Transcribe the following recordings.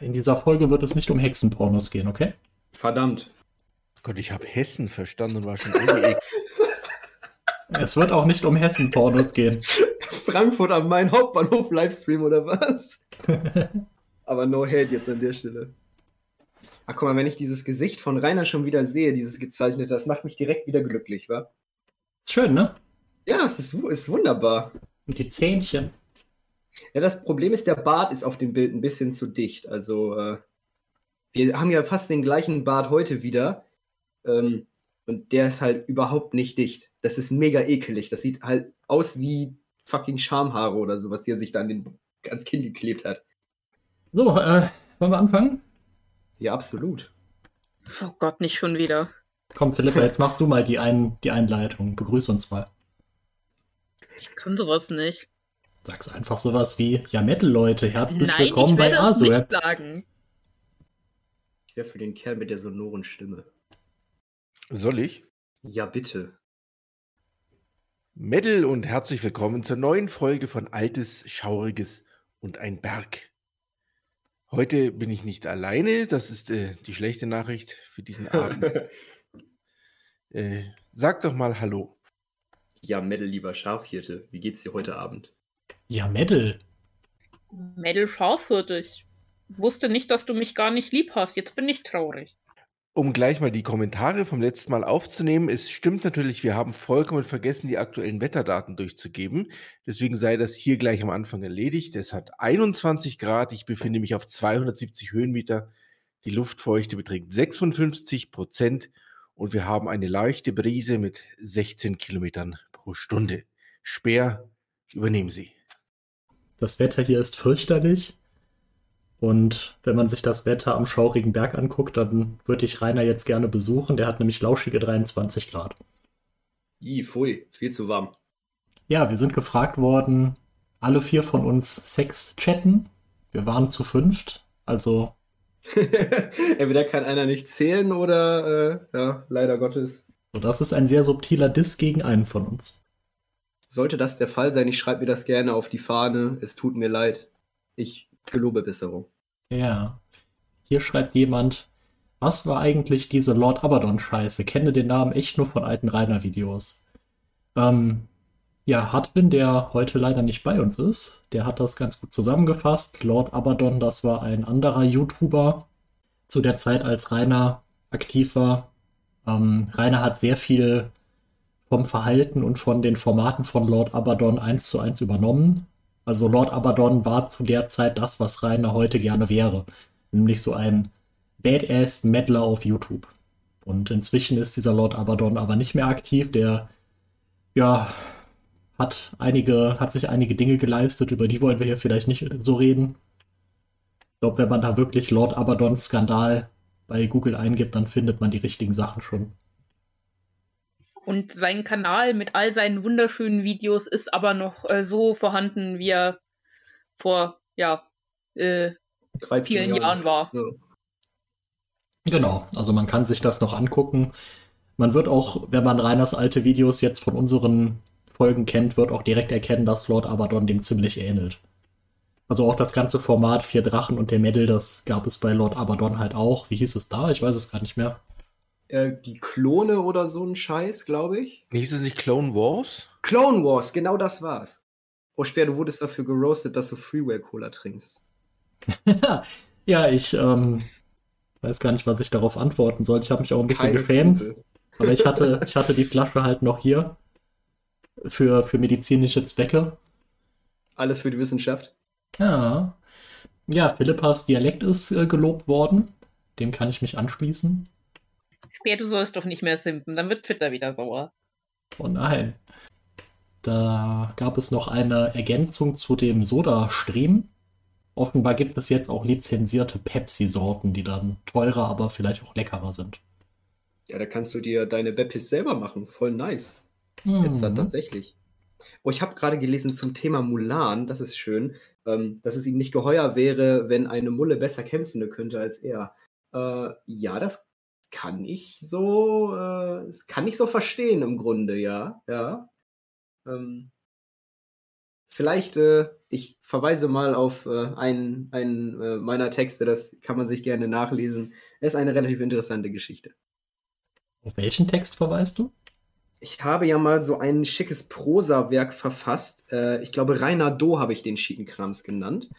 In dieser Folge wird es nicht um Hexenpornos gehen, okay? Verdammt. Gott, ich habe Hessen verstanden und war schon angeeckt. Es wird auch nicht um Hessen-Pornos gehen. Frankfurt am Main Hauptbahnhof Livestream oder was? Aber no hate jetzt an der Stelle. Ach guck mal, wenn ich dieses Gesicht von Rainer schon wieder sehe, dieses gezeichnete, das macht mich direkt wieder glücklich, wa? Ist schön, ne? Ja, es ist, ist wunderbar. Und die Zähnchen. Ja, das Problem ist, der Bart ist auf dem Bild ein bisschen zu dicht. Also, äh, wir haben ja fast den gleichen Bart heute wieder. Ähm, und der ist halt überhaupt nicht dicht. Das ist mega ekelig. Das sieht halt aus wie fucking Schamhaare oder sowas, die er sich da an den, ans Kinn geklebt hat. So, äh, wollen wir anfangen? Ja, absolut. Oh Gott, nicht schon wieder. Komm, Philippa, jetzt machst du mal die, Ein die Einleitung. Begrüß uns mal. Ich kann sowas nicht. Sag's einfach sowas wie, ja, Metal-Leute, herzlich Nein, willkommen ich bei werde das Aswap. nicht sagen. Ich wäre für den Kerl mit der sonoren Stimme. Soll ich? Ja, bitte. Metal und herzlich willkommen zur neuen Folge von Altes, Schauriges und ein Berg. Heute bin ich nicht alleine, das ist äh, die schlechte Nachricht für diesen Abend. äh, sag doch mal Hallo. ja, Metal, lieber Schafhirte. Wie geht's dir heute Abend? Ja, Metal. Mädel Schafhirte, ich wusste nicht, dass du mich gar nicht lieb hast. Jetzt bin ich traurig. Um gleich mal die Kommentare vom letzten Mal aufzunehmen, es stimmt natürlich, wir haben vollkommen vergessen, die aktuellen Wetterdaten durchzugeben. Deswegen sei das hier gleich am Anfang erledigt. Es hat 21 Grad, ich befinde mich auf 270 Höhenmeter. Die Luftfeuchte beträgt 56 Prozent und wir haben eine leichte Brise mit 16 Kilometern pro Stunde. Speer, übernehmen Sie. Das Wetter hier ist fürchterlich. Und wenn man sich das Wetter am schaurigen Berg anguckt, dann würde ich Rainer jetzt gerne besuchen. Der hat nämlich lauschige 23 Grad. Ih, pfui, viel zu warm. Ja, wir sind gefragt worden, alle vier von uns Sex chatten. Wir waren zu fünft. Also, Entweder kann einer nicht zählen oder, äh, ja, leider Gottes. so das ist ein sehr subtiler Diss gegen einen von uns. Sollte das der Fall sein, ich schreibe mir das gerne auf die Fahne. Es tut mir leid. Ich gelobe Besserung. Ja. Hier schreibt jemand, was war eigentlich diese Lord Abaddon-Scheiße? Kenne den Namen echt nur von alten Rainer-Videos. Ähm, ja, Hartwin, der heute leider nicht bei uns ist, der hat das ganz gut zusammengefasst. Lord Abaddon, das war ein anderer YouTuber zu der Zeit, als Rainer aktiv war. Ähm, Rainer hat sehr viel vom Verhalten und von den Formaten von Lord Abaddon eins zu eins übernommen. Also Lord Abaddon war zu der Zeit das, was Rainer heute gerne wäre. Nämlich so ein Badass-Meddler auf YouTube. Und inzwischen ist dieser Lord Abaddon aber nicht mehr aktiv. Der, ja, hat einige, hat sich einige Dinge geleistet, über die wollen wir hier vielleicht nicht so reden. Ich glaube, wenn man da wirklich Lord Abaddons Skandal bei Google eingibt, dann findet man die richtigen Sachen schon. Und sein Kanal mit all seinen wunderschönen Videos ist aber noch äh, so vorhanden, wie er vor ja, äh, 13 vielen Jahren war. Ja. Genau, also man kann sich das noch angucken. Man wird auch, wenn man Reiners alte Videos jetzt von unseren Folgen kennt, wird auch direkt erkennen, dass Lord Abaddon dem ziemlich ähnelt. Also auch das ganze Format Vier Drachen und der Medal, das gab es bei Lord Abaddon halt auch. Wie hieß es da? Ich weiß es gar nicht mehr. Äh, die Klone oder so ein Scheiß, glaube ich. Hieß es nicht Clone Wars? Clone Wars, genau das war's. Oh, Speer, du wurdest dafür geroastet, dass du Freeway Cola trinkst. ja, ich ähm, weiß gar nicht, was ich darauf antworten soll. Ich habe mich auch ein bisschen Keines gefämt. Gute. Aber ich hatte, ich hatte die Flasche halt noch hier für, für medizinische Zwecke. Alles für die Wissenschaft. Ja. Ja, Philippas Dialekt ist äh, gelobt worden. Dem kann ich mich anschließen. Speer, du sollst doch nicht mehr simpen, dann wird Twitter wieder sauer. Oh nein. Da gab es noch eine Ergänzung zu dem Soda-Stream. Offenbar gibt es jetzt auch lizenzierte Pepsi-Sorten, die dann teurer, aber vielleicht auch leckerer sind. Ja, da kannst du dir deine Beppis selber machen. Voll nice. Jetzt dann Mhm. tatsächlich. Oh, ich habe gerade gelesen zum Thema Mulan, das ist schön, ähm, dass es ihm nicht geheuer wäre, wenn eine Mulle besser kämpfen könnte als er. Äh, ja, das kann ich so, äh, das kann ich so verstehen im Grunde, ja, ja. Ähm, vielleicht, äh, ich verweise mal auf äh, einen, einen äh, meiner Texte, das kann man sich gerne nachlesen. Es ist eine relativ interessante Geschichte. Auf welchen Text verweist du? Ich habe ja mal so ein schickes Prosa-Werk verfasst. Äh, ich glaube, Rainer Do habe ich den schicken Krams genannt.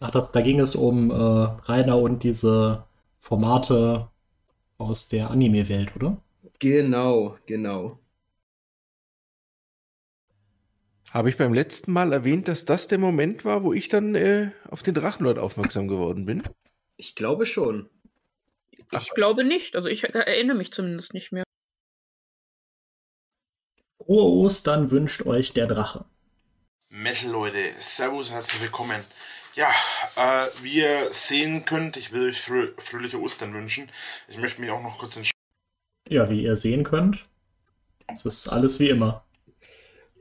Ach, das, da ging es um äh, Rainer und diese Formate aus der Anime-Welt, oder? Genau, genau. Habe ich beim letzten Mal erwähnt, dass das der Moment war, wo ich dann äh, auf den Drachenlord aufmerksam geworden bin? Ich glaube schon. Ich glaube nicht. Also ich erinnere mich zumindest nicht mehr. Frohe Ostern wünscht euch der Drache. Metal Leute, Servus, herzlich willkommen. Ja, äh, wie ihr sehen könnt, ich will euch frö fröhliche Ostern wünschen. Ich möchte mich auch noch kurz entschuldigen. Ja, wie ihr sehen könnt, es ist alles wie immer.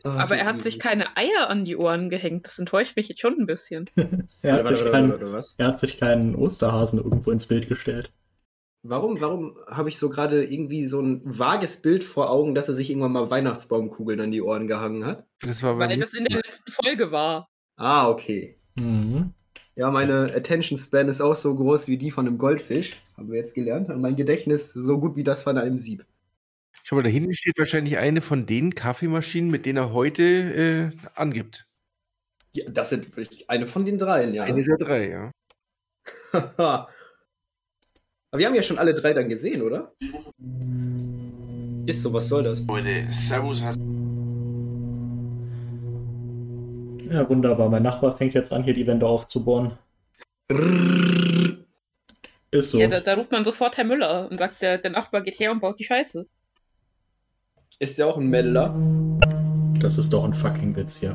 Aber er hat sich keine Eier an die Ohren gehängt. Das enttäuscht mich jetzt schon ein bisschen. er, hat sich keinen, er hat sich keinen Osterhasen irgendwo ins Bild gestellt. Warum, warum habe ich so gerade irgendwie so ein vages Bild vor Augen, dass er sich irgendwann mal Weihnachtsbaumkugeln an die Ohren gehangen hat? Das war Weil das in der letzten Folge war. Ah, okay. Mhm. Ja, meine Attention Span ist auch so groß wie die von einem Goldfisch, haben wir jetzt gelernt. Und mein Gedächtnis so gut wie das von einem Sieb. Schau mal, da hinten steht wahrscheinlich eine von den Kaffeemaschinen, mit denen er heute äh, angibt. Ja, das sind wirklich eine von den dreien, ja. Eine der drei, ja. Aber wir haben ja schon alle drei dann gesehen, oder? Ist so, was soll das? Leute, Servus, herzlich Ja, wunderbar. Mein Nachbar fängt jetzt an, hier die Wände aufzubohren. Ist so. Ja, da, da ruft man sofort Herr Müller und sagt, der, der Nachbar geht her und baut die Scheiße. Ist ja auch ein Meddler. Das ist doch ein fucking Witz hier.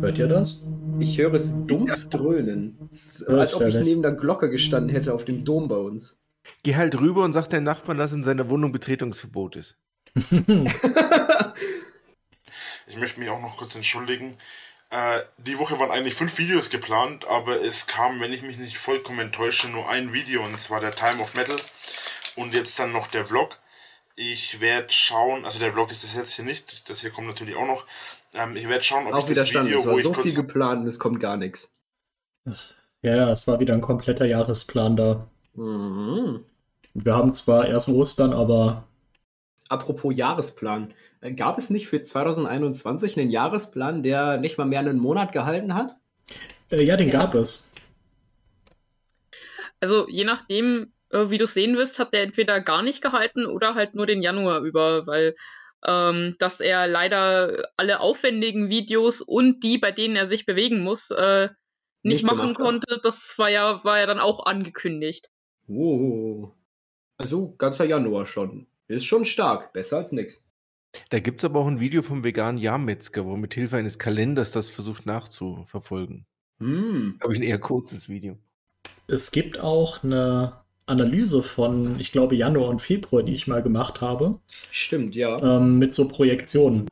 Hört ihr das? Ich höre es dumpf dröhnen. Es ist, Ja, als ob ich neben der Glocke gestanden hätte auf dem Dom bei uns. Geh halt rüber und sag deinem Nachbarn, dass in seiner Wohnung Betretungsverbot ist. Ich möchte mich auch noch kurz entschuldigen. Äh, die Woche waren eigentlich fünf Videos geplant, aber es kam, wenn ich mich nicht vollkommen enttäusche, nur ein Video und zwar der Time of Metal und jetzt dann noch der Vlog. Ich werde schauen, also der Vlog ist das jetzt hier nicht, das hier kommt natürlich auch noch. Ähm, ich werde schauen, ob Auch ich wieder das stand. Video, Es wo war ich so viel geplant und es kommt gar nichts. Ja, ja, es war wieder ein kompletter Jahresplan da. Mhm. Wir haben zwar erst Ostern, aber Apropos Jahresplan. Äh, Gab es nicht für 2021 einen Jahresplan, der nicht mal mehr einen Monat gehalten hat? äh, ja, den Ja. gab es. Also je nachdem, äh, wie du es sehen wirst, hat der entweder gar nicht gehalten oder halt nur den Januar über, weil ähm, dass er leider alle aufwendigen Videos und die, bei denen er sich bewegen muss, äh, nicht, Nicht machen hat. konnte, das war ja, war ja dann auch angekündigt. Oh. Also ganzer Januar schon. Ist schon stark. Besser als nix. Da gibt es aber auch ein Video vom veganen Jahrmetzger, wo er mit Hilfe eines Kalenders das versucht nachzuverfolgen. Hm. Habe ich ein eher kurzes Video. Es gibt auch eine Analyse von, ich glaube, Januar und Februar, die ich mal gemacht habe, Stimmt, ja. ähm, mit so Projektionen.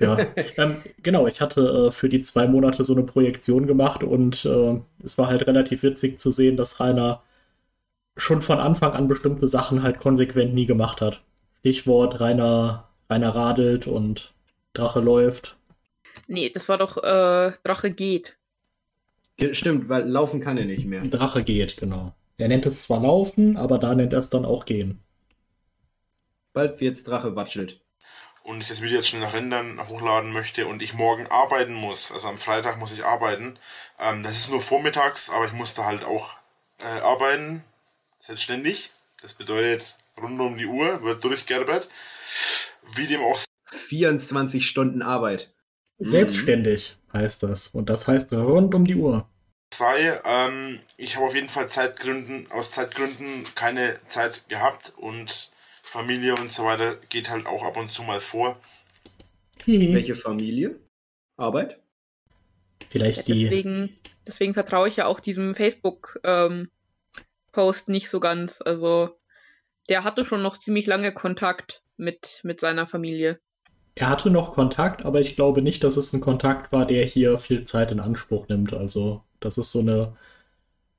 Ja, ähm, genau, ich hatte äh, für die zwei Monate so eine Projektion gemacht und äh, es war halt relativ witzig zu sehen, dass Rainer schon von Anfang an bestimmte Sachen halt konsequent nie gemacht hat. Stichwort Rainer, Rainer radelt und Drache läuft. Nee, das war doch äh, Drache geht. Ge- Stimmt, weil laufen kann er nicht mehr. Drache geht, genau. Er nennt es zwar Laufen, aber da nennt er es dann auch Gehen. Bald wird's Drache watschelt. und ich das Video jetzt schnell nach Rendern hochladen möchte und ich morgen arbeiten muss, also am Freitag muss ich arbeiten. Ähm, das ist nur vormittags, aber ich muss da halt auch äh, arbeiten, selbstständig. Das bedeutet, rund um die Uhr wird durchgearbeitet. Wie dem auch 24 Stunden Arbeit. Mhm. Selbstständig heißt das. Und das heißt rund um die Uhr. sei, ähm, ich habe auf jeden Fall Zeitgründen, aus Zeitgründen keine Zeit gehabt und Familie und so weiter geht halt auch ab und zu mal vor. Welche Familie? Arbeit? Vielleicht Ja, die. deswegen, deswegen vertraue ich ja auch diesem Facebook-Post nicht so ganz. Also der hatte schon noch ziemlich lange Kontakt mit, mit seiner Familie. Er hatte noch Kontakt, aber ich glaube nicht, dass es ein Kontakt war, der hier viel Zeit in Anspruch nimmt. Also, das ist so eine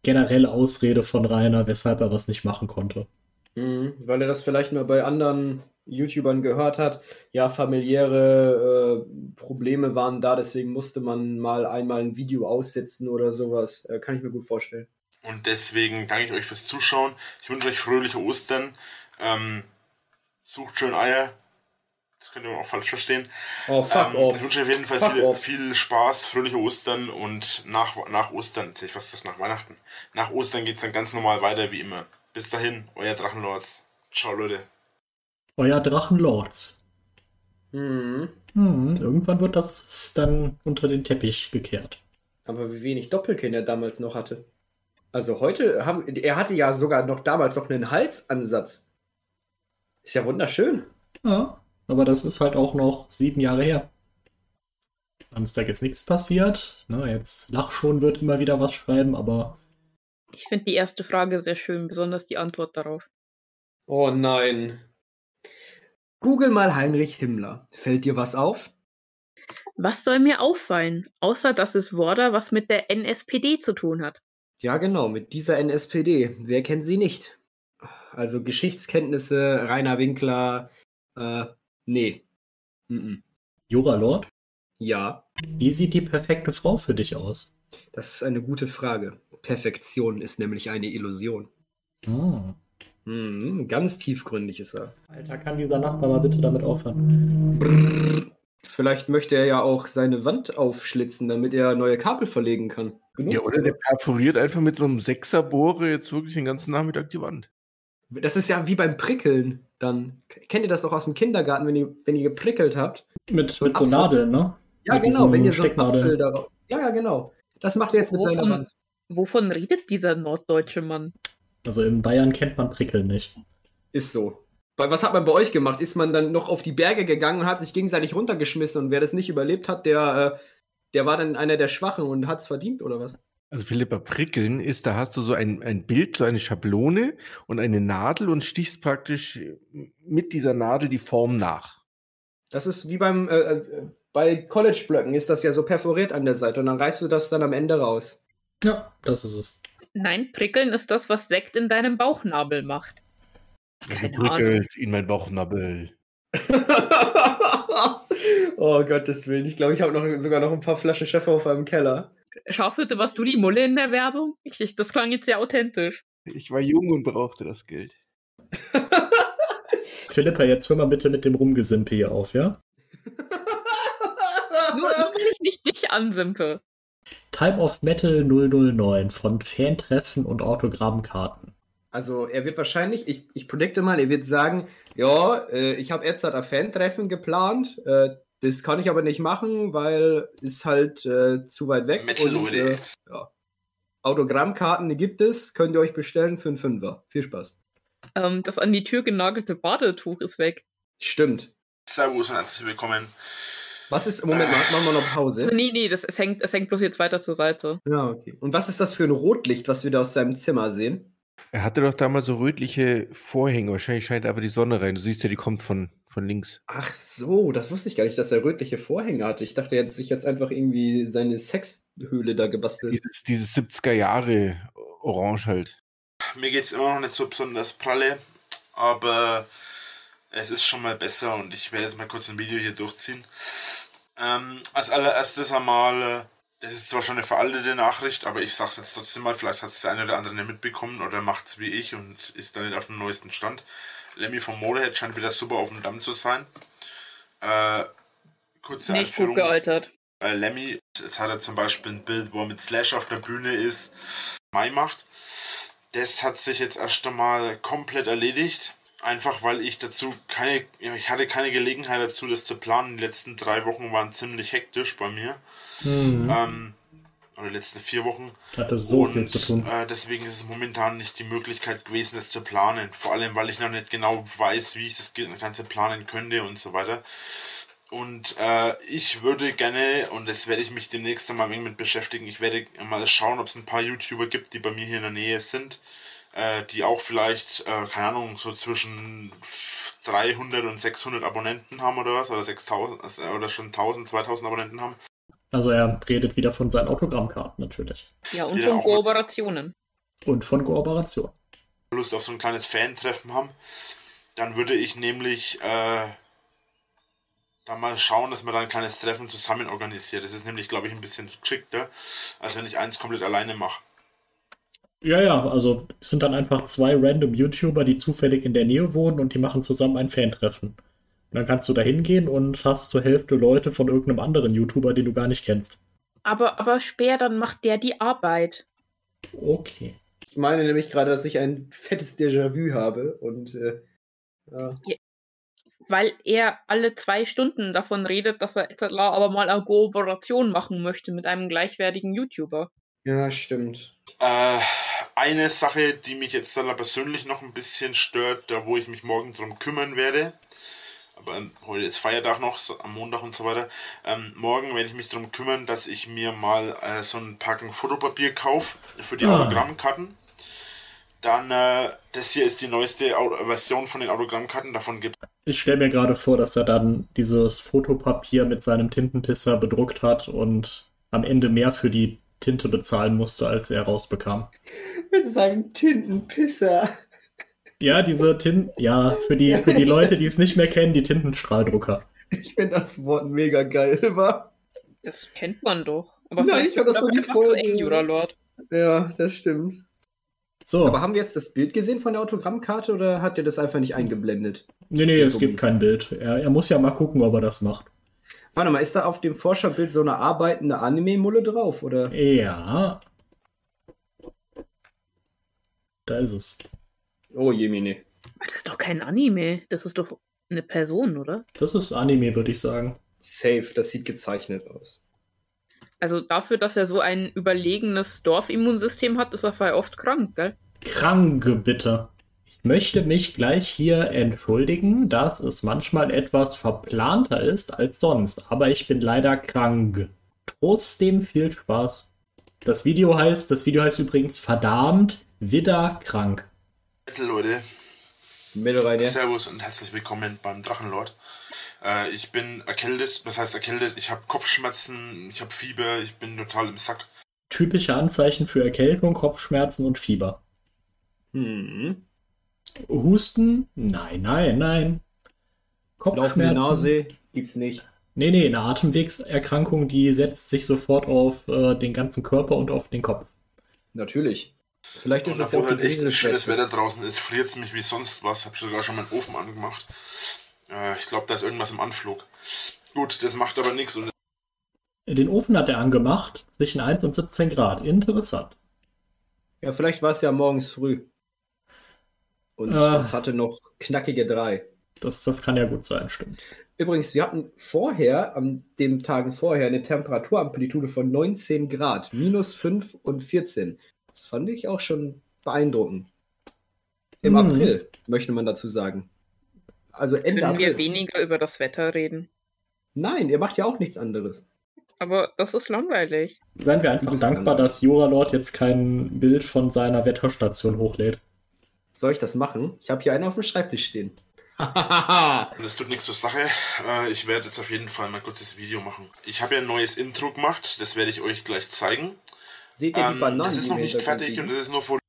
generelle Ausrede von Rainer, weshalb er was nicht machen konnte. Mhm, weil er das vielleicht mal bei anderen YouTubern gehört hat, ja, familiäre äh, Probleme waren da, deswegen musste man mal einmal ein Video aussetzen oder sowas. Äh, kann ich mir gut vorstellen. Und deswegen danke ich euch fürs Zuschauen. Ich wünsche euch fröhliche Ostern. Ähm, sucht schön Eier. Das könnt ihr auch falsch verstehen. Oh, fuck ähm, off. Ich wünsche euch auf jeden Fall viel, viel Spaß, fröhliche Ostern und nach, nach Ostern, ich fast gesagt nach Weihnachten. Nach Ostern geht es dann ganz normal weiter wie immer. Bis dahin, euer Drachenlords. Ciao, Leute. Euer Drachenlords. Mhm. Hm, irgendwann wird das dann unter den Teppich gekehrt. Aber wie wenig Doppelkind er damals noch hatte. Also heute haben, er hatte ja sogar noch damals noch einen Halsansatz. Ist ja wunderschön. Ja, aber das ist halt auch noch sieben Jahre her. Samstag ist nichts passiert. Ne, jetzt Lach schon wird immer wieder was schreiben, aber Ich finde die erste Frage sehr schön, besonders die Antwort darauf. Oh nein. Google mal Heinrich Himmler. Fällt dir was auf? Was soll mir auffallen, außer dass es Worda was mit der NSPD zu tun hat? Ja, genau, mit dieser NSPD. Wer kennt sie nicht? Also Geschichtskenntnisse, Rainer Winkler, äh, nee. Mhm. Jura Lord, Ja, wie sieht die perfekte Frau für dich aus? das ist eine gute Frage. Perfektion ist nämlich eine Illusion. Ah. Mhm, ganz tiefgründig ist er. Alter, kann dieser Nachbar mal bitte damit aufhören? Brrr. Vielleicht möchte er ja auch seine Wand aufschlitzen, damit er neue Kabel verlegen kann. Ja, Benutzt oder er der perforiert einfach mit so einem Sechserbohrer jetzt wirklich den ganzen Nachmittag die Wand. Das ist ja wie beim Prickeln dann. Kennt ihr das doch aus dem Kindergarten, wenn ihr, wenn ihr geprickelt habt? Mit, So mit so. Nadeln, ne? Ja, Mit genau, wenn ihr so einen. Apfel darauf. Ja, ja, genau. Das macht er jetzt mit seiner Wovon, Wand. wovon redet dieser norddeutsche Mann? Also in Bayern kennt man Prickeln nicht. Ist so. Bei- Was hat man bei euch gemacht? Ist man dann noch auf die Berge gegangen und hat sich gegenseitig runtergeschmissen und wer das nicht überlebt hat, der, äh, der war dann einer der Schwachen und hat es verdient, oder was? Also Philippa, prickeln ist, da hast du so ein, ein Bild, so eine Schablone und eine Nadel und stichst praktisch mit dieser Nadel die Form nach. Das ist wie beim, äh, äh, bei College-Blöcken ist das ja so perforiert an der Seite und dann reißt du das dann am Ende raus. Ja, das ist es. Nein, Prickeln ist das, was Sekt in deinem Bauchnabel macht. Keine Ahnung. Geprickelt in mein Bauchnabel. oh Gottes Willen. Ich glaube, ich habe noch, sogar noch ein paar Flaschen Schäferhofer im Keller. Schafhütte, warst du die Mulle in der Werbung? Ich, ich, das klang jetzt sehr authentisch. Ich war jung und brauchte das Geld. Philippa, jetzt hör mal bitte mit dem Rumgesimpe hier auf, ja? Nur, nur weil ich nicht dich ansimpe. Time of Metal 009 von Fantreffen und Autogrammkarten. Also er wird wahrscheinlich, ich, ich predikte mal, er wird sagen, ja, äh, ich habe jetzt ein Fan-Treffen geplant, äh, das kann ich aber nicht machen, weil ist halt äh, zu weit weg. Und, äh, ja. Autogrammkarten gibt es, könnt ihr euch bestellen für einen Fünfer. Viel Spaß. Ähm, das an die Tür genagelte Badetuch ist weg. Stimmt. Servus und herzlich willkommen. Was ist, Moment, mal, machen wir noch Also, Pause. nee, nee, das, es, hängt, es hängt bloß jetzt weiter zur Seite. Ja, okay. Und was ist das für ein Rotlicht, was wir da aus seinem Zimmer sehen? Er hatte doch damals so rötliche Vorhänge. Wahrscheinlich scheint einfach die Sonne rein. Du siehst ja, die kommt von, von links. Ach so, das wusste ich gar nicht, dass er rötliche Vorhänge hatte. Ich dachte, er hätte sich jetzt einfach irgendwie seine Sexhöhle da gebastelt. Dieses, dieses 70er Jahre Orange halt. Mir geht es immer noch nicht so besonders pralle, aber es ist schon mal besser und ich werde jetzt mal kurz ein Video hier durchziehen. Ähm, als allererstes einmal, das ist zwar schon eine veraltete Nachricht, aber ich sag's jetzt trotzdem mal, vielleicht hat es der eine oder andere nicht mitbekommen oder macht's wie ich und ist da nicht auf dem neuesten Stand. Lemmy vom Motorhead scheint wieder super auf dem Damm zu sein. Äh, kurze Nicht gut Einführung. gealtert. äh, Lemmy, jetzt hat er zum Beispiel ein Bild, wo er mit Slash auf der Bühne ist, Mai macht. Das hat sich jetzt erst einmal komplett erledigt. Einfach weil ich dazu keine, ich hatte keine Gelegenheit dazu, das zu planen. Die letzten drei Wochen waren ziemlich hektisch bei mir. Hm, Ähm, oder die letzten vier Wochen. hatte so und viel zu tun. Äh, deswegen ist es momentan nicht die Möglichkeit gewesen, das zu planen. Vor allem, weil ich noch nicht genau weiß, wie ich das Ganze planen könnte und so weiter. Und äh, ich würde gerne, und das werde ich mich demnächst wenig mit beschäftigen, ich werde mal schauen, ob es ein paar YouTuber gibt, die bei mir hier in der Nähe sind, äh, die auch vielleicht, äh, keine Ahnung, so zwischen 300 und 600 Abonnenten haben oder was, oder 6000, also, oder schon 1000, 2000 Abonnenten haben. Also er redet wieder von seinen Autogrammkarten natürlich. Ja, und Ja, von Kooperationen. Und von Kooperation. Lust auf so ein kleines Fan-Treffen haben. Dann würde ich nämlich äh, da mal schauen, dass man da ein kleines Treffen zusammen organisiert. Das ist nämlich, glaube ich, ein bisschen geschickter, als wenn ich eins komplett alleine mache. Ja, ja, also es sind dann einfach zwei random YouTuber, die zufällig in der Nähe wohnen und die machen zusammen ein Fan-Treffen. Und dann kannst du da hingehen und hast zur Hälfte Leute von irgendeinem anderen YouTuber, den du gar nicht kennst. Aber, aber später dann macht der die Arbeit. Okay. Ich meine nämlich gerade, dass ich ein fettes Déjà-vu habe und äh, ja. Weil er alle zwei Stunden davon redet, dass er etc. aber mal eine Kooperation machen möchte mit einem gleichwertigen YouTuber. ja, stimmt. Äh, eine Sache, die mich jetzt dann persönlich noch ein bisschen stört, da wo ich mich morgen drum kümmern werde, aber heute ist Feiertag noch, so am Montag und so weiter. Ähm, morgen werde ich mich darum kümmern, dass ich mir mal äh, so ein Packen Fotopapier kaufe für die Ah. Autogrammkarten. Dann, äh, das hier ist die neueste Au Version von den Autogrammkarten, davon gibt Ich stelle mir gerade vor, dass er dann dieses Fotopapier mit seinem Tintenpisser bedruckt hat und am Ende mehr für die Tinte bezahlen musste, als er rausbekam. Mit seinem Tintenpisser. Ja, diese Tinten, ja, für die, für die Leute, die es nicht mehr kennen, die Tintenstrahldrucker. Ich finde das Wort mega geil, war. Das kennt man doch. Aber Nein, vielleicht ich hab ist das eng, gehört. Juralord. Ja, das stimmt. So, Aber haben wir jetzt das Bild gesehen von der Autogrammkarte oder hat er das einfach nicht eingeblendet? nee, nee, es gibt kein Bild. Er, er muss ja mal gucken, ob er das macht. Warte mal, ist da auf dem Forscherbild so eine arbeitende Anime-Mulle drauf, oder? Ja. Da ist es. Oh Jemine. Das ist doch kein Anime. Das ist doch eine Person, oder? Das ist Anime, würde ich sagen. Safe, das sieht gezeichnet aus. Also dafür, dass er so ein überlegenes Dorfimmunsystem hat, ist er vorher oft krank, gell? Kranke, bitte. Ich möchte mich gleich hier entschuldigen, dass es manchmal etwas verplanter ist als sonst, aber ich bin leider krank. Trotzdem viel Spaß. Das Video heißt, das Video heißt übrigens verdammt wieder krank. Leute, Mittel rein, ja? Servus und herzlich willkommen beim Drachenlord. Äh, ich bin erkältet, was heißt erkältet? Ich habe Kopfschmerzen, ich habe Fieber, ich bin total im Sack. Typische Anzeichen für Erkältung, Kopfschmerzen und Fieber. Hm. Husten? Nein, nein, nein. Laufende Kopfschmerzen? Nase gibt's nicht. Nee, nee, eine Atemwegserkrankung, die setzt sich sofort auf äh, den ganzen Körper und auf den Kopf. Natürlich. Vielleicht ist es ja obwohl auch halt echt ein schönes. Wetter draußen ist, friert es mich wie sonst was. Hab sogar schon meinen Ofen angemacht. Äh, ich glaube, da ist irgendwas im Anflug. Gut, das macht aber nichts und Den Ofen hat er angemacht, zwischen 1 und 17 Grad. Interessant. Ja, vielleicht war es ja morgens früh. Und Ah. es hatte noch knackige drei. Das, das kann ja gut sein, stimmt. Übrigens, wir hatten vorher, an den Tagen vorher, eine Temperaturamplitude von 19 Grad, minus 5 und 14. Das fand ich auch schon beeindruckend. Im Mhm. April, möchte man dazu sagen. Also Ende Können wir April. weniger über das Wetter reden. Nein, ihr macht ja auch nichts anderes. Aber das ist langweilig. Seien wir einfach dankbar, dass Juralord jetzt kein Bild von seiner Wetterstation hochlädt. Soll ich das machen? Ich habe hier einen auf dem Schreibtisch stehen. Und es tut nichts zur Sache. Äh, ich werde jetzt auf jeden Fall mal kurz das Video machen. Ich habe ja ein neues Intro gemacht, das werde ich euch gleich zeigen. Seht ihr die Ähm, Bananen? das ist noch nicht fertig und es ist nur vor.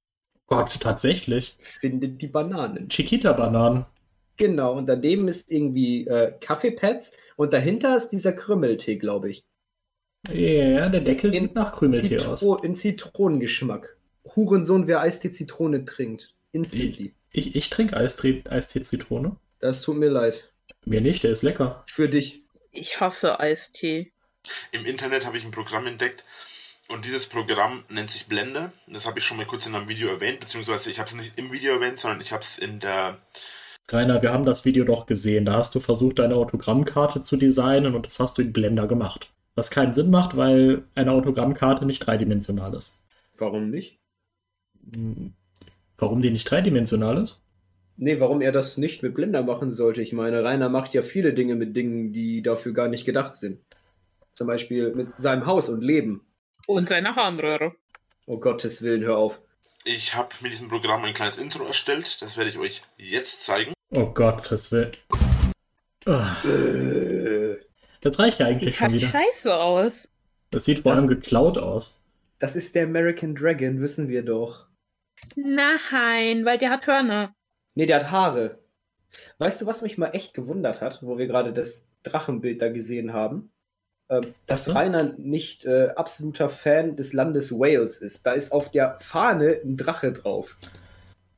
Gott, tatsächlich. Findet die Bananen. Chiquita-Bananen. Genau, und daneben ist irgendwie äh, Kaffeepads und dahinter ist dieser Krümmeltee, glaube ich. Ja, der Deckel In sieht nach Krümeltee aus. Zitro in Zitronengeschmack. Hurensohn, wer Eistee Zitrone trinkt. Instantly. Ich, ich trinke Eistee, Eistee Zitrone. Das tut mir leid. Mir nicht, der ist lecker. Für dich. Ich hasse Eistee. Im Internet habe ich ein Programm entdeckt und dieses Programm nennt sich Blender. Das habe ich schon mal kurz in einem Video erwähnt, beziehungsweise ich habe es nicht im Video erwähnt, sondern ich habe es in der. Rainer, wir haben das Video doch gesehen. Da hast du versucht, deine Autogrammkarte zu designen und das hast du in Blender gemacht. Was keinen Sinn macht, weil eine Autogrammkarte nicht dreidimensional ist. Warum nicht? Hm, Warum die nicht dreidimensional ist? Nee, warum er das nicht mit Blender machen sollte. Ich meine, Rainer macht ja viele Dinge mit Dingen, die dafür gar nicht gedacht sind. Zum Beispiel mit seinem Haus und Leben. Und seine Harnröhre. Oh Gottes Willen, hör auf. Ich habe mit diesem Programm ein kleines Intro erstellt. Das werde ich euch jetzt zeigen. Oh Gott, das will. Ah, Das reicht ja eigentlich Sieht schon halt wieder. scheiße aus. Das sieht vor Das- allem geklaut aus. Das ist der American Dragon, wissen wir doch. Nein, weil der hat Hörner. Nee, der hat Haare. Weißt du, was mich mal echt gewundert hat, wo wir gerade das Drachenbild da gesehen haben? Äh, dass? Rainer nicht äh, absoluter Fan des Landes Wales ist. Da ist auf der Fahne ein Drache drauf.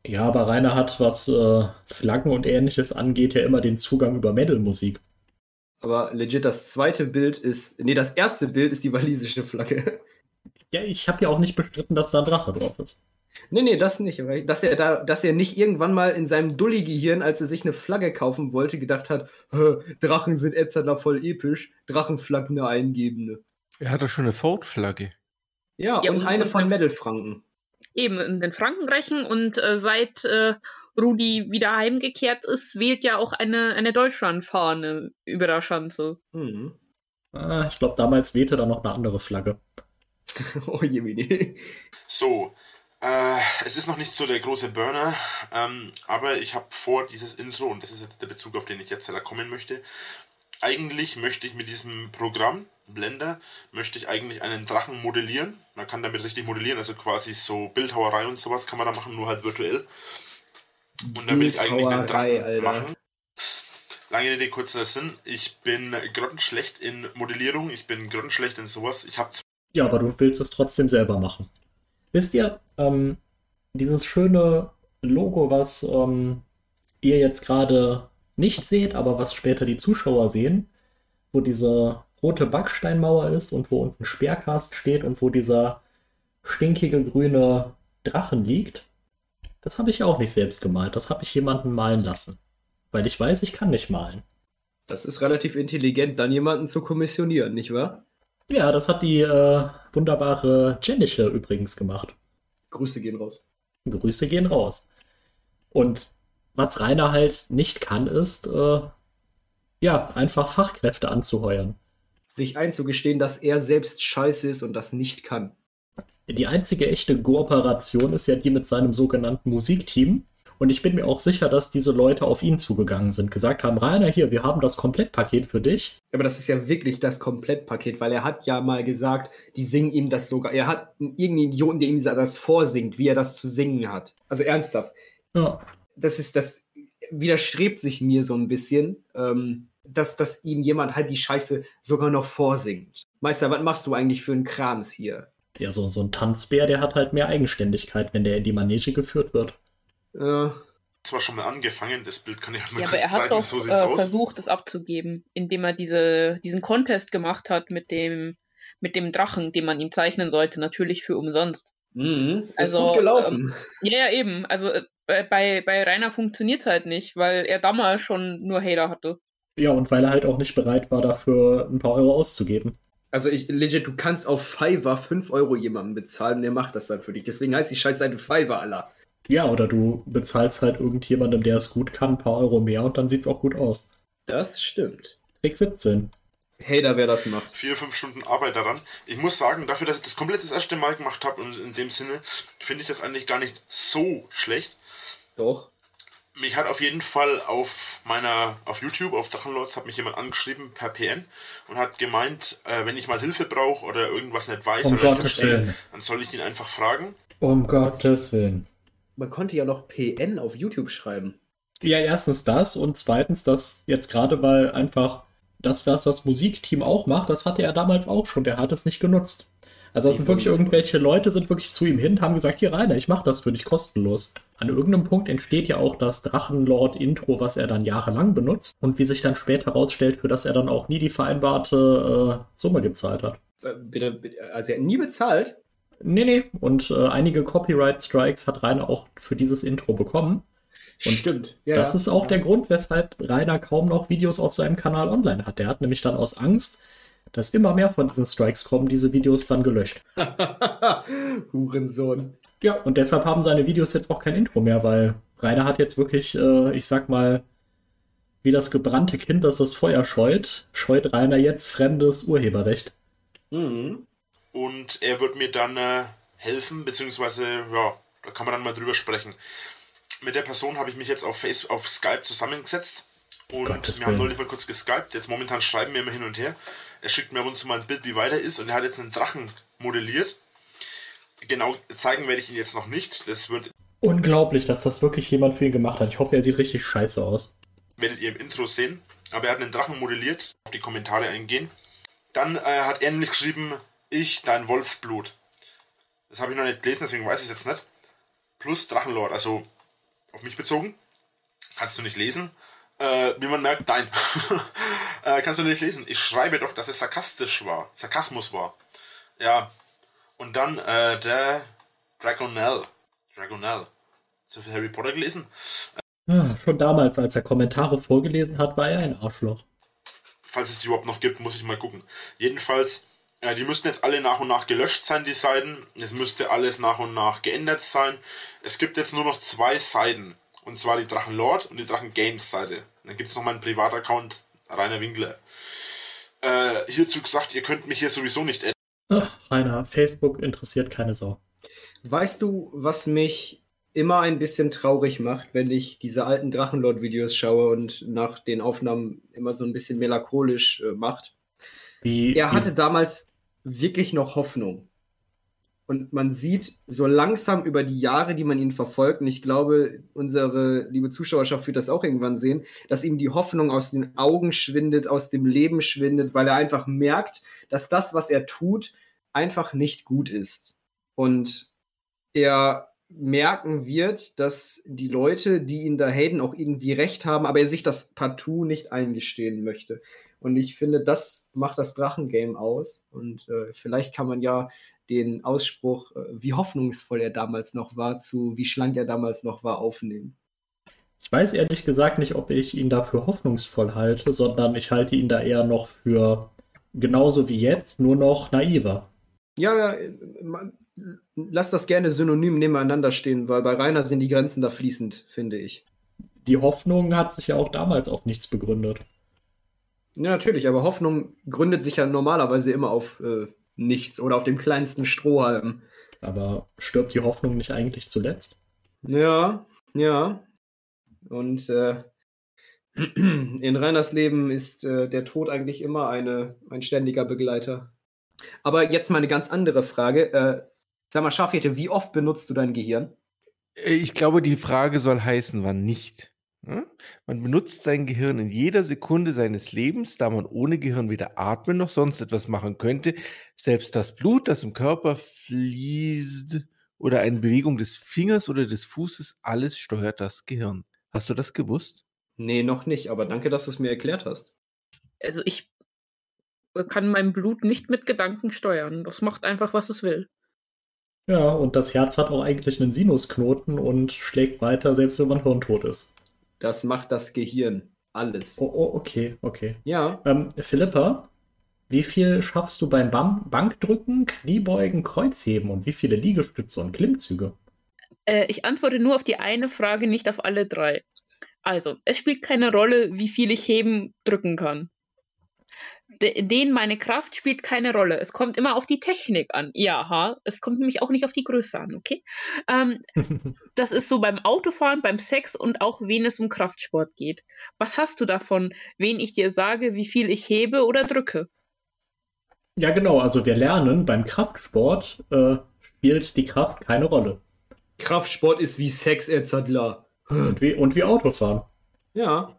Ja, aber Rainer hat, was äh, Flaggen und ähnliches angeht, ja immer den Zugang über Metal-Musik. Aber legit, das zweite Bild ist. Nee, das erste Bild ist die walisische Flagge. Ja, ich habe ja auch nicht bestritten, dass da ein Drache drauf ist. Nee, nee, das nicht. Aber dass er da, dass er nicht irgendwann mal in seinem Dulli-Gehirn, als er sich eine Flagge kaufen wollte, gedacht hat, "Hä, Drachen sind Etzadler voll episch, Drachenflaggen eine eingebende. Er hat doch schon eine Ford-Flagge. Ja, Ja, und und- eine und von Metal-Franken. Eben in den Frankenrechen und äh, seit äh, Rudi wieder heimgekehrt ist, wählt ja auch eine, eine Deutschlandfahne über der Schanze. Mhm. Ah, ich glaube, damals wehte da noch eine andere Flagge. oh je. So, äh, es ist noch nicht so der große Burner, ähm, aber ich habe vor, dieses Intro, und das ist jetzt der Bezug, auf den ich jetzt leider kommen möchte, eigentlich möchte ich mit diesem Programm, Blender, möchte ich eigentlich einen Drachen modellieren. Man kann damit richtig modellieren, also quasi so Bildhauerei und sowas kann man da machen, nur halt virtuell. Und da will ich eigentlich einen Drachen Alter. machen. Lange Rede, kurzer Sinn. Ich bin grottenschlecht in Modellierung, ich bin grottenschlecht in sowas. Ich habe Ja, aber du willst es trotzdem selber machen. Wisst ihr, ähm, dieses schöne Logo, was ähm, ihr jetzt gerade nicht seht, aber was später die Zuschauer sehen, wo diese rote Backsteinmauer ist und wo unten Speerkast steht und wo dieser stinkige grüne Drachen liegt, das habe ich auch nicht selbst gemalt. Das habe ich jemanden malen lassen. Weil ich weiß, ich kann nicht malen. Das ist relativ intelligent, dann jemanden zu kommissionieren, nicht wahr? Ja, das hat die äh, wunderbare Jenniche übrigens gemacht. Grüße gehen raus. Grüße gehen raus. Und was Rainer halt nicht kann, ist, äh, ja, einfach Fachkräfte anzuheuern. Sich einzugestehen, dass er selbst scheiße ist und das nicht kann. Die einzige echte Kooperation ist ja die mit seinem sogenannten Musikteam. Und ich bin mir auch sicher, dass diese Leute auf ihn zugegangen sind, gesagt haben, Rainer, hier, wir haben das Komplettpaket für dich. Aber das ist ja wirklich das Komplettpaket, weil er hat ja mal gesagt, die singen ihm das sogar. Er hat irgendeinen Idioten, der ihm das vorsingt, wie er das zu singen hat. Also ernsthaft. Ja, Das ist, das widerstrebt sich mir so ein bisschen, ähm, dass, dass ihm jemand halt die Scheiße sogar noch vorsingt. Meister, was machst du eigentlich für einen Krams hier? ja so, so ein Tanzbär, der hat halt mehr Eigenständigkeit, wenn der in die Manege geführt wird. Äh, zwar schon mal angefangen, das Bild kann ich auch mal Ja, aber er hat zeigen, doch so äh, aus. versucht, es abzugeben, indem er diese, diesen Contest gemacht hat mit dem, mit dem Drachen, den man ihm zeichnen sollte, natürlich für umsonst. mhm, ist Also, gut gelaufen. Ja, ja, eben. Also äh, bei, bei Rainer funktioniert es halt nicht, weil er damals schon nur Hater hatte. Ja, und weil er halt auch nicht bereit war, dafür ein paar Euro auszugeben. Also ich, legit, du kannst auf Fiverr 5 Euro jemandem bezahlen und der macht das dann für dich. Deswegen heißt die Scheißseite Fiverr, aller. Ja, oder du bezahlst halt irgendjemandem, der es gut kann, ein paar Euro mehr und dann sieht's auch gut aus. Das stimmt. Trick 17. Hater, wer das macht. Vier, fünf Stunden Arbeit daran. Ich muss sagen, dafür, dass ich das komplett das erste Mal gemacht habe und in dem Sinne finde ich das eigentlich gar nicht so schlecht. Doch. Mich hat auf jeden Fall auf meiner, auf YouTube, auf Drachenlords, hat mich jemand angeschrieben per PN und hat gemeint, äh, wenn ich mal Hilfe brauche oder irgendwas nicht weiß Um oder Gottes verstehe, Willen. dann soll ich ihn einfach fragen. Um Gottes Willen. Man konnte ja noch PN auf YouTube schreiben. Ja, erstens das und zweitens das jetzt gerade, weil einfach das, was das Musikteam auch macht, das hatte er damals auch schon. Der hat es nicht genutzt. Also, das sind wirklich irgendwelche Leute, sind wirklich zu ihm hin, haben gesagt: Hier, Rainer, ich mache das für dich kostenlos. An irgendeinem Punkt entsteht ja auch das Drachenlord-Intro, was er dann jahrelang benutzt und wie sich dann später herausstellt, für das er dann auch nie die vereinbarte äh, Summe gezahlt hat. Äh, Bitte, bitte, also er hat nie bezahlt. Nee, nee. Und äh, einige Copyright-Strikes hat Rainer auch für dieses Intro bekommen. Und Stimmt. Ja, das ja. ist auch der Grund, weshalb Rainer kaum noch Videos auf seinem Kanal online hat. Der hat nämlich dann aus Angst, dass immer mehr von diesen Strikes kommen, diese Videos dann gelöscht. Hurensohn. Ja, und deshalb haben seine Videos jetzt auch kein Intro mehr, weil Rainer hat jetzt wirklich, äh, ich sag mal, wie das gebrannte Kind, das das Feuer scheut, scheut Rainer jetzt fremdes Urheberrecht. Mhm. Und er wird mir dann äh, helfen, beziehungsweise, ja, da kann man dann mal drüber sprechen. Mit der Person habe ich mich jetzt auf, Face auf Skype zusammengesetzt. Und Gottes wir haben neulich mal kurz geskypt. Jetzt momentan schreiben wir immer hin und her. Er schickt mir ab und zu mal ein Bild, wie weit er ist. Und er hat jetzt einen Drachen modelliert. Genau zeigen werde ich ihn jetzt noch nicht. Das wird Unglaublich, dass das wirklich jemand für ihn gemacht hat. Ich hoffe, er sieht richtig scheiße aus. werdet ihr im Intro sehen. Aber er hat einen Drachen modelliert, auf die Kommentare eingehen. Dann äh, hat er nämlich geschrieben, ich, dein Wolfsblut. Das habe ich noch nicht gelesen, deswegen weiß ich es jetzt nicht. Plus Drachenlord, also auf mich bezogen. Kannst du nicht lesen. Äh, wie man merkt, nein. äh, kannst du nicht lesen. Ich schreibe doch, dass es sarkastisch war. Sarkasmus war. Ja. Und dann äh, der Dragonell. Dragonell. So viel Harry Potter gelesen? Ja, schon damals, als er Kommentare vorgelesen hat, war er ein Arschloch. Falls es die überhaupt noch gibt, muss ich mal gucken. Jedenfalls, äh, die müssten jetzt alle nach und nach gelöscht sein, die Seiten. Es müsste alles nach und nach geändert sein. Es gibt jetzt nur noch zwei Seiten. Und zwar die Drachenlord und die Drachen Games Seite. Dann gibt es noch meinen Privataccount, Rainer Winkler. Äh, hierzu gesagt, ihr könnt mich hier sowieso nicht ändern. Ach, Rainer, Facebook interessiert keine Sau. Weißt du, was mich immer ein bisschen traurig macht, wenn ich diese alten Drachenlord-Videos schaue und nach den Aufnahmen immer so ein bisschen melancholisch äh, macht? Wie, Er hatte damals wirklich noch Hoffnung. Und man sieht so langsam über die Jahre, die man ihn verfolgt, und ich glaube, unsere liebe Zuschauerschaft wird das auch irgendwann sehen, dass ihm die Hoffnung aus den Augen schwindet, aus dem Leben schwindet, weil er einfach merkt, dass das, was er tut, einfach nicht gut ist. Und er merken wird, dass die Leute, die ihn da haten, auch irgendwie recht haben, aber er sich das partout nicht eingestehen möchte. Und ich finde, das macht das Drachengame aus. Und äh, vielleicht kann man ja den Ausspruch, äh, wie hoffnungsvoll er damals noch war, zu wie schlank er damals noch war, aufnehmen. Ich weiß ehrlich gesagt nicht, ob ich ihn dafür hoffnungsvoll halte, sondern ich halte ihn da eher noch für genauso wie jetzt, nur noch naiver. Ja, ja, äh, man, lass das gerne synonym nebeneinander stehen, weil bei Rainer sind die Grenzen da fließend, finde ich. Die Hoffnung hat sich ja auch damals auf nichts begründet. Ja, natürlich, aber Hoffnung gründet sich ja normalerweise immer auf äh, nichts oder auf dem kleinsten Strohhalm. Aber stirbt die Hoffnung nicht eigentlich zuletzt? Ja, ja. Und äh, in Rainers Leben ist äh, der Tod eigentlich immer eine, ein ständiger Begleiter. Aber jetzt mal eine ganz andere Frage. Äh, sag mal, Schafhirte, wie oft benutzt du dein Gehirn? Äh, Ich glaube, die Frage soll heißen, wann nicht. Man benutzt sein Gehirn in jeder Sekunde seines Lebens, da man ohne Gehirn weder atmen noch sonst etwas machen könnte. Selbst das Blut, das im Körper fließt oder eine Bewegung des Fingers oder des Fußes, alles steuert das Gehirn. Hast du das gewusst? Nee, noch nicht, aber danke, dass du es mir erklärt hast. Also ich kann mein Blut nicht mit Gedanken steuern. Das macht einfach, was es will. Ja, und das Herz hat auch eigentlich einen Sinusknoten und schlägt weiter, selbst wenn man hirntot ist. Das macht das Gehirn. Alles. Oh, oh okay, okay. Ja, Ähm, Philippa, wie viel schaffst du beim Bam Bankdrücken, Kniebeugen, Kreuzheben und wie viele Liegestütze und Klimmzüge? Äh, ich antworte nur auf die eine Frage, nicht auf alle drei. Also, es spielt keine Rolle, wie viel ich heben, drücken kann. De den meine Kraft spielt keine Rolle. Es kommt immer auf die Technik an. Ja, ha. Es kommt nämlich auch nicht auf die Größe an, okay? Ähm, das ist so beim Autofahren, beim Sex und auch, wen es um Kraftsport geht. Was hast du davon, wen ich dir sage, wie viel ich hebe oder drücke? Ja, genau. Also wir lernen, beim Kraftsport äh, spielt die Kraft keine Rolle. Kraftsport ist wie Sex, Edzardler. Und wie, und wie Autofahren. Ja.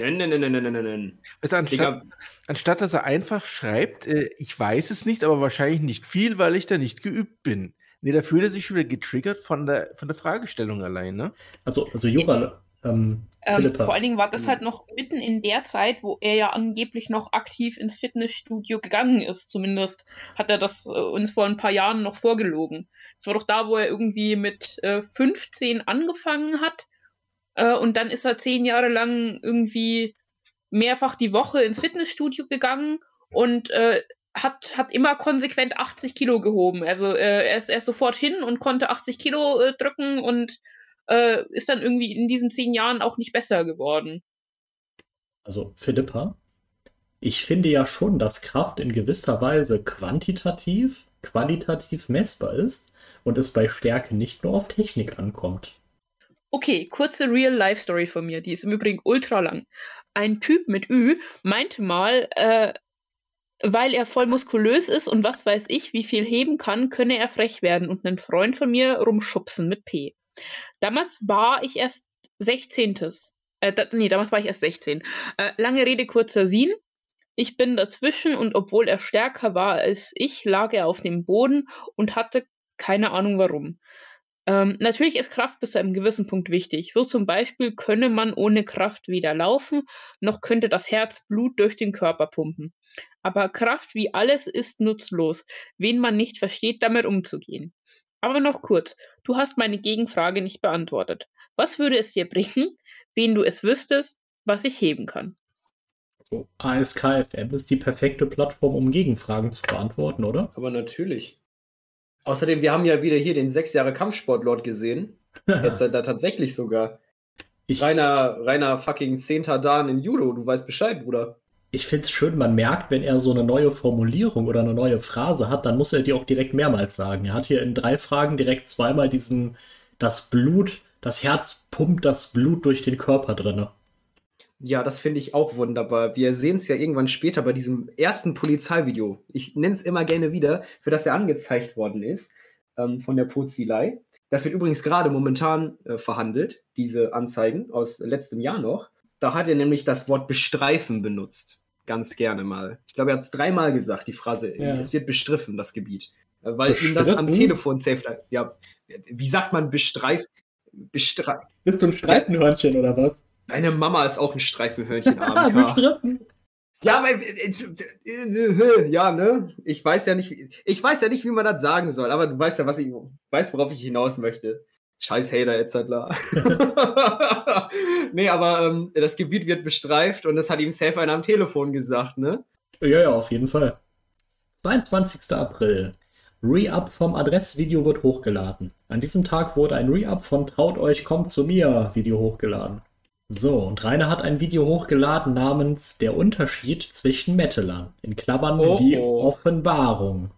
Nein, nein, nein, nein, nein, nein. Also anstatt, anstatt dass er einfach schreibt, äh, ich weiß es nicht, aber wahrscheinlich nicht viel, weil ich da nicht geübt bin. Nee, da fühlt er sich schon wieder getriggert von der, von der Fragestellung allein, ne? Also, also Jura, ähm, Ähm, Philippa. vor allen Dingen war das Mhm. halt noch mitten in der Zeit, wo er ja angeblich noch aktiv ins Fitnessstudio gegangen ist. Zumindest hat er das äh, uns vor ein paar Jahren noch vorgelogen. Es war doch da, wo er irgendwie mit äh, 15 angefangen hat. Äh, und dann ist er zehn Jahre lang irgendwie mehrfach die Woche ins Fitnessstudio gegangen und äh, hat, hat immer konsequent 80 Kilo gehoben. Also äh, er, ist, er ist sofort hin und konnte 80 Kilo äh, drücken und äh, ist dann irgendwie in diesen zehn Jahren auch nicht besser geworden. Also Philippa, ich finde ja schon, dass Kraft in gewisser Weise quantitativ, qualitativ messbar ist und es bei Stärke nicht nur auf Technik ankommt. Okay, kurze Real-Life-Story von mir, die ist im Übrigen ultra lang. Ein Typ mit Ü meinte mal, äh, weil er voll muskulös ist und was weiß ich, wie viel heben kann, könne er frech werden und einen Freund von mir rumschubsen mit P. Damals war ich erst 16. Äh, da, nee, damals war ich erst 16. Äh, lange Rede, kurzer Sinn. Ich bin dazwischen und obwohl er stärker war als ich, lag er auf dem Boden und hatte keine Ahnung warum. Ähm, natürlich ist Kraft bis zu einem gewissen Punkt wichtig. So zum Beispiel könne man ohne Kraft weder laufen, noch könnte das Herz Blut durch den Körper pumpen. Aber Kraft wie alles ist nutzlos, wen man nicht versteht, damit umzugehen. Aber noch kurz, du hast meine Gegenfrage nicht beantwortet. Was würde es dir bringen, wen du es wüsstest, was ich heben kann? So, ASKFM ist die perfekte Plattform, um Gegenfragen zu beantworten, oder? Aber natürlich. Außerdem, wir haben ja wieder hier den sechs Jahre Kampfsportlord gesehen. Jetzt da tatsächlich sogar. Ich, Reiner, reiner fucking zehnter Dan in Judo. Du weißt Bescheid, Bruder. ich finde es schön, man merkt, wenn er so eine neue Formulierung oder eine neue Phrase hat, dann muss er die auch direkt mehrmals sagen. Er hat hier in drei Fragen direkt zweimal diesen, das Blut, das Herz pumpt das Blut durch den Körper drinne. Ja, das finde ich auch wunderbar. Wir sehen es ja irgendwann später bei diesem ersten Polizeivideo. Ich nenne es immer gerne wieder, für das er angezeigt worden ist ähm, von der Pozilei. Das wird übrigens gerade momentan äh, verhandelt, diese Anzeigen aus letztem Jahr noch. Da hat er nämlich das Wort bestreifen benutzt. Ganz gerne mal. Ich glaube, er hat es dreimal gesagt, die Phrase. Ja. Es wird bestriffen, das Gebiet. Äh, Weil ihm das am? Telefon safe. Ja, wie sagt man bestreif? Bestre Bist du ein Streifenhörnchen oder was? Deine Mama ist auch ein Streifenhörnchen, AMK. Ja, aber äh, ja, ne? Ich weiß ja nicht, wie- ich weiß ja nicht, wie man das sagen soll, aber du weißt ja, was ich weiß, worauf ich hinaus möchte. Scheiß Hater etc. nee, aber ähm, das Gebiet wird bestreift und das hat ihm safe einer am Telefon gesagt, ne? Ja, ja, auf jeden Fall. 22. April. Re-Up vom Adressvideo wird hochgeladen. An diesem Tag wurde ein Re-Up von Traut euch, kommt zu mir Video hochgeladen. So, und Rainer hat ein Video hochgeladen namens Der Unterschied zwischen Metalern. In Klammern Oh, die oh. Offenbarung.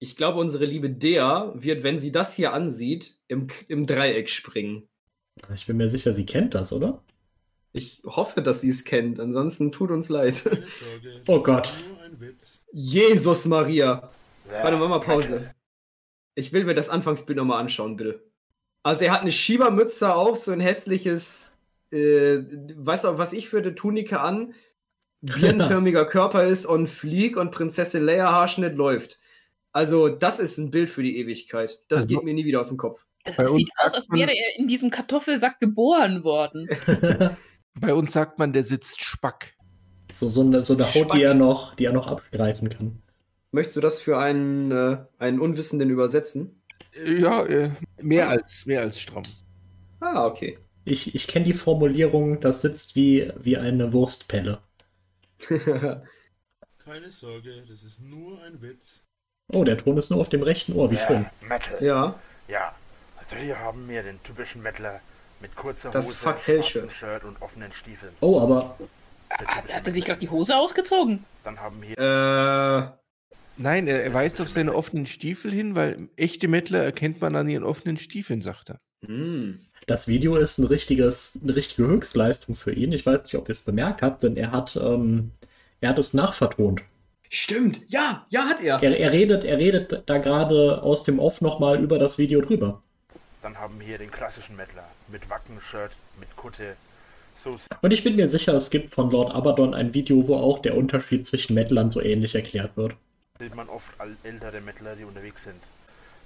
Ich glaube, unsere liebe Dea wird, wenn sie das hier ansieht, im, im Dreieck springen. Ich bin mir sicher, sie kennt das, oder? Ich hoffe, dass sie es kennt, ansonsten tut uns leid. Oh Gott. Jesus Maria. Warte, mach mal Pause. Ich will mir das Anfangsbild nochmal anschauen, bitte. Also er hat eine Schiebermütze auf, so ein hässliches, äh, weißt du, was ich für eine Tunika an, birnenförmiger Körper ist und Flieg und Prinzessin Leia Haarschnitt läuft. Also das ist ein Bild für die Ewigkeit. Das Also- geht mir nie wieder aus dem Kopf. Bei Das uns sieht aus, als wäre er in diesem Kartoffelsack geboren worden. Bei uns sagt man, der sitzt Spack. so, so, eine, so eine Haut, Spack. die er, noch, die er noch abstreifen kann. Möchtest du das für einen, äh, einen Unwissenden übersetzen? Äh, Ja, äh, mehr als, mehr als stramm. Ah, okay. Ich, ich kenne die Formulierung, das sitzt wie, wie eine Wurstpelle. Keine Sorge, das ist nur ein Witz. Oh, der Ton ist nur auf dem rechten Ohr, wie schön. Metal. ja. Ja. Also hier haben wir den typischen Metaler mit kurzer Das Hose, schwarzem Shirt und offenen Stiefeln. Oh, aber Der typische Hat er sich gerade die Hose ausgezogen? Dann haben wir Äh, Nein, er, er weist auf seine offenen Stiefel hin, weil echte Mettler erkennt man an ihren offenen Stiefeln, sagt er. hm. Das Video ist ein richtiges, eine richtige Höchstleistung für ihn. Ich weiß nicht, ob ihr es bemerkt habt, denn er hat, ähm, er hat es nachvertont. Stimmt. Ja, ja, hat er. Er, er, redet, er redet da gerade aus dem Off nochmal über das Video drüber. Dann haben wir den klassischen Metaler mit Wackenshirt, mit Kutte. So Und ich bin mir sicher, es gibt von Lord Abaddon ein Video, wo auch der Unterschied zwischen Metlern so ähnlich erklärt wird. sieht man oft ältere Metaler, die unterwegs sind.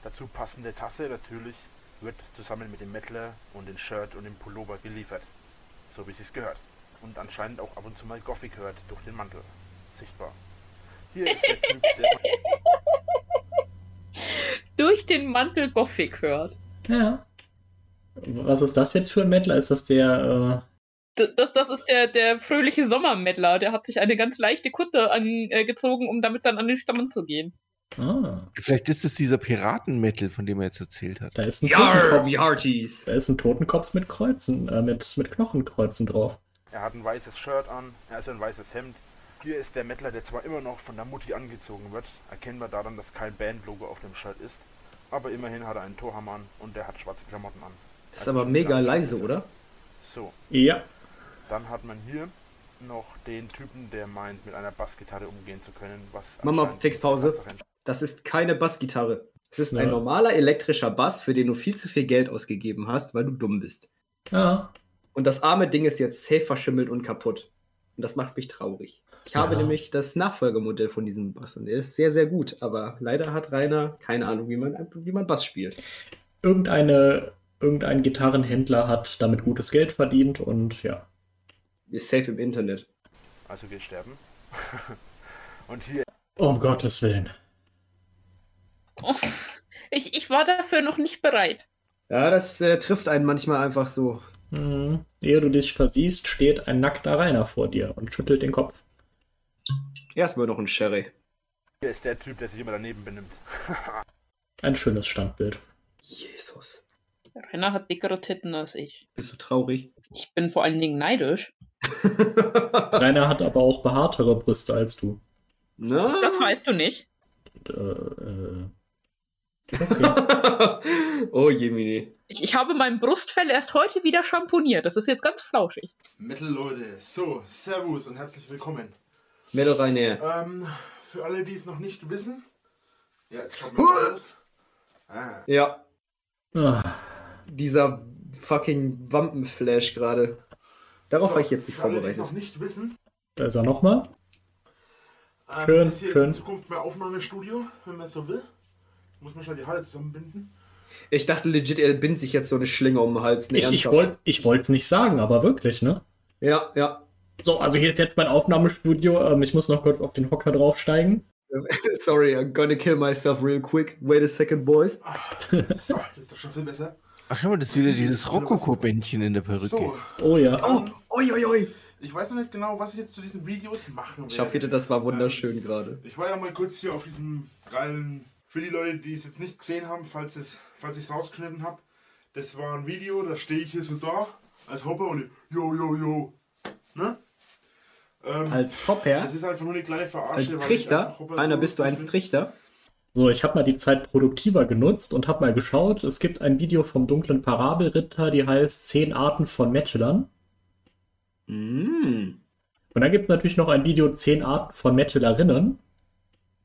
Dazu passende Tasse natürlich wird zusammen mit dem Metaler und dem Shirt und dem Pullover geliefert. So wie es sich gehört. Und anscheinend auch ab und zu mal Gothic hört durch den Mantel. Sichtbar. Hier ist der Typ, der Durch den Mantel Gothic hört. Ja. Was ist das jetzt für ein Metler? Ist das der, D- Das, das ist der, der fröhliche Sommermettler. Der hat sich eine ganz leichte Kutte angezogen, um damit dann an den Strand zu gehen. Ah, Vielleicht ist es dieser Piratenmetal, von dem er jetzt erzählt hat. da ist ein Yarr, Totenkopf. Da ist ein Totenkopf mit Kreuzen, äh, mit, mit Knochenkreuzen drauf. Er hat ein weißes Shirt an, also ein weißes Hemd. Hier ist der Mettler, der zwar immer noch von der Mutti angezogen wird, erkennbar daran, dass kein Bandlogo auf dem Shirt ist, aber immerhin hat er einen Torhammer an und er hat schwarze Klamotten an. Das ist aber mega leise, oder? So, Ja. dann hat man hier noch den Typen, der meint, mit einer Bassgitarre umgehen zu können, was Mach mal anscheinend Fixpause. Das ist keine Bassgitarre. Es ist ein Ja. normaler elektrischer Bass, für den du viel zu viel Geld ausgegeben hast, weil du dumm bist. Ja. Und das arme Ding ist jetzt safe verschimmelt und kaputt. Und das macht mich traurig. Ich habe Ja. nämlich das Nachfolgemodell von diesem Bass und der ist sehr, sehr gut. Aber leider hat Rainer keine Ahnung, wie man, wie man Bass spielt. Irgendeine, irgendein Gitarrenhändler hat damit gutes Geld verdient und ja. Ist safe im Internet. Also wir sterben. Und hier Um Gottes Willen. Oh, ich, ich war dafür noch nicht bereit. Ja, das äh, trifft einen manchmal einfach so. Hm. Ehe du dich versiehst, steht ein nackter Rainer vor dir und schüttelt den Kopf. Erstmal noch ein Sherry. ist der Typ, der sich immer daneben benimmt. Ein schönes Standbild. Jesus. Rainer hat dickere Titten als ich. Bist du traurig? Ich bin vor allen Dingen neidisch. Rainer hat aber auch behaartere Brüste als du. Na? Das weißt du nicht. Äh, äh, oh Jemini. Ich, ich habe mein Brustfell erst heute wieder schamponiert. Das ist jetzt ganz flauschig. Metal Leute, so, Servus und herzlich willkommen. Metal Rainer. Ähm, für alle, die es noch nicht wissen, ja, jetzt schaut mal. Ah, Ja, ah, dieser fucking Wampenflash gerade. Darauf so, war ich jetzt nicht für alle, die es vorbereitet. noch nicht wissen, da ist er nochmal. ähm, Schön, das hier schön. ist in Zukunft mein Aufnahmestudio, wenn man so will. Muss man schnell die Halle zusammenbinden. Ich dachte legit, er bindet sich jetzt so eine Schlinge um den Hals. Ich, ich wollte ich es nicht sagen, aber wirklich, ne? Ja, ja. So, also hier ist jetzt mein Aufnahmestudio. Ähm, ich muss noch kurz auf den Hocker draufsteigen. Sorry, I'm gonna kill myself real quick. Wait a second, boys. Ah, so, das ist doch schon viel besser. Ach, schau mal, das ist wieder dieses Rokoko-Bändchen in der Perücke. So, Oh ja. Oh, oi, oi, oi. ich weiß noch nicht genau, was ich jetzt zu diesen Videos machen werde. Schaffierte, das war wunderschön gerade. Ich war ja mal kurz hier auf diesem geilen, für die Leute, die es jetzt nicht gesehen haben, falls, es, falls ich es rausgeschnitten habe. Das war ein Video, da stehe ich hier so da, als Hopper und ich, jo, jo, jo. Ne? Ähm, Als Hopper, das ist einfach nur eine kleine Verarsche. als Trichter, einer so bist du ein. Trichter. So, ich habe mal die Zeit produktiver genutzt und habe mal geschaut. Es gibt ein Video vom dunklen Parabelritter, die heißt 10 Arten von Metalern. Mm. Und dann gibt es natürlich noch ein Video 10 Arten von Metalerinnen.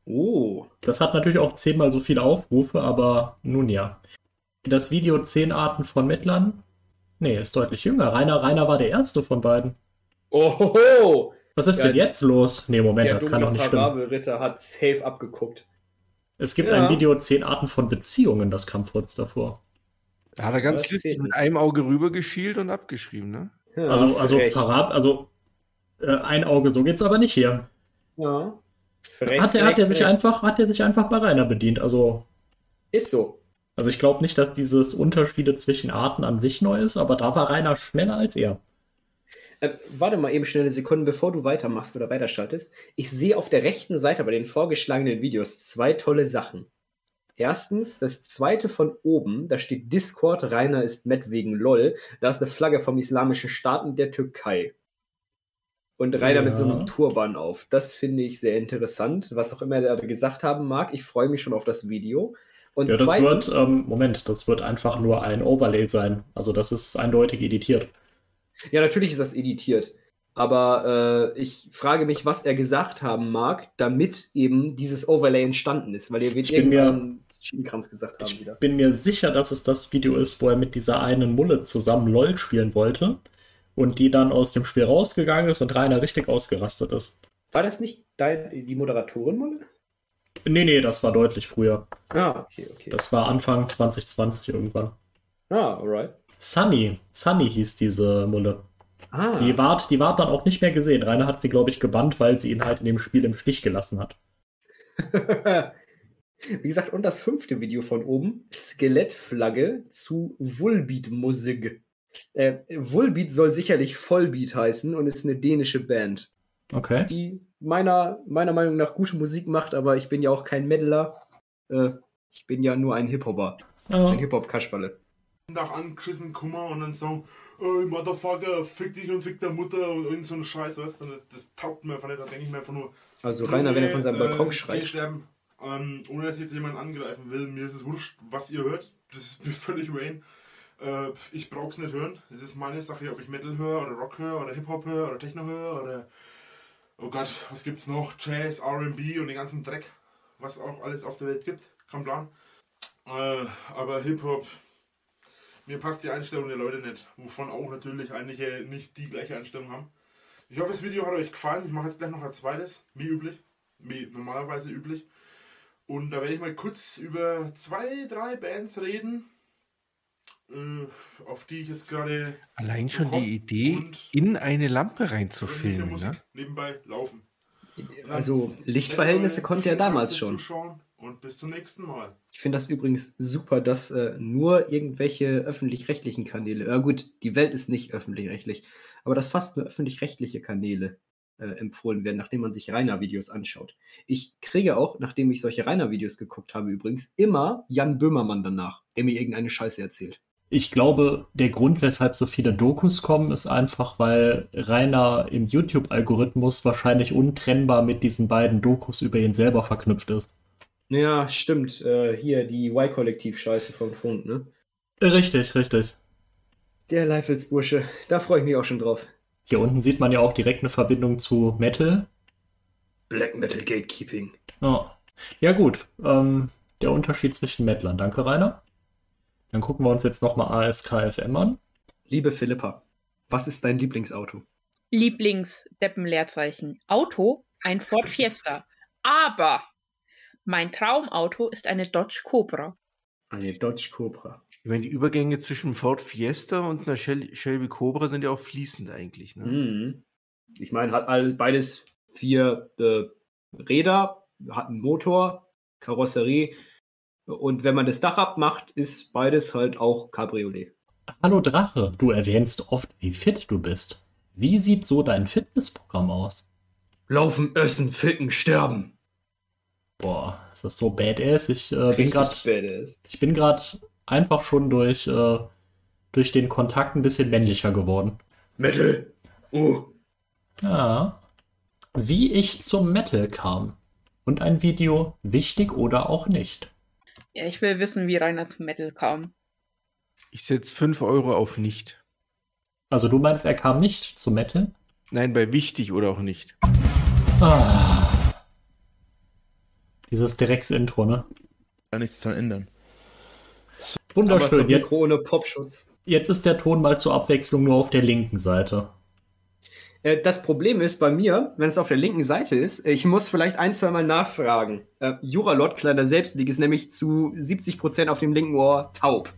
Oh. Das hat natürlich auch zehnmal so viele Aufrufe, aber nun ja. Das Video 10 Arten von Metlern? Nee, ist deutlich jünger. Rainer, Rainer war der erste von beiden. Ohoho! Was ist Ja, denn jetzt los? Nee, Moment, Der das kann doch nicht stimmen. Parabelritter hat safe abgeguckt. Es gibt Ja. ein Video 10 Arten von Beziehungen, das kam kurz davor. Da hat er ganz zählt mit einem Auge rübergeschielt und abgeschrieben, ne? Ja, Also, also. Parab, also äh, ein Auge, so geht's aber nicht hier. Ja. Frech, Hat er hat er sich frech. einfach, hat er sich einfach bei Rainer bedient. Also, Ist so. also ich glaube nicht, dass dieses Unterschiede zwischen Arten an sich neu ist, aber da war Rainer schneller als er. Äh, warte mal eben schnell eine Sekunde, bevor du weitermachst oder weiterschaltest. Ich sehe auf der rechten Seite bei den vorgeschlagenen Videos zwei tolle Sachen. Erstens, das zweite von oben, da steht Discord, Rainer ist Matt wegen LOL. Da ist eine Flagge vom Islamischen Staat und der Türkei. Und Rainer mit so Ja. einem Turban auf. Das finde ich sehr interessant. Was auch immer er gesagt haben mag. Ich freue mich schon auf das Video. Und Ja, das zweitens, wird, ähm, Moment, das wird einfach nur ein Overlay sein. Also das ist eindeutig editiert. Ja, natürlich ist das editiert. Aber äh, ich frage mich, was er gesagt haben mag, damit eben dieses Overlay entstanden ist. Weil er wird Ich bin mir- irgendwann Schienenkrams gesagt haben Ich wieder. bin mir sicher, dass es das Video ist, wo er mit dieser einen Mulle zusammen LOL spielen wollte und die dann aus dem Spiel rausgegangen ist und Rainer richtig ausgerastet ist. War das nicht dein, die Moderatorin, Molle? Nee, nee, das war deutlich früher. Ah, okay, okay. Das war Anfang 2020 irgendwann. ah, alright. Sunny, Sunny hieß diese Mulle. Ah, Die ward, die ward dann auch nicht mehr gesehen. Rainer hat sie, glaube ich, gebannt, weil sie ihn halt in dem Spiel im Stich gelassen hat. Wie gesagt, und das fünfte Video von oben: Skelettflagge zu Volbeat-Musik. Äh, Volbeat soll sicherlich Vollbeat heißen und ist eine dänische Band. Okay. die meiner, meiner Meinung nach gute Musik macht, aber ich bin ja auch kein Meddler. Äh, ich bin ja nur ein Hip-Hopper. Ja. Ein Hip-Hop-Kasperle. Tag angeschissen, Kummer und dann so, ey, Motherfucker, fick dich und fick der Mutter und irgend so eine Scheiße, weißt du, das, das taugt mir einfach nicht, da denke ich mir einfach nur, Also Rainer, wenn er von seinem Balkon äh, schreit. sterben. Ähm, ohne dass ich jetzt jemanden angreifen will, mir ist es wurscht, was ihr hört, das ist mir völlig Wayne. Äh, ich brauch's nicht hören, es ist meine Sache, ob ich Metal höre oder Rock höre oder Hip-Hop höre oder Techno höre oder, oh Gott, was gibt's noch, Jazz, R&B und den ganzen Dreck, was auch alles auf der Welt gibt, kein Plan. Äh, aber Hip-Hop, mir passt die Einstellung der Leute nicht, wovon auch natürlich einige nicht die gleiche Einstellung haben. Ich hoffe, das Video hat euch gefallen. Ich mache jetzt gleich noch ein zweites, wie üblich, wie normalerweise üblich. Und da werde ich mal kurz über zwei, drei Bands reden, auf die ich jetzt gerade Allein schon die Idee, in eine Lampe reinzufilmen. Musik Ne? nebenbei laufen. Also Lichtverhältnisse konnte er damals schon. Zuschauen und bis zum nächsten Mal. Ich finde das übrigens super, dass äh, nur irgendwelche öffentlich-rechtlichen Kanäle, ja gut, die Welt ist nicht öffentlich-rechtlich, aber dass fast nur öffentlich-rechtliche Kanäle äh, empfohlen werden, nachdem man sich Rainer-Videos anschaut. Ich kriege auch, nachdem ich solche Rainer-Videos geguckt habe übrigens, immer Jan Böhmermann danach, der mir irgendeine Scheiße erzählt. Ich glaube, der Grund, weshalb so viele Dokus kommen, ist einfach, weil Rainer im YouTube-Algorithmus wahrscheinlich untrennbar mit diesen beiden Dokus über ihn selber verknüpft ist. Ja, stimmt. Äh, hier die Y-Kollektiv-Scheiße vom Funk, ne? Richtig, richtig. Der Leifelsbursche, da freue ich mich auch schon drauf. Hier unten sieht man ja auch direkt eine Verbindung zu Metal. Black Metal Gatekeeping. Ja, ja gut. Ähm, der Unterschied zwischen Metlern. Danke, Rainer. Dann gucken wir uns jetzt nochmal ASKFM an. Liebe Philippa, was ist dein Lieblingsauto? Lieblings-Deppen-Leerzeichen. Auto, ein Ford Fiesta. Aber mein Traumauto ist eine Dodge Cobra. Eine Dodge Cobra. Ich meine, die Übergänge zwischen Ford Fiesta und einer Shel Shelby Cobra sind ja auch fließend eigentlich. Ne? Mhm. Ich meine, hat all, beides vier äh, Räder, hat einen Motor, Karosserie. Und wenn man das Dach abmacht, ist beides halt auch Cabriolet. Hallo Drache, du erwähnst oft, wie fit du bist. Wie sieht so dein Fitnessprogramm aus? Laufen, essen, ficken, sterben. Boah, ist das so badass? Ich äh, bin gerade badass. ich bin gerade einfach schon durch, äh, durch den Kontakt ein bisschen männlicher geworden. Metal. Oh. Ja. Wie ich zum Metal kam. Und ein Video, wichtig oder auch nicht. Ja, ich will wissen, wie Rainer zum Metal kam. Ich setze 5 Euro auf nicht. Also du meinst, er kam nicht zum Metal? Nein, bei wichtig oder auch nicht. Ah. Dieses Drecks-Intro, ne? Da nichts dran ändern. Wunderschön. Jetzt, ohne Popschutz. jetzt ist der Ton mal zur Abwechslung nur auf der linken Seite. Äh, das Problem ist bei mir, wenn es auf der linken Seite ist, ich muss vielleicht ein, zwei Mal nachfragen. Äh, Juralot, kleiner Selbstlieg, ist nämlich zu 70% auf dem linken Ohr taub.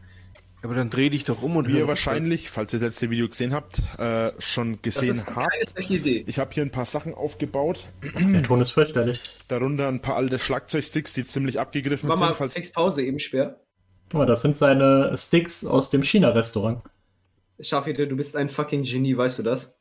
Aber dann dreh dich doch um und Wie ihr wahrscheinlich, falls ihr das letzte Video gesehen habt, äh, schon gesehen habt. Ich habe hier ein paar Sachen aufgebaut, Der Ton ist fürchterlich. darunter ein paar alte Schlagzeugsticks, die ziemlich abgegriffen Mach mal sind. Falls fix Pause eben schwer. Guck mal, das sind seine Sticks aus dem China-Restaurant. Schafite, du bist ein fucking Genie, weißt du das?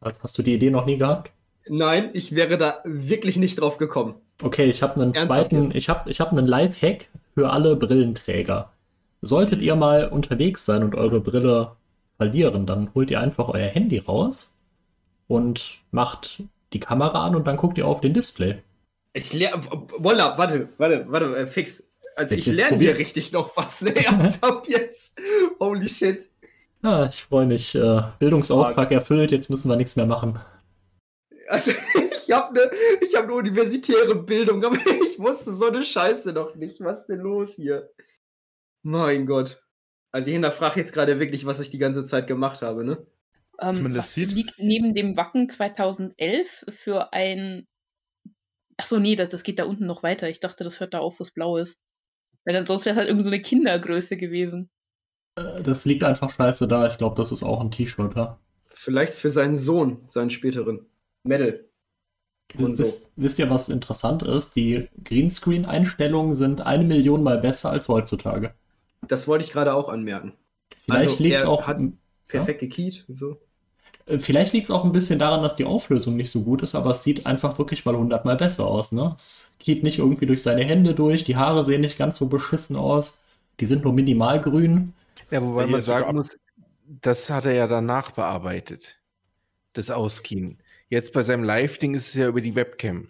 Also hast du die Idee noch nie gehabt? Nein, ich wäre da wirklich nicht drauf gekommen. Okay, ich habe einen Ernsthaft zweiten, jetzt? ich habe ich hab einen Live-Hack für alle Brillenträger. Solltet ihr mal unterwegs sein und eure Brille verlieren, dann holt ihr einfach euer Handy raus und macht die Kamera an und dann guckt ihr auf den Display. Ich lerne. Wolla, warte, warte, warte, äh, fix. Also Jetzt- ich lerne hier richtig noch was. Ne, ernsthaft jetzt. Holy shit. Ja, ich freue mich. Äh, Bildungsauftrag erfüllt, jetzt müssen wir nichts mehr machen. Also ich habe ne, ich habe eine universitäre Bildung, aber ich wusste so eine Scheiße noch nicht. Was ist denn los hier? Mein Gott. Also ich hinterfrage jetzt gerade wirklich, was ich die ganze Zeit gemacht habe, ne? Ähm, was sieht. liegt neben dem Wacken 2011 für ein. Achso, nee, das, das geht da unten noch weiter. Ich dachte, das hört da auf, wo es blau ist. Weil dann sonst wäre es halt irgend so eine Kindergröße gewesen. Äh, das liegt einfach scheiße da. Ich glaube, das ist auch ein T-Shirt, ja. Vielleicht für seinen Sohn, seinen späteren. Medal. Und so. Wisst, wisst ihr, was interessant ist? Die Greenscreen-Einstellungen sind eine Million mal besser als heutzutage. Das wollte ich gerade auch anmerken. Vielleicht Also, liegt es auch, hat- Perfekt gekeyt und so. äh, vielleicht liegt's auch ein bisschen daran, dass die Auflösung nicht so gut ist, aber es sieht einfach wirklich mal hundertmal besser aus. Ne? Es geht nicht irgendwie durch seine Hände durch, die Haare sehen nicht ganz so beschissen aus, die sind nur minimal grün. Ja, wobei man sagen muss, das hat er ja danach bearbeitet. Das Auskien. Jetzt bei seinem Live-Ding ist es ja über die Webcam.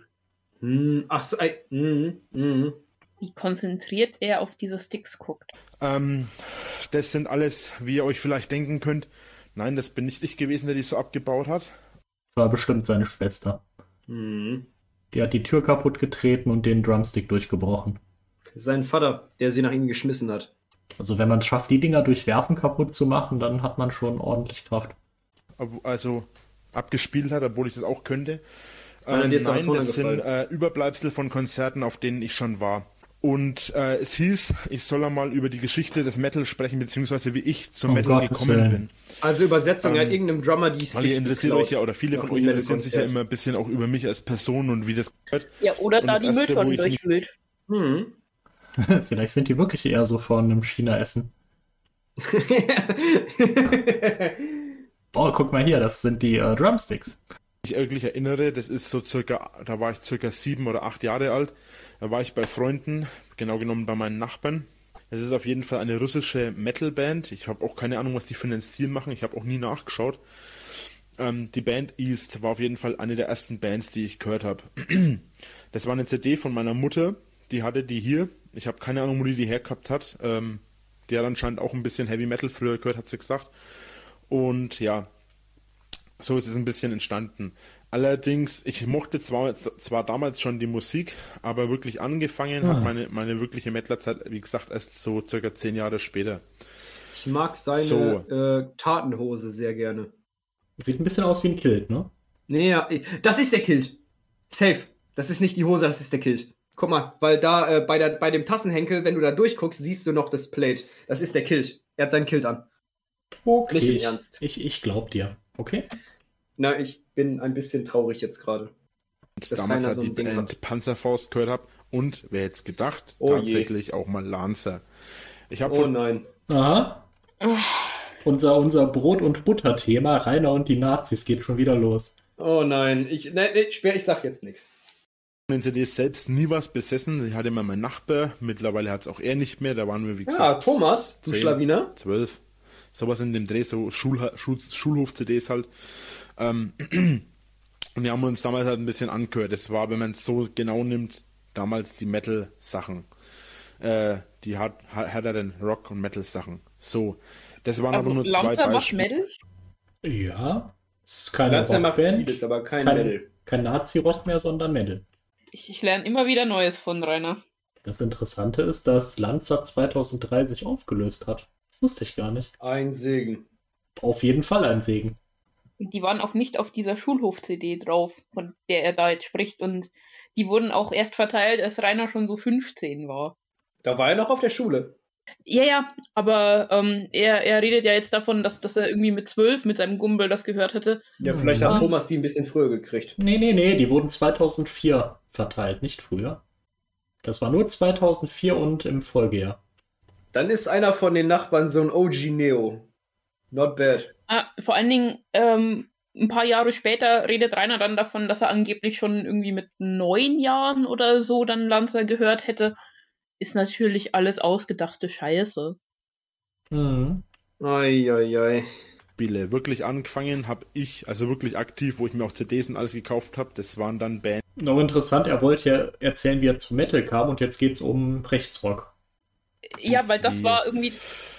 Hm, ach so, ey, hm, hm. Wie konzentriert er auf diese Sticks guckt. Ähm, das sind alles, wie ihr euch vielleicht denken könnt. Nein, das bin nicht ich gewesen, der die so abgebaut hat. Das war bestimmt seine Schwester. Hm. Die hat die Tür kaputt getreten und den Drumstick durchgebrochen. Sein Vater, der sie nach ihm geschmissen hat. Also wenn man es schafft, die Dinger durch Werfen kaputt zu machen, dann hat man schon ordentlich Kraft. Also abgespielt hat, obwohl ich das auch könnte. Ähm, nein, das sind äh, Überbleibsel von Konzerten, auf denen ich schon war. Und äh, es hieß, ich soll einmal über die Geschichte des Metal sprechen, beziehungsweise wie ich zum Um Metal Gottes gekommen bin. Also Übersetzung Ähm, hat irgendeinem Drummer die Weil ihr interessiert geklaut. euch ja, oder viele Nach von euch interessieren sich ja immer ein bisschen auch über mich als Person und wie das gehört. Ja, oder Und da die Mülltonnen durchwühlt. Hm. Vielleicht sind die wirklich eher so von einem China-Essen. Oh, guck mal hier, das sind die äh, Drumsticks. Ich wirklich erinnere, das ist so circa, da war ich circa sieben oder acht Jahre alt. Da war ich bei Freunden, genau genommen bei meinen Nachbarn. Es ist auf jeden Fall eine russische Metalband. Ich habe auch keine Ahnung, was die für einen Stil machen. Ich habe auch nie nachgeschaut. Ähm, die Band East war auf jeden Fall eine der ersten Bands, die ich gehört habe. Das war eine CD von meiner Mutter. Die hatte die hier. Ich habe keine Ahnung, wo die die hergehabt hat. Ähm, die hat anscheinend auch ein bisschen Heavy Metal früher gehört, hat sie gesagt. Und ja, so ist es ein bisschen entstanden. Allerdings, ich mochte zwar, zwar damals schon die Musik, aber wirklich angefangen Ah. hat meine, meine wirkliche Mettlerzeit, wie gesagt, erst so circa zehn Jahre später. Ich mag seine So. äh, Tatenhose sehr gerne. Sieht ein bisschen aus wie ein Kilt, ne? Nee, ja, ich- das ist der Kilt. Safe. Das ist nicht die Hose, das ist der Kilt. Guck mal, weil da äh, bei, der, bei dem Tassenhenkel, wenn du da durchguckst, siehst du noch das Plate. Das ist der Kilt. Er hat seinen Kilt an. Okay. Nicht im ich, Ernst. Ich, ich glaub dir. Okay. Na, ich bin ein bisschen traurig jetzt gerade. Damals hat so die ein Ding Band hat. Panzerfaust gehört hab und wer jetzt gedacht, Oh je. tatsächlich auch mal Lancer. Ich habe Oh von nein. Aha. Unser, unser Brot- und Butter-Thema, Rainer und die Nazis, geht schon wieder los. Oh nein. Ich, ne, ne, ich, ich sag jetzt nichts. Den CDs selbst nie was besessen. Ich hatte immer meinen Nachbar, mittlerweile hat es auch er nicht mehr, da waren wir wie Ja, gesagt Thomas, du Zehn. Schlawiner. zwölf. Sowas in dem Dreh, so Schul Schul Schulhof-CDs halt. Ähm, und wir haben uns damals halt ein bisschen angehört. Das war, wenn man es so genau nimmt, damals die Metal-Sachen. Äh, die hat, hat, er den Rock- und Metal-Sachen. So. Das waren Also aber nur zwei Lanza macht Beispiele. Metal? Ja. Es ist keine macht Rockband. vieles, aber Es ist kein kein, Metal. kein Nazi-Rock mehr, sondern Metal. Ich, ich lerne immer wieder Neues von Rainer. Das Interessante ist, dass Lanza 2003 sich aufgelöst hat. Das wusste ich gar nicht. Ein Segen. Auf jeden Fall ein Segen. Die waren auch nicht auf dieser Schulhof-CD drauf, von der er da jetzt spricht. Und die wurden auch erst verteilt, als Rainer schon so 15 war. Da war er noch auf der Schule. Ja, ja, aber ähm, er, er redet ja jetzt davon, dass, dass er irgendwie mit 12 mit seinem Gumbel das gehört hätte. Ja, vielleicht hat Thomas die ein bisschen früher gekriegt. Nee, nee, nee, die wurden 2004 verteilt, nicht früher. Das war nur 2004 und im Folgejahr. Dann ist einer von den Nachbarn so ein OG Neo. Not bad. Ah, vor allen Dingen, ähm, ein paar Jahre später redet Rainer dann davon, dass er angeblich schon irgendwie mit neun Jahren oder so dann Lanza gehört hätte. Ist natürlich alles ausgedachte Scheiße. Mhm. Eieiei. Spiele. Wirklich angefangen habe ich, also wirklich aktiv, wo ich mir auch CDs und alles gekauft habe. Das waren dann Bands. Noch interessant, er wollte ja erzählen, wie er zu Metal kam und jetzt geht's um Rechtsrock. Ja, Das weil das war irgendwie,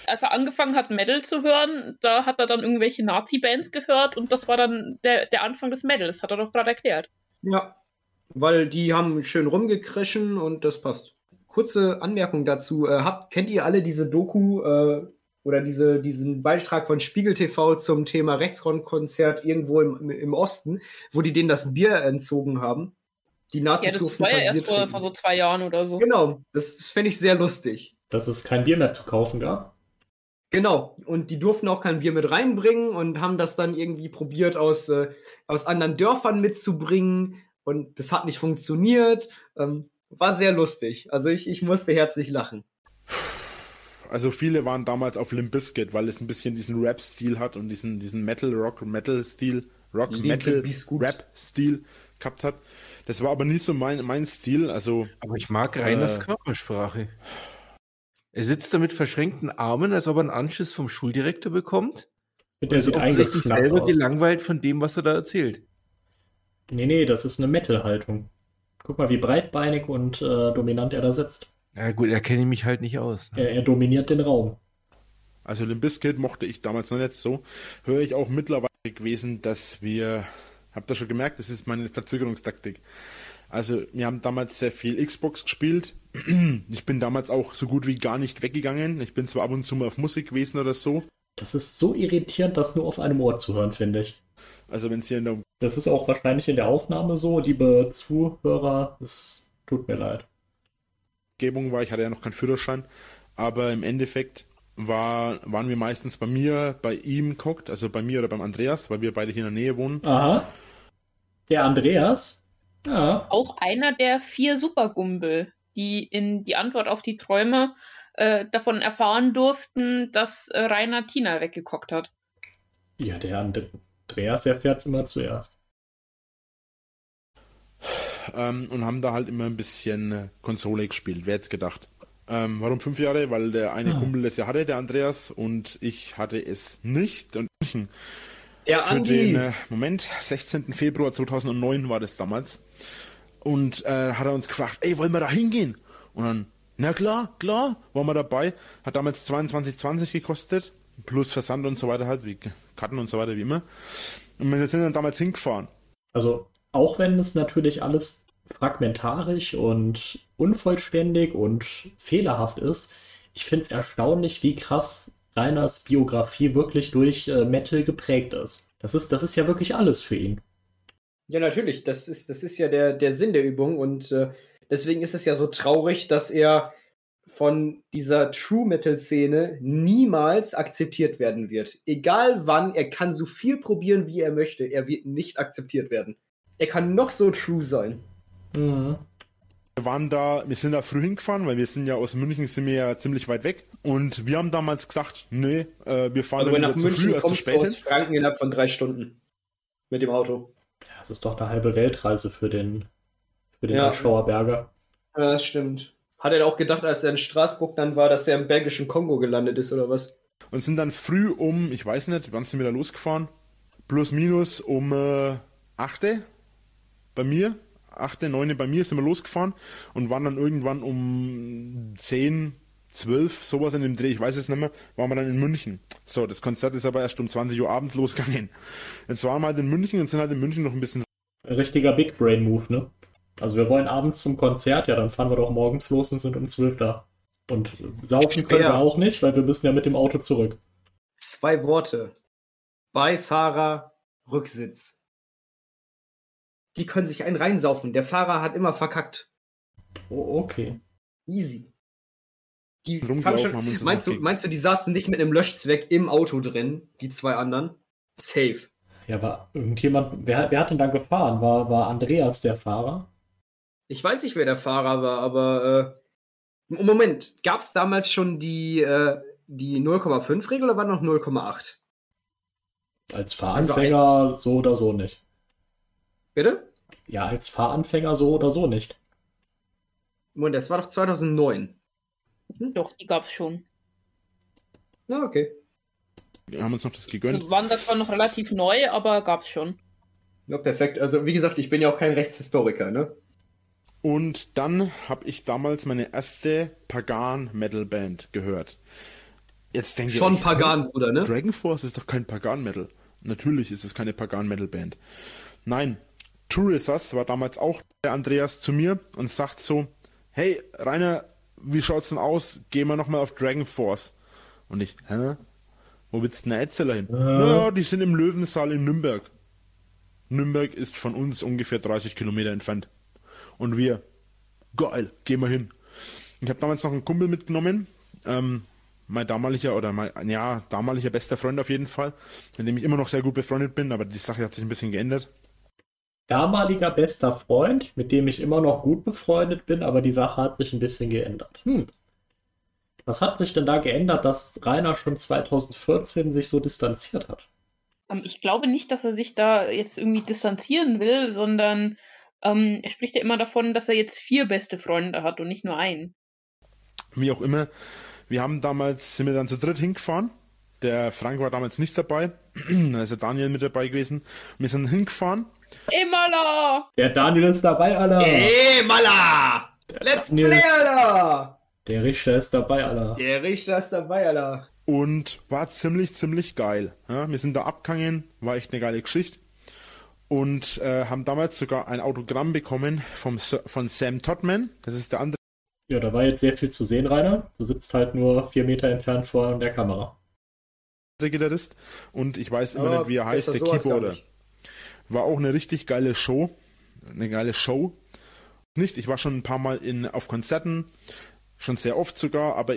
als er angefangen hat, Metal zu hören, da hat er dann irgendwelche Nazi-Bands gehört und das war dann der, der Anfang des Metals, hat er doch gerade erklärt. Ja. Weil die haben schön rumgekrischen und das passt. Kurze Anmerkung dazu. Äh, habt, kennt ihr alle diese Doku äh, oder diese, diesen Beitrag von Spiegel TV zum Thema Rechtsrock-Konzert irgendwo im, im Osten, wo die denen das Bier entzogen haben? Die Nazis Ja, das durften war ja erst vor, vor so zwei Jahren oder so. Genau, das, das fände ich sehr lustig. Dass es kein Bier mehr zu kaufen gab. Genau, und die durften auch kein Bier mit reinbringen und haben das dann irgendwie probiert aus, äh, aus anderen Dörfern mitzubringen und das hat nicht funktioniert. Ähm, war sehr lustig. Also ich, ich musste herzlich lachen. Also viele waren damals auf Limp Bizkit, weil es ein bisschen diesen Rap-Stil hat und diesen, diesen Metal-Rock-Metal-Stil. Rock-Metal-Rap-Stil gehabt hat. Das war aber nie so mein, mein Stil. Also Aber ich mag Reiners Äh. Körpersprache. Er sitzt da mit verschränkten Armen, als ob er einen Anschiss vom Schuldirektor bekommt. Der Also sieht eingeknackt selber aus. gelangweilt von dem, was er da erzählt. Nee, nee, das ist eine Metal-Haltung. Guck mal, wie breitbeinig und äh, dominant er da sitzt. Ja gut, er kenne mich halt nicht aus. Ne? Er, er dominiert den Raum. Also Limp Bizkit mochte ich damals noch nicht so. Höre ich auch mittlerweile gewesen, dass wir, habt ihr schon gemerkt, das ist meine Verzögerungstaktik. Also, wir haben damals sehr viel Xbox gespielt. Ich bin damals auch so gut wie gar nicht weggegangen. Ich bin zwar ab und zu mal auf Musik gewesen oder so. Das ist so irritierend, das nur auf einem Ohr zu hören, finde ich. Also, wenn es hier in der Das ist auch wahrscheinlich in der Aufnahme so, liebe Zuhörer. Es tut mir leid. Umgebung war, ich hatte ja noch keinen Führerschein, aber im Endeffekt war, waren wir meistens bei mir, bei ihm guckt, also bei mir oder beim Andreas, weil wir beide hier in der Nähe wohnen. Aha. Der Andreas? Ja. Auch einer der vier Supergumbel, die in die Antwort auf die Träume äh, davon erfahren durften, dass äh, Rainer Tina weggekockt hat. Ja, der Andreas erfährt es immer zuerst. ähm, und haben da halt immer ein bisschen äh, Konsole gespielt. Wer hätte gedacht? Ähm, warum fünf Jahre? Weil der eine Ah. Kumpel das ja hatte, der Andreas, und ich hatte es nicht. Und Der für Andi. den äh, Moment, 16. Februar 2009 war das damals. Und äh, hat er uns gefragt, ey, wollen wir da hingehen? Und dann, na klar, klar, waren wir dabei. Hat damals 22,20 gekostet, plus Versand und so weiter halt, wie Karten und so weiter, wie immer. Und wir sind dann damals hingefahren. Also, auch wenn es natürlich alles fragmentarisch und unvollständig und fehlerhaft ist, ich finde es erstaunlich, wie krass Reiners Biografie wirklich durch äh, Metal geprägt ist. Das ist, das ist ja wirklich alles für ihn. Ja, natürlich. Das ist, das ist ja der, der Sinn der Übung und äh, deswegen ist es ja so traurig, dass er von dieser True Metal-Szene niemals akzeptiert werden wird. Egal wann, er kann so viel probieren, wie er möchte, er wird nicht akzeptiert werden. Er kann noch so true sein. Mhm. Wir waren da, wir sind da früh hingefahren, weil wir sind ja aus München, sind wir ja ziemlich weit weg. Und wir haben damals gesagt, nee, äh, wir fahren Also dann wenn nach zu früh, München erst zu kommst du spät aus. Franken innerhalb von drei Stunden. Mit dem Auto. Das ist doch eine halbe Weltreise für den, für den Ja. Berger. Ja, das stimmt. Hat er auch gedacht, als er in Straßburg dann war, dass er im belgischen Kongo gelandet ist, oder was? Und sind dann früh um, ich weiß nicht, wann sind wir da losgefahren? Plus minus um äh, 8 bei mir. 8, 9 bei mir sind wir losgefahren und waren dann irgendwann um 10, 12, sowas in dem Dreh, ich weiß es nicht mehr, waren wir dann in München. So, das Konzert ist aber erst um 20 Uhr abends losgegangen. Jetzt waren wir halt in München und sind halt in München noch ein bisschen Ein richtiger Big Brain Move, ne? Also wir wollen abends zum Konzert, ja, dann fahren wir doch morgens los und sind um 12 da. Und saufen können wir auch nicht, weil wir müssen ja mit dem Auto zurück. Zwei Worte. Beifahrer, Rücksitz. Die können sich einen reinsaufen. Der Fahrer hat immer verkackt. Oh, okay. Easy. Die schon, meinst, du, meinst du, die saßen nicht mit einem Löschzweck im Auto drin, die zwei anderen? Safe. Ja, aber irgendjemand, wer, wer hat denn da gefahren? War, war Andreas der Fahrer? Ich weiß nicht, wer der Fahrer war, aber äh, Moment, gab es damals schon die, äh, die 0,5-Regel oder war noch 0,8? Als Fahranfänger so oder so nicht. Bitte? Ja, als Fahranfänger so oder so nicht. Moment, das war doch 2009. Doch, die gab's schon. Na, okay. Wir haben uns noch das gegönnt. Die waren da zwar noch relativ neu, aber gab's schon. Ja, perfekt. Also, wie gesagt, ich bin ja auch kein Rechtshistoriker, ne? Und dann habe ich damals meine erste Pagan-Metal-Band gehört. Jetzt denke Schon ich, Pagan, Bruder, ne? Dragon Force ist doch kein Pagan-Metal. Natürlich ist es keine Pagan-Metal-Band. Nein, Tourisas war damals auch der Andreas zu mir und sagt so, hey, Rainer, wie schaut's denn aus? Gehen wir nochmal auf Dragon Force. Und ich, hä? Wo willst du denn Erzähler hin? Naja, die sind im Löwensaal in Nürnberg. Nürnberg ist von uns ungefähr 30 Kilometer entfernt. Und wir, geil, gehen wir hin. Ich habe damals noch einen Kumpel mitgenommen, ähm, mein damaliger oder mein, ja, damaliger bester Freund auf jeden Fall, mit dem ich immer noch sehr gut befreundet bin, aber die Sache hat sich ein bisschen geändert. Damaliger bester Freund, mit dem ich immer noch gut befreundet bin, aber die Sache hat sich ein bisschen geändert. Hm. Was hat sich denn da geändert, dass Rainer schon 2014 sich so distanziert hat? Ähm, ich glaube nicht, dass er sich da jetzt irgendwie distanzieren will, sondern ähm, er spricht ja immer davon, dass er jetzt vier beste Freunde hat und nicht nur einen. Wie auch immer, wir haben damals, sind wir dann zu dritt hingefahren. Der Frank war damals nicht dabei, da ist der Daniel mit dabei gewesen. Wir sind hingefahren Imala! Der Daniel ist dabei, Alter. Ey, Mala! Let's Daniel- play, Alter! Der Richter ist dabei, Alter. Der Richter ist dabei, Alter. und war ziemlich, ziemlich geil. Ja, wir sind da abgegangen, war echt eine geile Geschichte. Und äh, haben damals sogar ein Autogramm bekommen vom, von Sam Todman. Das ist der andere. Ja, da war jetzt sehr viel zu sehen, Rainer. Du sitzt halt nur vier Meter entfernt vor der Kamera. Der Gitarrist. Und ich weiß immer Ja, nicht, wie er heißt, der so Keyboarder. War auch eine richtig geile Show. Eine geile Show. Nicht, ich war schon ein paar Mal in, auf Konzerten, schon sehr oft sogar, aber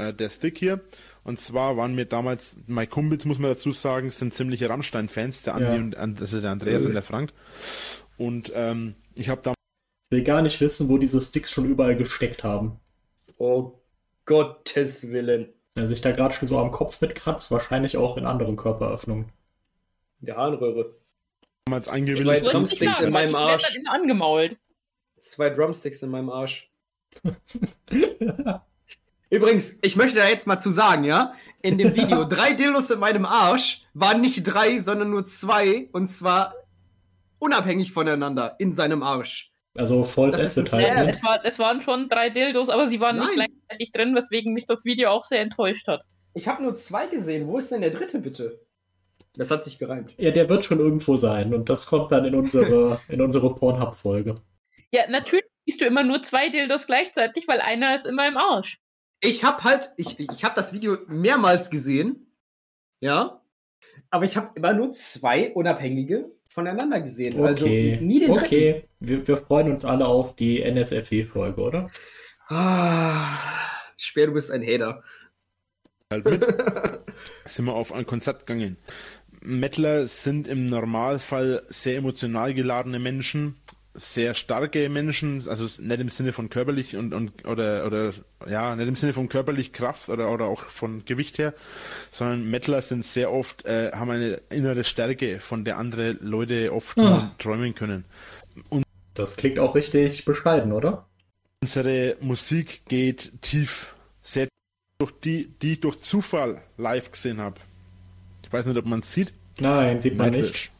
äh, der Stick hier. Und zwar waren mir damals, meine Kumpels, muss man dazu sagen, sind ziemliche Rammstein-Fans, der Andi Ja. und also der Andreas und der Frank. Und ähm, ich habe da Ich will gar nicht wissen, wo diese Sticks schon überall gesteckt haben. Oh Gottes Willen. Wer sich da gerade schon so am Kopf mitkratzt, wahrscheinlich auch in anderen Körperöffnungen. In der Harnröhre. damals Zwei eingewilligt. Wollte ich Drumsticks in meinem Arsch. immer angemault. Zwei Drumsticks in meinem Arsch. Übrigens, ich möchte da jetzt mal zu sagen, ja, in dem Video, drei Dildos in meinem Arsch waren nicht drei, sondern nur zwei, und zwar unabhängig voneinander in seinem Arsch. Also False Das Ja, Advertisement. es, war, es waren schon drei Dildos, aber sie waren nicht Nein. gleichzeitig drin, weswegen mich das Video auch sehr enttäuscht hat. Ich habe nur zwei gesehen. Wo ist denn der dritte, bitte? Das hat sich gereimt. Ja, der wird schon irgendwo sein und das kommt dann in unsere, in unsere Pornhub-Folge. Ja, natürlich siehst du immer nur zwei Dildos gleichzeitig, weil einer ist immer im Arsch. Ich habe halt, ich, ich habe das Video mehrmals gesehen, ja, aber ich habe immer nur zwei unabhängige voneinander gesehen. Also Okay, nie den dritten. okay. Wir, wir freuen uns alle auf die NSFW-Folge, oder? Ah, Speer, du bist ein Hater. halt mit. sind wir auf ein Konzert gegangen. Mettler sind im Normalfall sehr emotional geladene Menschen, sehr starke Menschen, also nicht im Sinne von körperlich und, und oder oder ja, nicht im Sinne von körperlich Kraft oder oder auch von Gewicht her, sondern Mettler sind sehr oft äh, haben eine innere Stärke, von der andere Leute oft Ah. nur träumen können. Das klingt auch richtig bescheiden, oder? Unsere Musik geht tief, sehr tief, durch die, die ich durch Zufall live gesehen habe. Ich weiß nicht, ob man es sieht. Nein, sieht man nicht.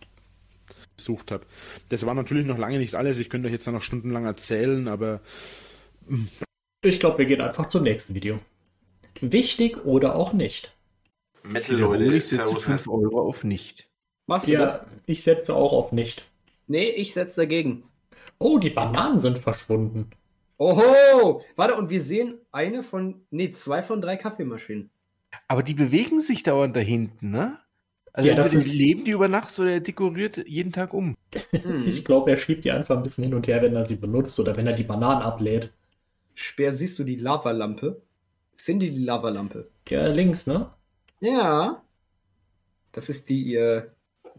Gesucht habe. Das war natürlich noch lange nicht alles. Ich könnte euch jetzt noch stundenlang erzählen, aber Ich glaube, wir gehen einfach zum nächsten Video. Wichtig oder auch nicht. Metal, Leute, ich setze Servus. 5 Euro auf nicht. Machst du das? Ja, ich setze auch auf nicht. Nee, ich setze dagegen. Oh, die Bananen sind verschwunden. Oho! Warte, und wir sehen eine von, nee, zwei von drei Kaffeemaschinen. Aber die bewegen sich dauernd da hinten, ne? Also Ja, das ist- leben die über Nacht oder er dekoriert jeden Tag um. Hm. Ich glaube, er schiebt die einfach ein bisschen hin und her, wenn er sie benutzt oder wenn er die Bananen ablädt. Speer, siehst du die Lavalampe? Finde die Lavalampe. Ja, links, ne? Ja. Das ist die äh,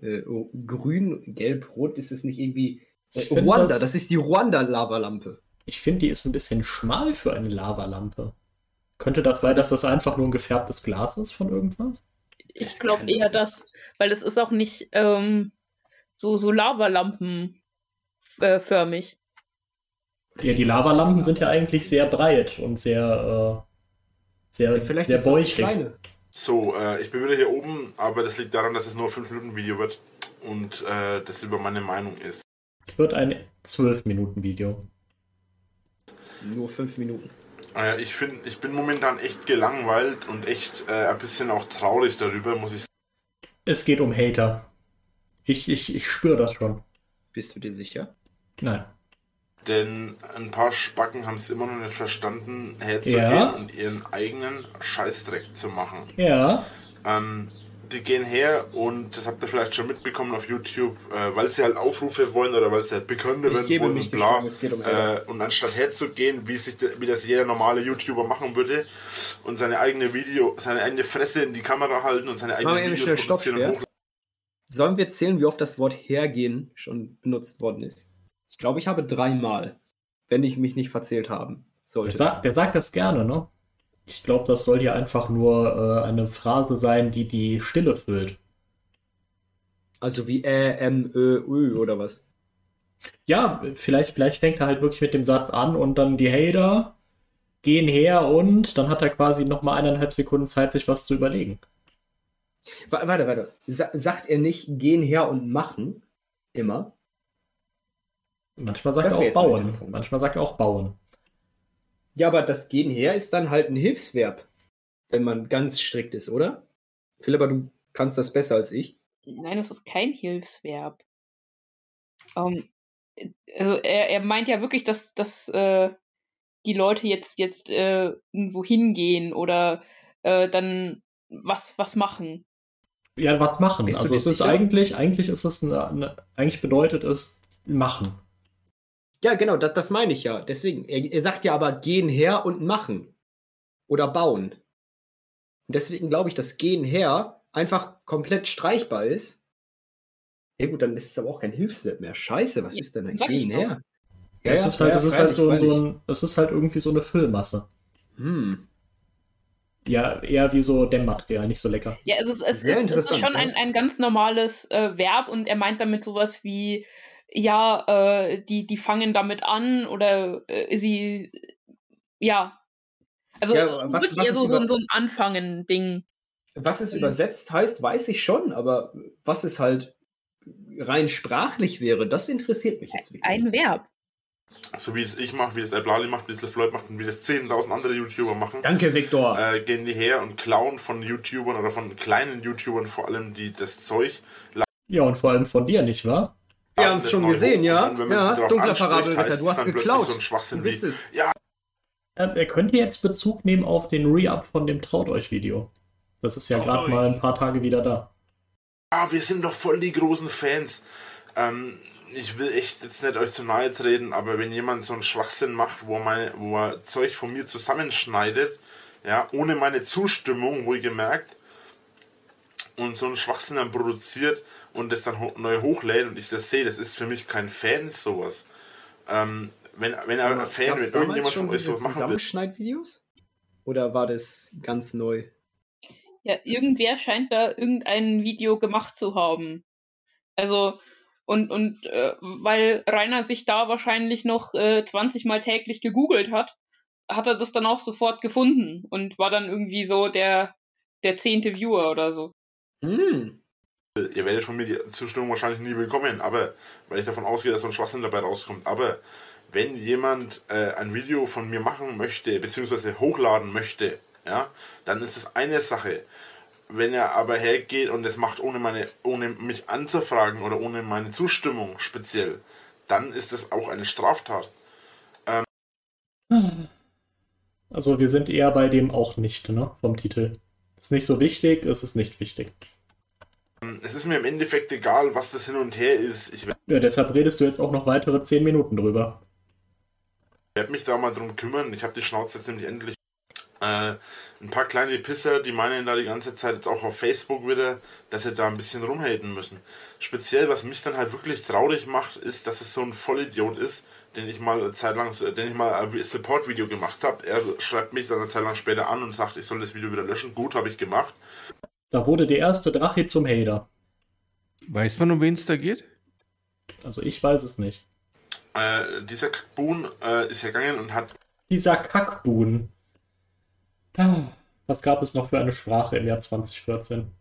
äh, oh, grün, gelb, rot. Ist es nicht irgendwie äh, Ruanda? das- Das, ist die Ruanda-Lavalampe. Ich finde, die ist ein bisschen schmal für eine Lavalampe. Könnte das sein, dass das einfach nur ein gefärbtes Glas ist von irgendwas? Ich glaube eher das, weil es ist auch nicht ähm, so, so Lavalampen äh. Ja, die Lavalampen sind ja eigentlich sehr breit und sehr, äh, sehr, Ja, vielleicht sehr ist bäuchig. kleine. So, äh, ich bin wieder hier oben, aber das liegt daran, dass es nur ein 5-Minuten-Video wird und äh, das über meine Meinung ist. Es wird ein 12-Minuten-Video. Nur fünf Minuten. Äh, ich finde, ich bin momentan echt gelangweilt und echt äh, ein bisschen auch traurig darüber, muss ich sagen. Es geht um Hater. Ich, ich, ich spüre das schon. Bist du dir sicher? Nein. Denn ein paar Spacken haben es immer noch nicht verstanden, herzugehen Ja. und ihren eigenen Scheißdreck zu machen. Ja, Ähm, die gehen her und das habt ihr vielleicht schon mitbekommen auf YouTube, äh, weil sie halt Aufrufe wollen oder weil sie halt bekannter Ich werden gebe wollen mich und bla. um. Äh, und anstatt herzugehen, wie, sich, wie das jeder normale YouTuber machen würde und seine eigene Video, seine eigene Fresse in die Kamera halten und seine eigenen Videos schnell Stopp, produzieren und Schwer. hochladen. Sollen wir zählen, wie oft das Wort hergehen schon benutzt worden ist? Ich glaube, ich habe dreimal, wenn ich mich nicht verzählt haben der sollte. sagt, der sagt das gerne, ne? Ich glaube, das soll hier einfach nur äh, eine Phrase sein, die die Stille füllt. Also wie Ä, M, Ö, Ö oder was? Ja, vielleicht, vielleicht fängt er halt wirklich mit dem Satz an und dann die Hater gehen her und dann hat er quasi nochmal eineinhalb Sekunden Zeit, sich was zu überlegen. Wa- Warte, warte. Sa sagt er nicht gehen her und machen? Immer? Manchmal sagt Das er auch bauen. Manchmal sagt er auch bauen. Ja, aber das gehen her ist dann halt ein Hilfsverb, wenn man ganz strikt ist, oder? Philippa, du kannst das besser als ich. Nein, es ist kein Hilfsverb. Ähm, also er, er meint ja wirklich, dass, dass äh, die Leute jetzt, jetzt äh, irgendwo hingehen oder äh, dann was, was machen. Ja, was machen. Bist also es ist sicher? eigentlich, eigentlich ist es eine, eine, eigentlich bedeutet es machen. Ja, genau, das, das meine ich ja. Deswegen, er, er sagt ja aber gehen her und machen. Oder bauen. Und deswegen glaube ich, dass gehen her einfach komplett streichbar ist. Ja gut, dann ist es aber auch kein Hilfswert mehr. Scheiße, was Ja, ist denn ein gehen her? es ist halt, es ist halt so, so ein, es ist halt irgendwie so eine Füllmasse. Hm. Ja, eher wie so Dämmmaterial, nicht so lecker. Ja, es ist, es Sehr ist, es ist schon ja. ein, ein ganz normales äh, Verb und er meint damit sowas wie, ja, äh, die, die fangen damit an oder äh, sie, ja. Also Ja, es ist was- wirklich was eher ist so, so, so ein Anfangen-Ding. Was es Mhm. übersetzt heißt, weiß ich schon, aber was es halt rein sprachlich wäre, das interessiert mich jetzt wirklich. Ein Verb. So wie es ich mache, wie es Eblali macht, wie es LeFloid macht und wie das 10.000 andere YouTuber machen. Danke, Viktor. Äh, gehen die her und klauen von YouTubern oder von kleinen YouTubern vor allem, die das Zeug Ja, und vor allem von dir, nicht wahr? Wir haben es schon gesehen, ja? dann, Ja, dunkler Parabelritter, du hast geklaut. So ein Schwachsinn Du bist wie, es. Er, er könnte jetzt Bezug nehmen auf den Re-Up von dem Traut euch Video. Das ist ja gerade mal ein paar Tage wieder da. ah, wir sind doch voll die großen Fans. Ähm, ich will echt jetzt nicht euch zu nahe treten, aber wenn jemand so einen Schwachsinn macht, wo er, meine, wo er Zeug von mir zusammenschneidet, ja, ohne meine Zustimmung, wohlgemerkt, und so einen Schwachsinn dann produziert und das dann ho neu hochlädt und ich das sehe, das ist für mich kein Fan, sowas. Ähm, wenn, wenn er ein Fan, wenn irgendjemand von euch sowas machen will, Zusammenschneidvideos? Oder war das ganz neu? Ja, irgendwer scheint da irgendein Video gemacht zu haben. Also, und, und äh, weil Rainer sich da wahrscheinlich noch äh, 20 Mal täglich gegoogelt hat, hat er das dann auch sofort gefunden und war dann irgendwie so der, der zehnte Viewer oder so. Hm. Ihr werdet von mir die Zustimmung wahrscheinlich nie bekommen, aber weil ich davon ausgehe, dass so ein Schwachsinn dabei rauskommt. Aber wenn jemand äh, ein Video von mir machen möchte, beziehungsweise hochladen möchte, ja, dann ist es eine Sache. Wenn er aber hergeht und es macht ohne meine, ohne mich anzufragen oder ohne meine Zustimmung speziell, dann ist es auch eine Straftat. Also wir sind eher bei dem auch nicht, ne? Vom Titel. Ist nicht so wichtig, es ist nicht wichtig. Es ist mir im Endeffekt egal, was das hin und her ist. Ich Ja, deshalb redest du jetzt auch noch weitere 10 Minuten drüber. werde mich da mal drum kümmern. Ich habe die Schnauze jetzt nämlich endlich. Äh, ein paar kleine Pisser, die meinen da die ganze Zeit jetzt auch auf Facebook wieder, dass sie da ein bisschen rumhaten müssen. Speziell, was mich dann halt wirklich traurig macht, ist, dass es so ein Vollidiot ist, den ich mal eine Zeit lang, den ich mal ein Support-Video gemacht habe. Er schreibt mich dann eine Zeit lang später an und sagt, ich soll das Video wieder löschen. Gut, habe ich gemacht. Da wurde der erste Drache zum Hater. Weiß man, um wen es da geht? Also ich weiß es nicht. Äh, dieser Kackboon äh, ist hergegangen und hat Dieser Kackbuhn. Ah, Was gab es noch für eine Sprache im Jahr 2014?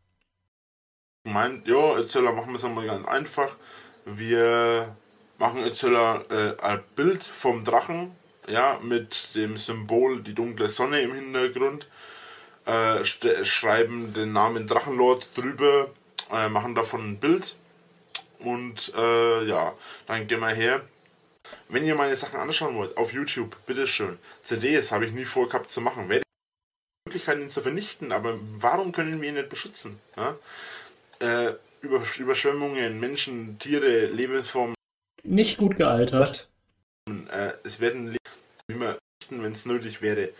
gemeint, ja, Erzähler machen wir es einmal ganz einfach. Wir machen Erzähler äh, ein Bild vom Drachen, ja, mit dem Symbol die dunkle Sonne im Hintergrund, äh, schreiben den Namen Drachenlord drüber, äh, machen davon ein Bild und äh, ja, dann gehen wir her. Wenn ihr meine Sachen anschauen wollt, auf YouTube, bitteschön. CDs habe ich nie vorgehabt zu machen. Werde Möglichkeiten, ihn zu vernichten, aber warum können wir ihn nicht beschützen? Ja? Äh, Über Überschwemmungen, Menschen, Tiere, Lebensformen, Nicht gut gealtert. äh, es werden wie wir vernichten, wenn es nötig wäre.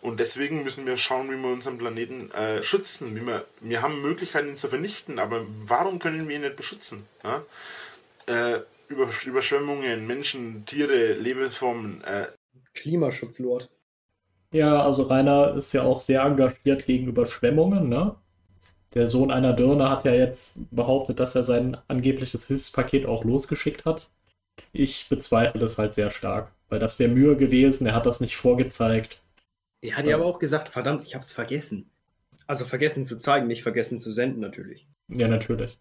Und deswegen müssen wir schauen, wie wir unseren Planeten äh, schützen. Wie wir, wir haben Möglichkeiten, ihn zu vernichten, aber warum können wir ihn nicht beschützen? Ja? Äh, über Überschwemmungen, Menschen, Tiere, Lebensformen, äh, Klimaschutzlord. Ja, also Rainer ist ja auch sehr engagiert gegen Überschwemmungen, ne? Der Sohn einer Dirne hat ja jetzt behauptet, dass er sein angebliches Hilfspaket auch losgeschickt hat. Ich bezweifle das halt sehr stark, weil das wäre Mühe gewesen, er hat das nicht vorgezeigt. Er hat ja aber auch gesagt, verdammt, ich hab's vergessen. Also vergessen zu zeigen, nicht vergessen zu senden natürlich. Ja, natürlich.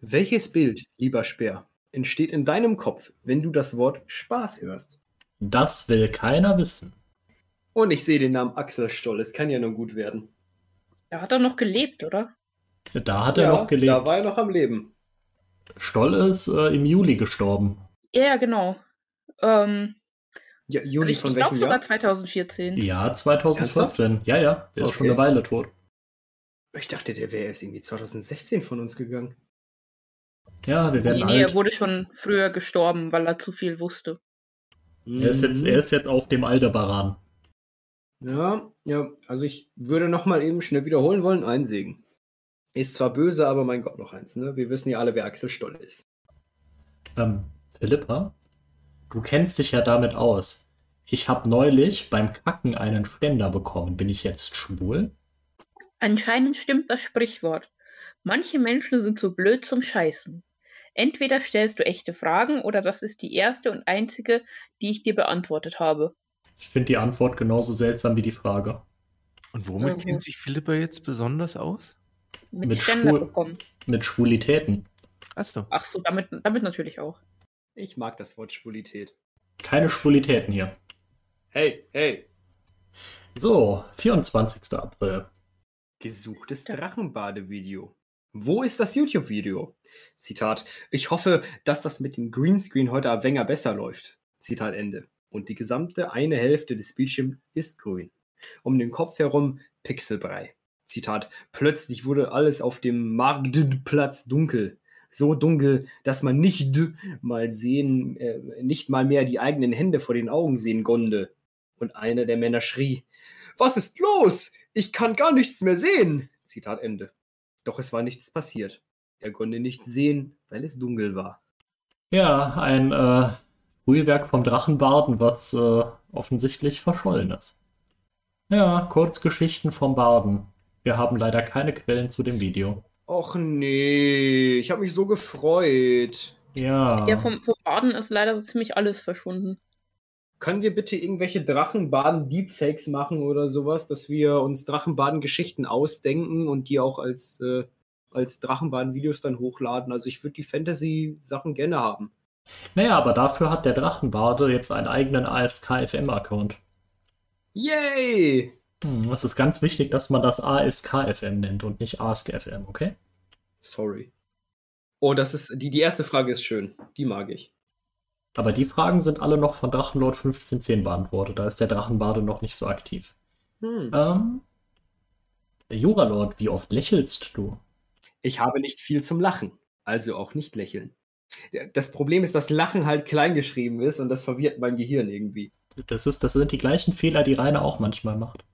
Welches Bild, lieber Speer, entsteht in deinem Kopf, wenn du das Wort Spaß hörst? Das will keiner wissen. Und ich sehe den Namen Axel Stoll, es kann ja nur gut werden. Da hat er noch gelebt, oder? Da hat er noch gelebt. Da war er noch am Leben. Stoll ist äh, im Juli gestorben. Ja, ja, genau. Ähm, Ja, also Juli ich, von ich glaube welchem sogar Jahr? 2014. Ja, 2014. Ja, ja, der ist schon Okay. eine Weile tot. Ich dachte, der wäre erst irgendwie 2016 von uns gegangen. Ja, wir werden Nee, nee, er alt. wurde schon früher gestorben, weil er zu viel wusste. Er ist, jetzt, er ist jetzt auf dem Aldebaran. Ja, ja, also ich würde noch mal eben schnell wiederholen wollen, ein Segen. Ist zwar böse, aber mein Gott, noch eins, ne? Wir wissen ja alle, wer Axel Stoll ist. Ähm, Philippa, du kennst dich ja damit aus. Ich habe neulich beim Kacken einen Ständer bekommen. Bin ich jetzt schwul? Anscheinend stimmt das Sprichwort. Manche Menschen sind so blöd zum Scheißen. Entweder stellst du echte Fragen oder das ist die erste und einzige, die ich dir beantwortet habe. Ich finde die Antwort genauso seltsam wie die Frage. Und womit Mhm. kennt sich Philippa jetzt besonders aus? Mit, Mit Ständer Schwul- bekommen. Mit Schwulitäten. Achso. Ach so, damit, damit natürlich auch. Ich mag das Wort Schwulität. Keine Schwulitäten hier. Hey, hey. So, 24. April. Gesuchtes Drachenbadevideo. Wo ist das YouTube-Video? Zitat. Ich hoffe, dass das mit dem Greenscreen heute ab Wenger besser läuft. Zitat Ende. Und die gesamte eine Hälfte des Bildschirms ist grün. Um den Kopf herum Pixelbrei. Zitat. Plötzlich wurde alles auf dem Marktplatz dunkel. So dunkel, dass man nicht mal sehen, äh, nicht mal mehr die eigenen Hände vor den Augen sehen konnte. Und einer der Männer schrie: Was ist los? Ich kann gar nichts mehr sehen. Zitat Ende. Doch es war nichts passiert. Er konnte nichts sehen, weil es dunkel war. Ja, ein äh, Frühwerk vom Drachenbarden, was äh, offensichtlich verschollen ist. Ja, Kurzgeschichten vom Barden. Wir haben leider keine Quellen zu dem Video. Och nee, ich habe mich so gefreut. Ja. Ja, vom, vom Baden ist leider so ziemlich alles verschwunden. Können wir bitte irgendwelche Drachenbaden-Deepfakes machen oder sowas, dass wir uns Drachenbaden-Geschichten ausdenken und die auch als, äh, als Drachenbaden-Videos dann hochladen? Also ich würde die Fantasy-Sachen gerne haben. Naja, aber dafür hat der Drachenbarde jetzt einen eigenen ASK-FM-Account. Yay! Hm, es ist ganz wichtig, dass man das ASK-FM nennt und nicht AskFM, okay? Sorry. Oh, das ist, die, die erste Frage ist schön. Die mag ich. Aber die Fragen sind alle noch von Drachenlord 1510 beantwortet. Da ist der Drachenbarde noch nicht so aktiv. Hm. Ähm, Juralord, wie oft lächelst du? Ich habe nicht viel zum Lachen, also auch nicht lächeln. Das Problem ist, dass Lachen halt klein geschrieben ist und das verwirrt mein Gehirn irgendwie. Das, ist, das sind die gleichen Fehler, die Rainer auch manchmal macht.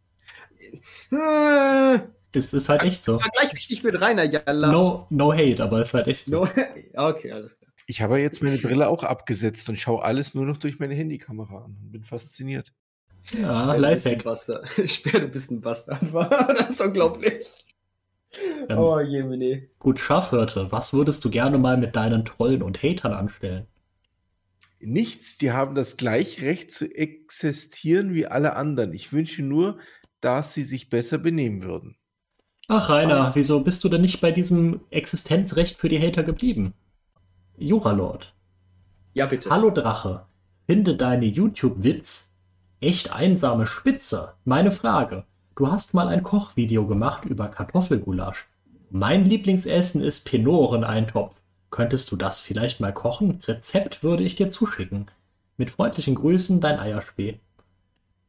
Äh, Es ist halt echt so. Vergleich mich nicht mit Rainer Jalla. No, no hate, aber es ist halt echt so. No. Okay, alles klar. Ich habe jetzt meine Brille auch abgesetzt und schaue alles nur noch durch meine Handykamera an und bin fasziniert. Ja, ein Lifehack. Bastard. Du bist ein Bastard. das ist unglaublich. Ähm, Oh, Jemine. Gut, Schafhirte, was würdest du gerne mal mit deinen Trollen und Hatern anstellen? Nichts, die haben das gleiche Recht zu existieren wie alle anderen. Ich wünsche nur, dass sie sich besser benehmen würden. Ach, Rainer, wieso bist du denn nicht bei diesem Existenzrecht für die Hater geblieben? Juralord, Ja, bitte. hallo Drache, finde deine YouTube-Witz echt einsame Spitze. Meine Frage, du hast mal ein Kochvideo gemacht über Kartoffelgulasch. Mein Lieblingsessen ist Pinoren-Eintopf. Könntest du das vielleicht mal kochen? Rezept würde ich dir zuschicken. Mit freundlichen Grüßen, dein Eierspee.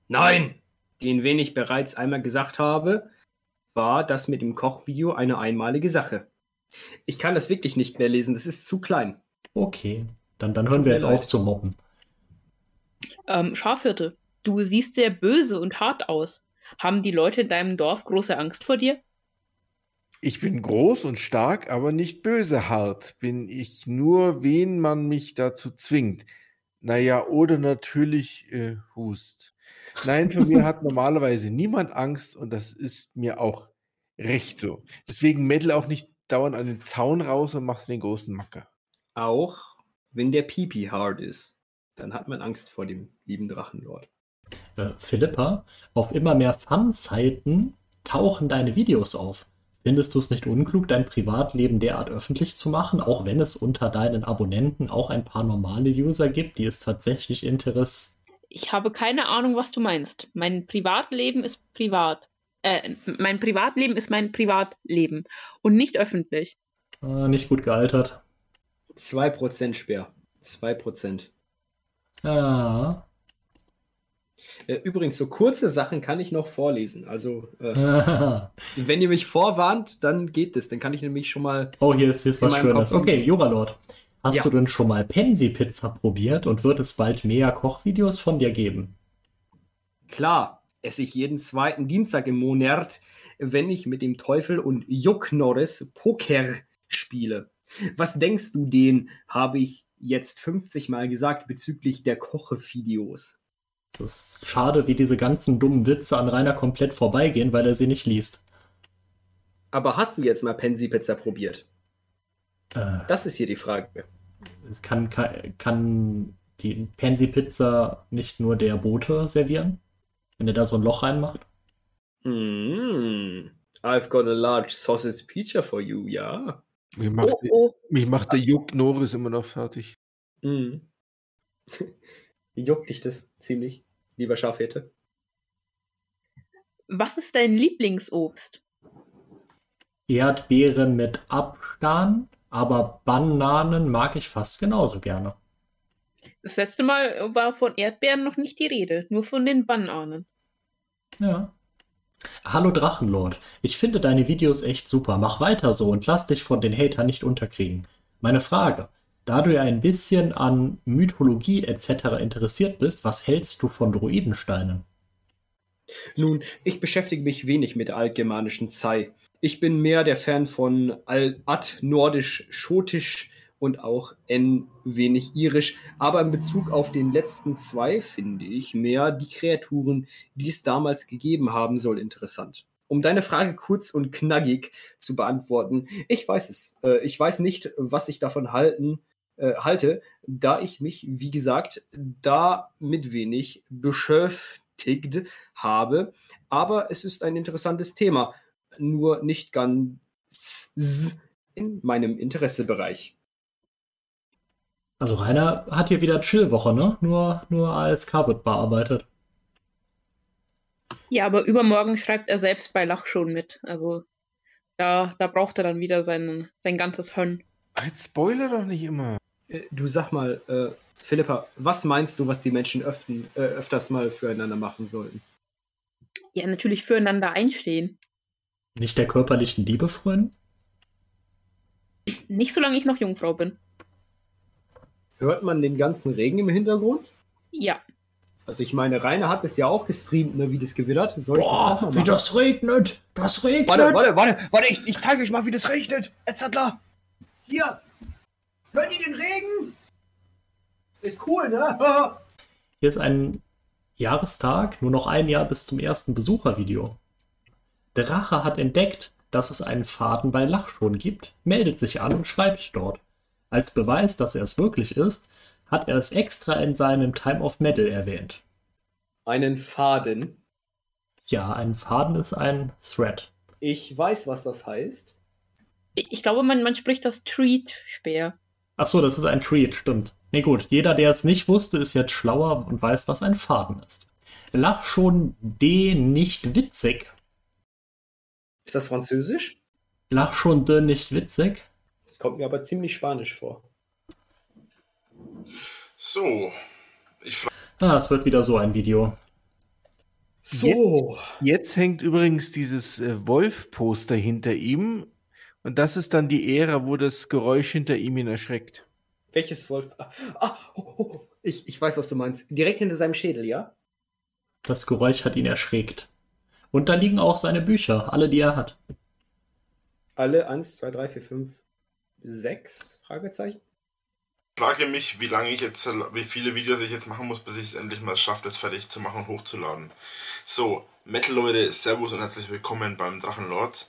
Nein! Den, wen ich bereits einmal gesagt habe, war das mit dem Kochvideo eine einmalige Sache. Ich kann das wirklich nicht mehr lesen, das ist zu klein. Okay, dann, dann hören wir jetzt auf zu mobben. Ähm, Schafhirte, du siehst sehr böse und hart aus. Haben die Leute in deinem Dorf große Angst vor dir? Ich bin groß und stark, aber nicht böse hart. Bin ich nur, wen man mich dazu zwingt. Naja, oder natürlich äh, Hust. Nein, für mir hat normalerweise niemand Angst und das ist mir auch recht so. Deswegen meddle auch nicht dauernd an den Zaun raus und macht den großen Macker. Auch wenn der Pipi hard ist, dann hat man Angst vor dem lieben Drachenlord. Äh, Philippa, auf immer mehr Fun-Seiten tauchen deine Videos auf. Findest du es nicht unklug, dein Privatleben derart öffentlich zu machen, auch wenn es unter deinen Abonnenten auch ein paar normale User gibt, die es tatsächlich Interess... Ich habe keine Ahnung, was du meinst. Mein Privatleben ist privat. Äh, mein Privatleben ist mein Privatleben und nicht öffentlich. Äh, nicht gut gealtert. 2% Speer. 2%. Ja. Äh, Übrigens, so kurze Sachen kann ich noch vorlesen. Also, äh, wenn ihr mich vorwarnt, dann geht es. Dann kann ich nämlich schon mal. oh, hier ist, hier ist was Schönes. Kopf- Okay, Juralord. Hast Ja. du denn schon mal Pensi-Pizza probiert und wird es bald mehr Kochvideos von dir geben? Klar, esse ich jeden zweiten Dienstag im Monat, wenn ich mit dem Teufel und Juck Norris Poker spiele. Was denkst du, den habe ich jetzt 50 Mal gesagt bezüglich der Koche-Videos? Es ist schade, wie diese ganzen dummen Witze an Rainer komplett vorbeigehen, weil er sie nicht liest. Aber hast du jetzt mal Pensi Pizza probiert? Äh, Das ist hier die Frage. es kann, kann, kann die Pensi-Pizza nicht nur der Bote servieren? Wenn er da so ein Loch reinmacht? Mm, I've got a large sausage pizza for you, ja. Mich macht, Oh, oh. mich macht der Juck Norris immer noch fertig. Mm. Juckt dich das ziemlich, lieber Schafhirte? Was ist dein Lieblingsobst? Erdbeeren mit Abstand, aber Bananen mag ich fast genauso gerne. Das letzte Mal war von Erdbeeren noch nicht die Rede, nur von den Bananen. Ja. Hallo Drachenlord, ich finde deine Videos echt super. Mach weiter so und lass dich von den Hatern nicht unterkriegen. Meine Frage, da du ja ein bisschen an Mythologie etc. interessiert bist, was hältst du von Druidensteinen? Nun, ich beschäftige mich wenig mit der altgermanischen Zei. Ich bin mehr der Fan von Al Ad-Nordisch, Schotisch und auch N wenig Irisch. Aber in Bezug auf den letzten zwei finde ich mehr die Kreaturen, die es damals gegeben haben soll, interessant. Um deine Frage kurz und knackig zu beantworten, ich weiß es. Äh, ich weiß nicht, was ich davon halten, äh, halte, da ich mich, wie gesagt, damit wenig beschäftigt habe. Aber es ist ein interessantes Thema, nur nicht ganz in meinem Interessebereich. Also Rainer hat hier wieder Chillwoche, ne? Nur, nur ASK wird bearbeitet. Ja, aber übermorgen schreibt er selbst bei Lach schon mit. Also da, da braucht er dann wieder sein, sein ganzes Hönn. Jetzt spoiler doch nicht immer. Äh, Du sag mal, äh, Philippa, was meinst du, was die Menschen öften, äh, öfters mal füreinander machen sollten? Ja, natürlich füreinander einstehen. Nicht der körperlichen Liebe frönen? Nicht solange ich noch Jungfrau bin. Hört man den ganzen Regen im Hintergrund? Ja. Also ich meine, Rainer hat es ja auch gestreamt, ne, wie das gewittert. Soll ich das auch mal Boah, wie das regnet! Das regnet! Warte, warte, warte, warte, ich, ich zeige euch mal, wie das regnet. Etzadler. Hier. Hört ihr den Regen? Ist cool, ne? Hier ist ein Jahrestag, nur noch ein Jahr bis zum ersten Besuchervideo. Drache hat entdeckt, dass es einen Faden bei Lachschon gibt, meldet sich an und schreibt dort. Als Beweis, dass er es wirklich ist, hat er es extra in seinem Time of Metal erwähnt. Einen Faden. Ja, ein Faden ist ein Thread. Ich weiß, was das heißt. Ich ich glaube, man, man spricht das Treat-Speer. Ach so, das ist ein Tweet, stimmt. Nee, gut, jeder, der es nicht wusste, ist jetzt schlauer und weiß, was ein Faden ist. Lachschon D nicht witzig. Ist das Französisch? Lachschon D nicht witzig. Das kommt mir aber ziemlich spanisch vor. So, ich Ah, es wird wieder so ein Video. So. Jetzt hängt übrigens dieses äh, Wolf-Poster hinter ihm. Und das ist dann die Ära, wo das Geräusch hinter ihm ihn erschreckt. Welches Wolf? Ah, ah oh, oh, oh. Ich, ich weiß, was du meinst. Direkt hinter seinem Schädel, ja? Das Geräusch hat ihn erschreckt. Und da liegen auch seine Bücher, alle, die er hat. Alle 1, 2, 3, 4, 5, 6? Fragezeichen? frage mich, wie lange ich jetzt, wie viele Videos ich jetzt machen muss, bis ich es endlich mal schaffe, das fertig zu machen und hochzuladen. So, Metal-Leute, Servus und herzlich willkommen beim Drachenlord.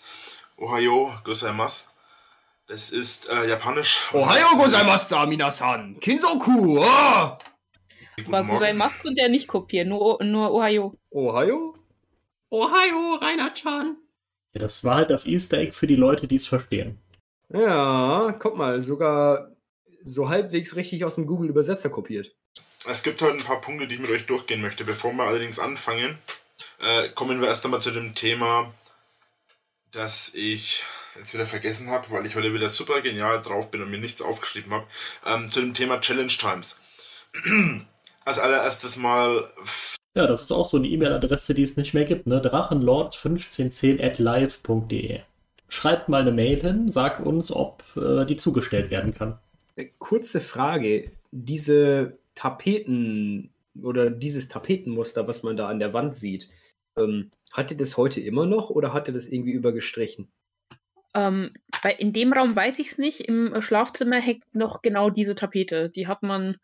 Ohayo, gozaimasu. Das ist äh, japanisch. Ohio gozaimasu, minasan! Kinsoku! Oh! Aber. Gusaimas konnte er nicht kopieren, nur, nur Ohio. Ohio? Ohio, Reinhard-chan! Ja, das war halt das Easter Egg für die Leute, die es verstehen. Ja, guck mal, sogar so halbwegs richtig aus dem Google-Übersetzer kopiert. Es gibt heute ein paar Punkte, die ich mit euch durchgehen möchte. Bevor wir allerdings anfangen, äh, kommen wir erst einmal zu dem Thema, dass ich jetzt wieder vergessen habe, weil ich heute wieder super genial drauf bin und mir nichts aufgeschrieben habe, ähm, zu dem Thema Challenge Times. Als allererstes mal. Ja, das ist auch so eine E-Mail-Adresse, die es nicht mehr gibt, ne? Drachenlord1510 at live.de. Schreibt mal eine Mail hin, sagt uns, ob äh, die zugestellt werden kann. Kurze Frage. Diese Tapeten oder dieses Tapetenmuster, was man da an der Wand sieht, ähm, hat ihr das heute immer noch oder hat ihr das irgendwie übergestrichen? Ähm, bei, in dem Raum weiß ich es nicht. Im Schlafzimmer hängt noch genau diese Tapete. Die hat man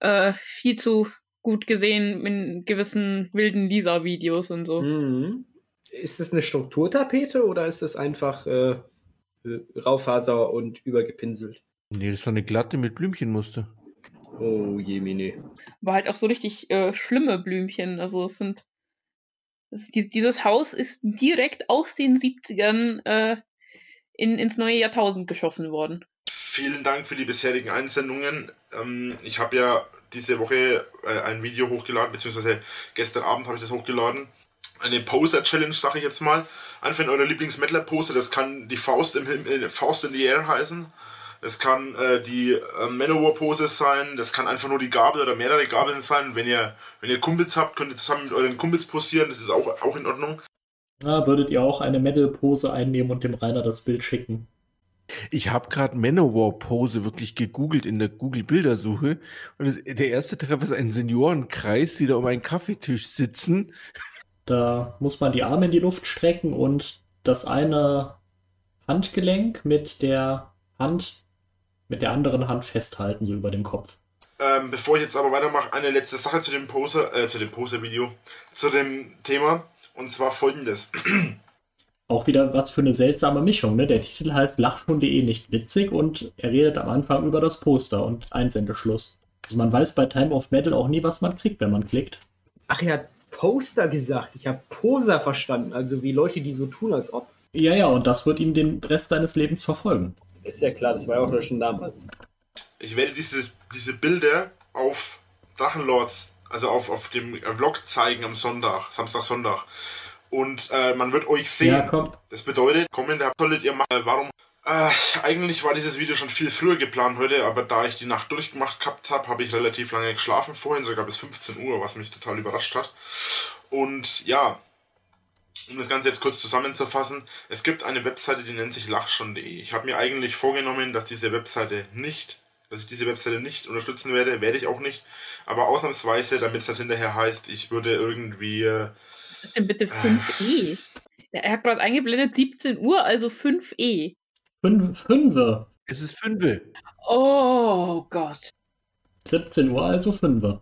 äh, viel zu gut gesehen in gewissen wilden Lisa-Videos und so. Mhm. Ist das eine Strukturtapete oder ist das einfach äh, Raufaser und übergepinselt? Nee, das war eine glatte mit Blümchenmuster. Oh je, Mine. War halt auch so richtig äh, schlimme Blümchen. Also es sind. Es, die, dieses Haus ist direkt aus den 70ern äh, in, ins neue Jahrtausend geschossen worden. Vielen Dank für die bisherigen Einsendungen. Ähm, ich habe ja diese Woche äh, ein Video hochgeladen, beziehungsweise gestern Abend habe ich das hochgeladen. Eine Poser-Challenge, sage ich jetzt mal. Einfach in eurer Lieblings-Mettler-Pose, das kann die Faust, im, äh, Faust in the Air heißen. Das kann äh, die äh, Manowar-Pose sein, das kann einfach nur die Gabel oder mehrere Gabeln sein. Wenn ihr, wenn ihr Kumpels habt, könnt ihr zusammen mit euren Kumpels posieren, das ist auch, auch in Ordnung. Na, würdet ihr auch eine Metal-Pose einnehmen und dem Rainer das Bild schicken? Ich habe gerade Manowar-Pose wirklich gegoogelt in der Google-Bildersuche. Und das, der erste Treffer ist ein Seniorenkreis, die da um einen Kaffeetisch sitzen. Da muss man die Arme in die Luft strecken und das eine Handgelenk mit der Hand, mit der anderen Hand festhalten, so über dem Kopf. Ähm, bevor ich jetzt aber weitermache, eine letzte Sache zu dem Poser, äh, zu dem Poser-Video, zu dem Thema. Und zwar folgendes. Auch wieder was für eine seltsame Mischung, ne? Der Titel heißt Lachschon.de nicht witzig und er redet am Anfang über das Poster und Einsendeschluss. Also man weiß bei Time of Metal auch nie, was man kriegt, wenn man klickt. Ach, er hat Poster gesagt. Ich habe Poser verstanden. Also wie Leute, die so tun, als ob. Ja, ja, und das wird ihn den Rest seines Lebens verfolgen. Ist ja klar, das war ja auch schon damals. Ich werde diese, diese Bilder auf Drachenlords, also auf, auf dem Vlog zeigen am Sonntag, Samstag, Sonntag. Und äh, man wird euch sehen. Ja, komm. Das bedeutet, Kommentar solltet ihr machen. Warum? Äh, eigentlich war dieses Video schon viel früher geplant heute, aber da ich die Nacht durchgemacht gehabt habe, habe ich relativ lange geschlafen vorhin, sogar bis 15 Uhr, was mich total überrascht hat. Und ja, um das Ganze jetzt kurz zusammenzufassen, es gibt eine Webseite, die nennt sich lachschon.de. Ich habe mir eigentlich vorgenommen, dass diese Webseite nicht, dass ich diese Webseite nicht unterstützen werde, werde ich auch nicht. Aber ausnahmsweise, damit es halt hinterher heißt, ich würde irgendwie. äh, Was ist denn bitte 5e? Er hat gerade eingeblendet 17 Uhr, also 5e. Fünf, Fünfe. Es ist Fünfe. Oh Gott. 17 Uhr, also Fünfe.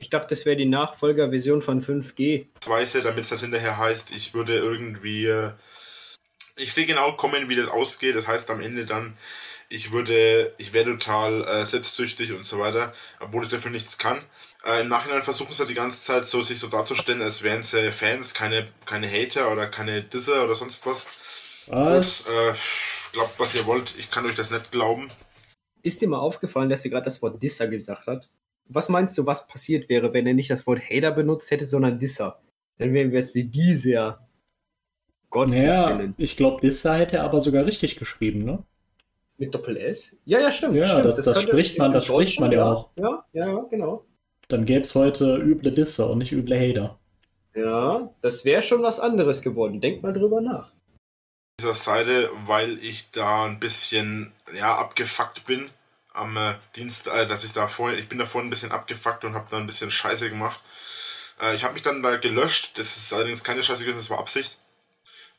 Ich dachte, das wäre die Nachfolgerversion von 5G. Weise, damit es halt hinterher heißt, ich würde irgendwie. äh, Ich sehe genau kommen, wie das ausgeht. Das heißt am Ende dann, ich würde, ich wäre total äh, selbstsüchtig und so weiter, obwohl ich dafür nichts kann. Äh, Im Nachhinein versuchen sie die ganze Zeit so, sich so darzustellen, als wären sie Fans, keine, keine Hater oder keine Disser oder sonst was. Was? Gut, äh, glaubt, was ihr wollt, ich kann euch das nicht glauben. Ist dir mal aufgefallen, dass er gerade das Wort Disser gesagt hat? Was meinst du, was passiert wäre, wenn er nicht das Wort Hater benutzt hätte, sondern Disser? Dann wären wir jetzt die Dieser. Gottes Naja, Willen. ich glaube, Dissa hätte er aber sogar richtig geschrieben, ne? Mit Doppel-S? Ja, ja, stimmt. Ja, stimmt. das- das könnte spricht man- das spricht man ja auch. Ja, ja, ja, genau. Dann gäbe es heute üble Disser und nicht üble Hater. Ja, das wäre schon was anderes geworden. Denk mal drüber nach. dieser Seite, weil ich da ein bisschen ja abgefuckt bin am äh, Dienst, äh, dass ich da vorhin, ich bin da vorhin ein bisschen abgefuckt und habe da ein bisschen Scheiße gemacht. Äh, ich habe mich dann da gelöscht. Das ist allerdings keine Scheiße gewesen, das war Absicht.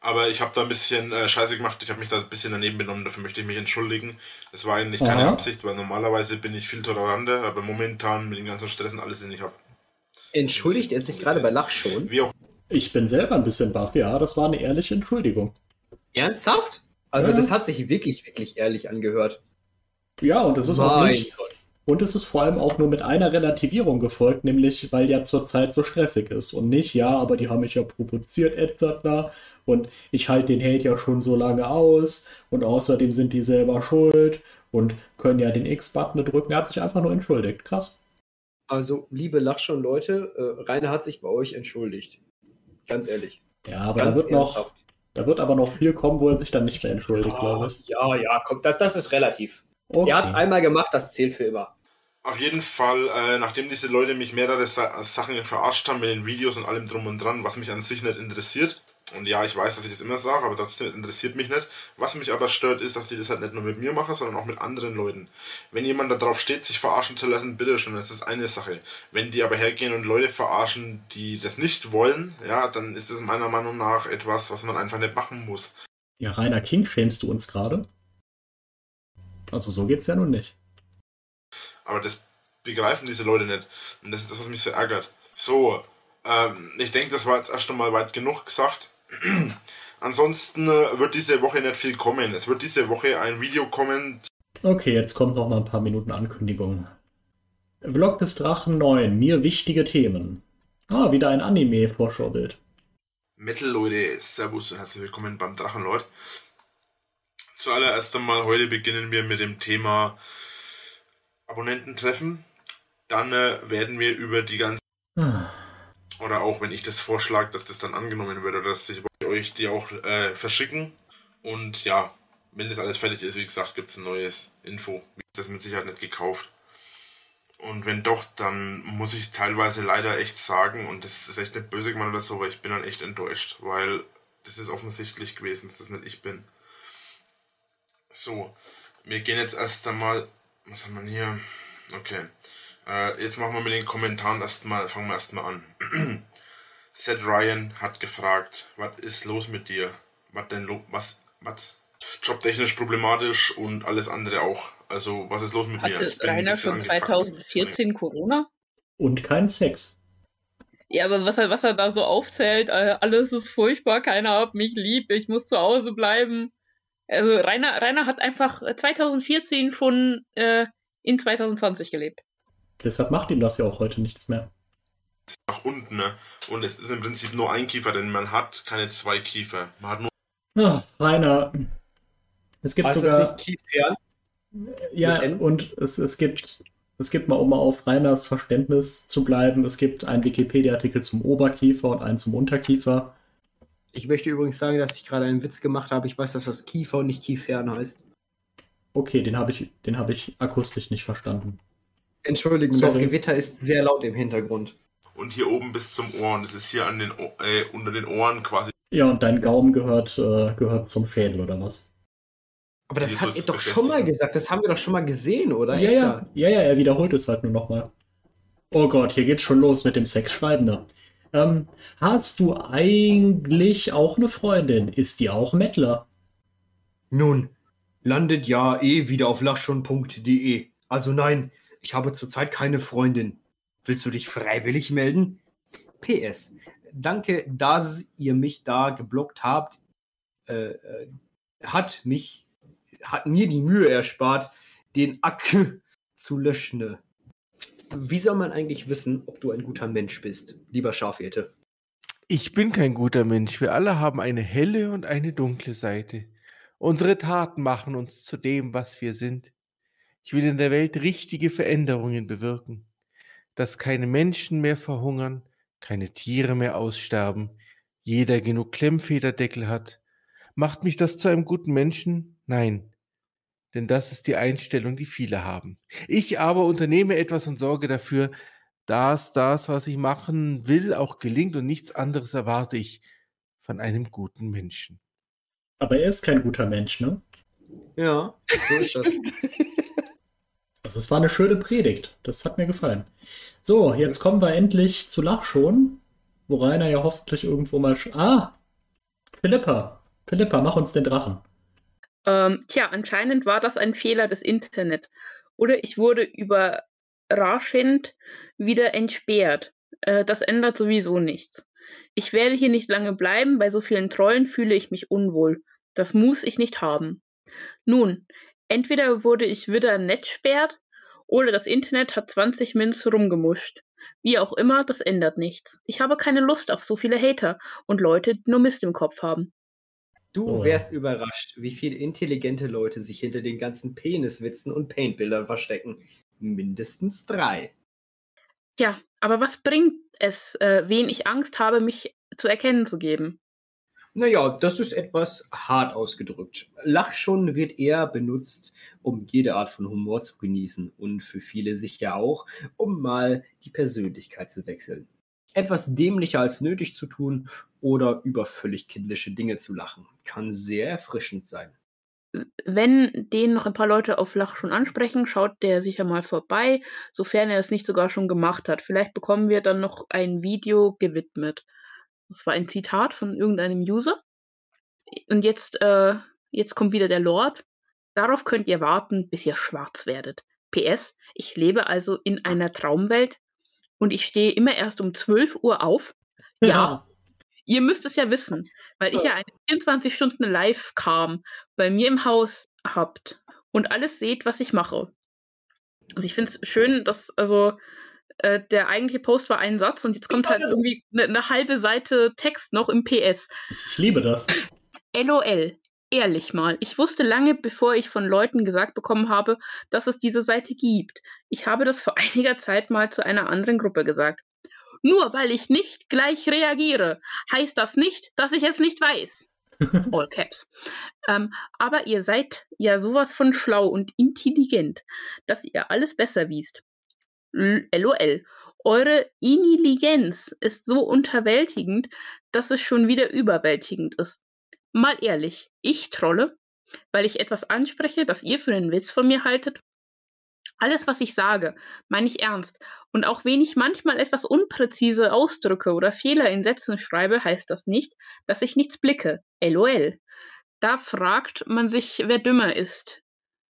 Aber ich habe da ein bisschen äh, Scheiße gemacht. Ich habe mich da ein bisschen daneben benommen. Dafür möchte ich mich entschuldigen. Das war eigentlich keine Aha. Absicht, weil normalerweise bin ich viel toleranter, aber momentan mit den ganzen Stress und alles, den ich habe. Entschuldigt er sich gerade bei Lachschon? Wie auch Ich bin selber ein bisschen baff, ja, das war eine ehrliche Entschuldigung. Ernsthaft? Also, Ja. das hat sich wirklich, wirklich ehrlich angehört. Ja, und es ist auch nicht. Und es ist vor allem auch nur mit einer Relativierung gefolgt, nämlich weil ja zurzeit so stressig ist. Und nicht, ja, aber die haben mich ja provoziert, etc. Und ich halte den Hate ja schon so lange aus. Und außerdem sind die selber schuld und können ja den X-Button drücken. Er hat sich einfach nur entschuldigt. Krass. Also, liebe Lachschon-Leute, äh, Rainer hat sich bei euch entschuldigt. Ganz ehrlich. Ja, aber da Ganz wird noch. Da wird aber noch viel kommen, wo er sich dann nicht mehr entschuldigt, glaube ich. Ja, ja, komm, das, das ist relativ. Okay. Er hat es einmal gemacht, das zählt für immer. Auf jeden Fall, äh, nachdem diese Leute mich mehrere Sa Sachen verarscht haben mit den Videos und allem drum und dran, was mich an sich nicht interessiert, und ja, ich weiß, dass ich das immer sage, aber trotzdem, es interessiert mich nicht. Was mich aber stört, ist, dass die das halt nicht nur mit mir machen, sondern auch mit anderen Leuten. Wenn jemand darauf steht, sich verarschen zu lassen, bitte schon, das ist eine Sache. Wenn die aber hergehen und Leute verarschen, die das nicht wollen, ja, dann ist das meiner Meinung nach etwas, was man einfach nicht machen muss. Ja, Rainer King schämst du uns gerade? Also so geht's ja nun nicht. Aber das begreifen diese Leute nicht. Und das ist das, was mich so ärgert. So, ähm, ich denke, das war jetzt erst einmal weit genug gesagt. Ansonsten äh, wird diese Woche nicht viel kommen. Es wird diese Woche ein Video kommen. Okay, jetzt kommt noch mal ein paar Minuten Ankündigung. Vlog des Drachen 9, mir wichtige Themen. Ah, wieder ein Anime-Vorschaubild. Metal Leute, Servus und herzlich willkommen beim Drachenlord. Zuallererst einmal heute beginnen wir mit dem Thema Abonnententreffen. Dann äh, werden wir über die ganzen Ah, oder auch wenn ich das vorschlage, dass das dann angenommen wird oder dass ich euch die auch äh, verschicken. Und ja, wenn das alles fertig ist, wie gesagt, gibt es ein neues Info. Wie ist das mit Sicherheit nicht gekauft. Und wenn doch, dann muss ich teilweise leider echt sagen, und das ist echt nicht böse gemeint oder so, aber ich bin dann echt enttäuscht, weil das ist offensichtlich gewesen, dass das nicht ich bin. So, wir gehen jetzt erst einmal, was haben wir hier? Okay. Äh, jetzt machen wir mit den Kommentaren erstmal, fangen wir erstmal an. Seth Ryan hat gefragt, was ist los mit dir? Was denn lo was, was? Jobtechnisch problematisch und alles andere auch. Also, was ist los mit mir? Hatte Ich bin ein Rainer schon angefuckt. 2014 Corona? Und kein Sex. Ja, aber was er, was er da so aufzählt, äh, alles ist furchtbar, keiner hat mich lieb, ich muss zu Hause bleiben. Also Rainer, Rainer hat einfach 2014 schon äh, in 2020 gelebt. Deshalb macht ihm das ja auch heute nichts mehr. nach unten, ne? Und es ist im Prinzip nur ein Kiefer, denn man hat keine zwei Kiefer. Man hat nur Ah, Rainer, es gibt Heißt sogar. das nicht Kiefern? Ja, und es, es gibt, es gibt mal, um mal auf Rainers Verständnis zu bleiben, es gibt einen Wikipedia-Artikel zum Oberkiefer und einen zum Unterkiefer. Ich möchte übrigens sagen, dass ich gerade einen Witz gemacht habe. Ich weiß, dass das Kiefer und nicht Kiefern heißt. Okay, den habe ich, den habe ich akustisch nicht verstanden. Entschuldigung, das Sorry. Gewitter ist sehr laut im Hintergrund. und hier oben bis zum Ohr. Und es ist hier an den äh, unter den Ohren quasi. Ja, und dein Gaumen gehört, äh, gehört zum Schädel, oder was? Aber das soll's ihr doch schon mal befestigen? gesagt. Das haben wir doch schon mal gesehen, oder? Ja, ja, ja, ja, er wiederholt es halt nur nochmal. Oh Gott, hier geht's schon los mit dem Sexschreibender. Ähm, hast du eigentlich auch eine Freundin? Ist die auch Mettler? Nun, landet ja eh wieder auf lachschon.de. Also nein, ich habe zurzeit keine Freundin. Willst du dich freiwillig melden? PS. Danke, dass ihr mich da geblockt habt. Äh, äh, hat mich, hat mir die Mühe erspart, den Ack zu löschen. Wie soll man eigentlich wissen, ob du ein guter Mensch bist, lieber Schafhirte? Ich bin kein guter Mensch. Wir alle haben eine helle und eine dunkle Seite. Unsere Taten machen uns zu dem, was wir sind. Ich will in der Welt richtige Veränderungen bewirken, dass keine Menschen mehr verhungern, keine Tiere mehr aussterben, jeder genug Klemmfederdeckel hat. Macht mich das zu einem guten Menschen? Nein, denn das ist die Einstellung, die viele haben. Ich aber unternehme etwas und sorge dafür, dass das, was ich machen will, auch gelingt und nichts anderes erwarte ich von einem guten Menschen. Aber er ist kein guter Mensch, ne? Ja, so ist das. Also es war eine schöne Predigt. Das hat mir gefallen. So, jetzt kommen wir endlich zu Lachschon, wo Rainer ja hoffentlich irgendwo mal... sch- Ah! Philippa. Philippa, mach uns den Drachen. Ähm, tja, anscheinend war das ein Fehler des Internet. Oder ich wurde überraschend wieder entsperrt. Äh, das ändert sowieso nichts. Ich werde hier nicht lange bleiben, bei so vielen Trollen fühle ich mich unwohl. Das muss ich nicht haben. Nun, entweder wurde ich wieder nett sperrt oder das Internet hat 20 Mins rumgemuscht. Wie auch immer, das ändert nichts. Ich habe keine Lust auf so viele Hater und Leute, die nur Mist im Kopf haben. Du Oh ja. wärst überrascht, wie viele intelligente Leute sich hinter den ganzen Peniswitzen und Paintbildern verstecken. Mindestens drei. Ja, aber was bringt es, äh, wen ich Angst habe, mich zu erkennen zu geben? Naja, das ist etwas hart ausgedrückt. Lachschon wird eher benutzt, um jede Art von Humor zu genießen und für viele sicher auch, um mal die Persönlichkeit zu wechseln. Etwas dämlicher als nötig zu tun oder über völlig kindische Dinge zu lachen, kann sehr erfrischend sein. Wenn den noch ein paar Leute auf Lachschon ansprechen, schaut der sicher mal vorbei, sofern er es nicht sogar schon gemacht hat. Vielleicht bekommen wir dann noch ein Video gewidmet. Das war ein Zitat von irgendeinem User. Und jetzt, äh, jetzt kommt wieder der Lord. Darauf könnt ihr warten, bis ihr schwarz werdet. PS, ich lebe also in einer Traumwelt und ich stehe immer erst um 12 Uhr auf. Ja, Ja. ihr müsst es ja wissen, weil ich ja eine 24 Stunden live kam bei mir im Haus habt und alles seht, was ich mache. Also ich finde es schön, dass also äh, der eigentliche Post war ein Satz und jetzt kommt halt irgendwie eine ne halbe Seite Text noch im PS. Ich liebe das. LOL. Ehrlich mal, ich wusste lange, bevor ich von Leuten gesagt bekommen habe, dass es diese Seite gibt. Ich habe das vor einiger Zeit mal zu einer anderen Gruppe gesagt. Nur weil ich nicht gleich reagiere, heißt das nicht, dass ich es nicht weiß. All Caps. Ähm, aber ihr seid ja sowas von schlau und intelligent, dass ihr alles besser wisst. L- LOL. Eure Intelligenz ist so unterwältigend, dass es schon wieder überwältigend ist. Mal ehrlich, ich trolle, weil ich etwas anspreche, das ihr für einen Witz von mir haltet. Alles, was ich sage, meine ich ernst. Und auch wenn ich manchmal etwas unpräzise ausdrücke oder Fehler in Sätzen schreibe, heißt das nicht, dass ich nichts blicke. LOL. Da fragt man sich, wer dümmer ist.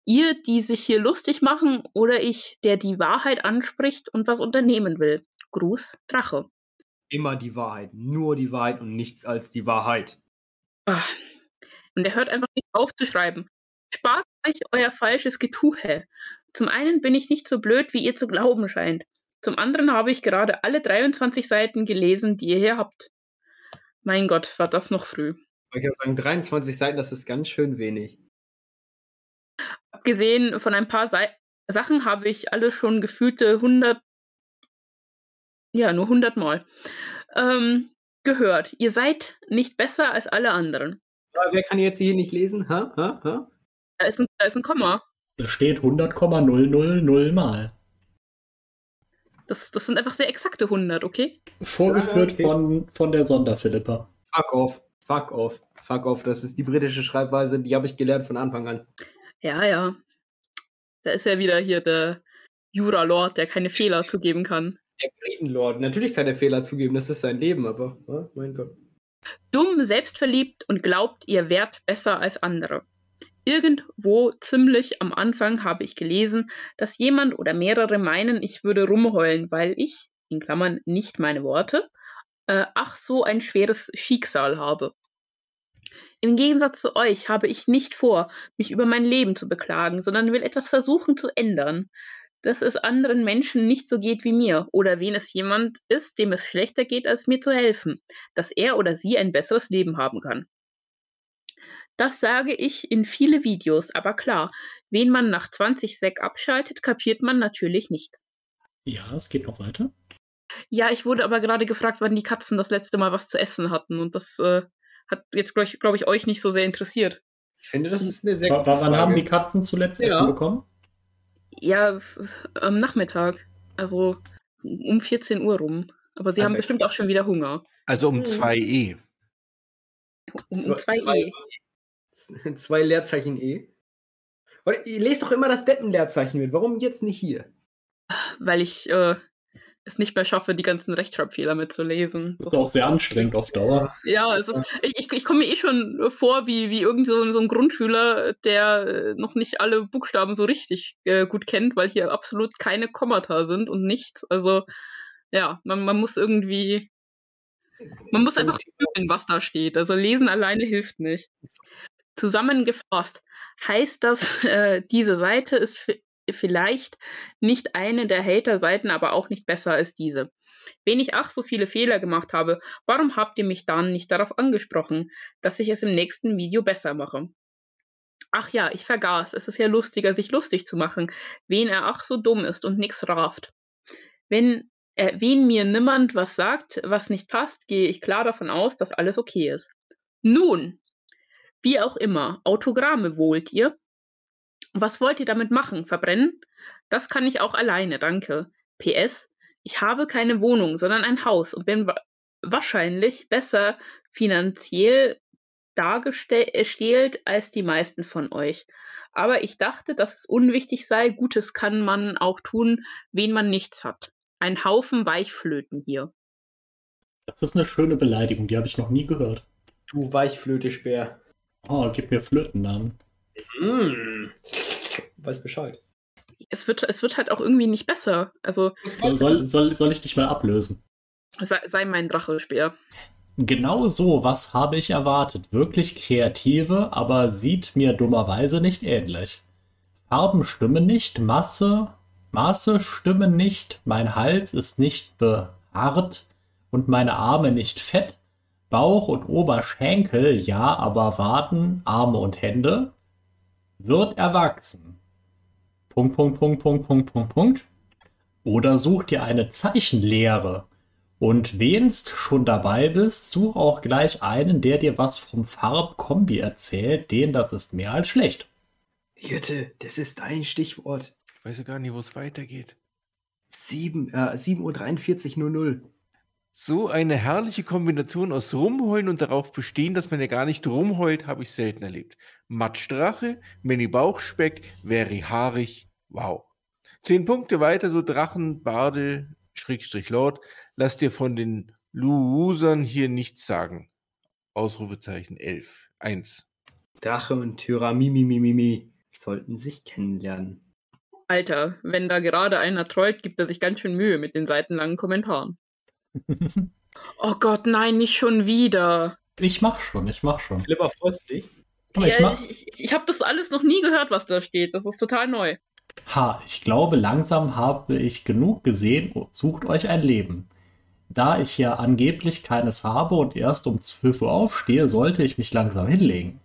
Ihr, die sich hier lustig machen, oder ich, der die Wahrheit anspricht und was unternehmen will. Gruß, Drache. Immer die Wahrheit, nur die Wahrheit und nichts als die Wahrheit. Ah. Und er hört einfach nicht auf zu schreiben. Spart euch euer falsches Getuche. Zum einen bin ich nicht so blöd, wie ihr zu glauben scheint. Zum anderen habe ich gerade alle 23 Seiten gelesen, die ihr hier habt. Mein Gott, war das noch früh. Ich würde sagen, 23 Seiten, das ist ganz schön wenig. Abgesehen von ein paar Sei Sachen habe ich alle schon gefühlte 100, ja, nur 100 Mal ähm, gehört. Ihr seid nicht besser als alle anderen. Aber wer kann jetzt hier nicht lesen? Ha? Ha? Ha? Da ist ein, da ist ein Komma. Da steht 100,000 Mal. Das, das sind einfach sehr exakte 100, okay? Vorgeführt Ja, okay. von, von der Sonderphilippa. Fuck off. Fuck off. Fuck off. Das ist die britische Schreibweise, die habe ich gelernt von Anfang an. Ja, ja. Da ist ja wieder hier der Jura-Lord, der keine Fehler zugeben kann. Der Bretenlord. Natürlich kann er Fehler zugeben, das ist sein Leben, aber, oh, mein Gott. Dumm, selbstverliebt und glaubt, ihr wärt besser als andere. Irgendwo ziemlich am Anfang habe ich gelesen, dass jemand oder mehrere meinen, ich würde rumheulen, weil ich, in Klammern nicht meine Worte, äh, ach so ein schweres Schicksal habe. Im Gegensatz zu euch habe ich nicht vor, mich über mein Leben zu beklagen, sondern will etwas versuchen zu ändern. Dass es anderen Menschen nicht so geht wie mir oder wen es jemand ist, dem es schlechter geht, als mir zu helfen, dass er oder sie ein besseres Leben haben kann. Das sage ich in viele Videos, aber klar, wen man nach 20 Sek abschaltet, kapiert man natürlich nichts. Ja, es geht noch weiter. Ja, ich wurde aber gerade gefragt, wann die Katzen das letzte Mal was zu essen hatten und das äh, hat jetzt, glaube ich, glaub ich, euch nicht so sehr interessiert. Ich finde, das ist eine sehr gute Wann haben die Frage. Katzen zuletzt Ja. Essen bekommen? Ja, am Nachmittag, also um 14 Uhr rum. Aber sie haben Also- bestimmt auch schon wieder Hunger. Also um Mhm. 2 E. Um, um Zwei, 2 E. zwei, zwei Leerzeichen E. Und ihr lest doch immer das Deppen-Leerzeichen mit. Warum jetzt nicht hier? weil ich äh, es nicht mehr schaffe, die ganzen Rechtschreibfehler mitzulesen. Das ist auch sehr anstrengend auf Dauer. Ja, es ist, ich, ich, ich komme mir eh schon vor wie, wie irgend so, ein- so ein Grundschüler, der äh, noch nicht alle Buchstaben so richtig äh, gut kennt, weil hier absolut keine Kommata sind und nichts. Also ja, man, man muss irgendwie, man muss einfach fühlen, was da steht. Also lesen alleine hilft nicht. Zusammengefasst heißt das, äh, diese Seite ist vielleicht nicht eine der Hater-Seiten, aber auch nicht besser als diese. Wenn ich ach so viele Fehler gemacht habe, warum habt ihr mich dann nicht darauf angesprochen, dass ich es im nächsten Video besser mache? Ach ja, ich vergaß, es ist ja lustiger, sich lustig zu machen, wen er ach so dumm ist und nix rafft. Wenn äh, wen mir niemand was sagt, was nicht passt, gehe ich klar davon aus, dass alles okay ist. Nun, wie auch immer, Autogramme wollt ihr? Was wollt ihr damit machen? Verbrennen? Das kann ich auch alleine, danke. PS, ich habe keine Wohnung, sondern ein Haus und bin wa wahrscheinlich besser finanziell dargestellt als die meisten von euch. Aber ich dachte, dass es unwichtig sei. Gutes kann man auch tun, wen man nichts hat. Ein Haufen Weichflöten hier. Das ist eine schöne Beleidigung, die habe ich noch nie gehört. Du Weichflöte-Speer. Oh, gib mir Flötennamen. Mm. Weiß Bescheid. Es wird, es wird halt auch irgendwie nicht besser. Also So, soll, soll, soll ich dich mal ablösen? sei, sei mein Drachespeer. Genau so, was habe ich erwartet? Wirklich kreative, aber sieht mir dummerweise nicht ähnlich. Farben stimmen nicht, Masse, Maße stimmen nicht, mein Hals ist nicht behaart und meine Arme nicht fett, Bauch und Oberschenkel, ja, aber Waden, Arme und Hände wird erwachsen. Punkt, Punkt, Punkt, Punkt, Punkt, Punkt, Punkt. Oder such dir eine Zeichenlehre. Und wenst schon dabei bist, such auch gleich einen, der dir was vom Farbkombi erzählt, den das ist mehr als schlecht. Jette, das ist dein Stichwort. Ich weiß ja gar nicht, wo es weitergeht. 7, äh, 7.43 Uhr 00. So eine herrliche Kombination aus Rumheulen und darauf bestehen, dass man ja gar nicht rumheult, habe ich selten erlebt. Matschdrache, Mini Bauchspeck, very haarig, wow. Zehn Punkte weiter, so Drachen, Barde, Schrägstrich Lord. Lass dir von den Losern hier nichts sagen. Ausrufezeichen 11. 1. Drache und Tyra Mimimimimi sollten sich kennenlernen. Alter, wenn da gerade einer trollt, gibt er sich ganz schön Mühe mit den seitenlangen Kommentaren. Oh Gott, nein, nicht schon wieder. Ich mach schon, ich mach schon. Flipper, freust du dich? Aber ich Ja, mach, ich ich, ich habe das alles noch nie gehört, was da steht. Das ist total neu. ha, ich glaube, langsam habe ich genug gesehen. Sucht euch ein Leben. Da ich ja angeblich keines habe und erst um 12 Uhr aufstehe, sollte ich mich langsam hinlegen.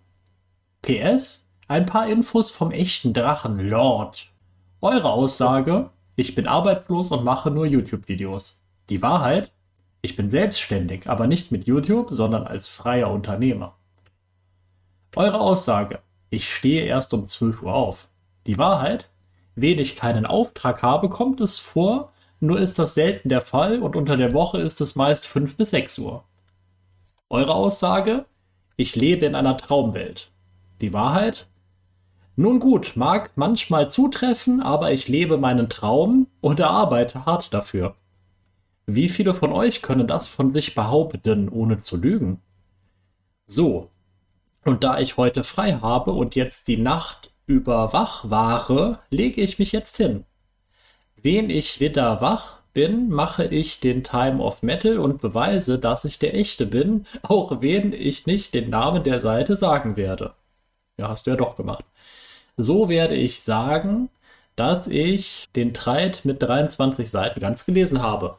PS, ein paar Infos vom echten Drachen Lord. Eure Aussage, ich bin arbeitslos und mache nur YouTube-Videos. Die Wahrheit, ich bin selbstständig, aber nicht mit YouTube, sondern als freier Unternehmer. Eure Aussage, ich stehe erst um 12 Uhr auf. Die Wahrheit, wenn ich keinen Auftrag habe, kommt es vor, nur ist das selten der Fall und unter der Woche ist es meist 5 bis 6 Uhr. Eure Aussage, ich lebe in einer Traumwelt. Die Wahrheit, nun gut, mag manchmal zutreffen, aber ich lebe meinen Traum und erarbeite hart dafür. Wie viele von euch können das von sich behaupten, ohne zu lügen? So, und da ich heute frei habe und jetzt die Nacht über wach war, lege ich mich jetzt hin. Wen ich wieder wach bin, mache ich den Time of Metal und beweise, dass ich der Echte bin, auch wenn ich nicht den Namen der Seite sagen werde. Ja, hast du ja doch gemacht. So werde ich sagen, dass ich den Treit mit 23 Seiten ganz gelesen habe.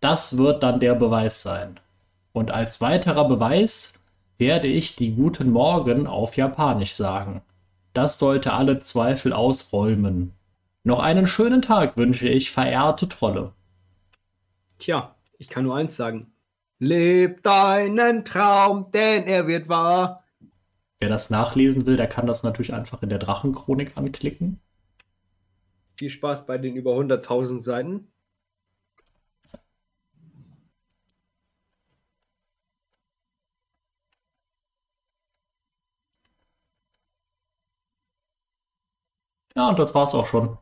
Das wird dann der Beweis sein. Und als weiterer Beweis werde ich die Guten Morgen auf Japanisch sagen. Das sollte alle Zweifel ausräumen. Noch einen schönen Tag wünsche ich, verehrte Trolle. Tja, ich kann nur eins sagen. Leb deinen Traum, denn er wird wahr. Wer das nachlesen will, der kann das natürlich einfach in der Drachenchronik anklicken. Viel Spaß bei den über 100.000 Seiten. Ja, und das war's auch schon.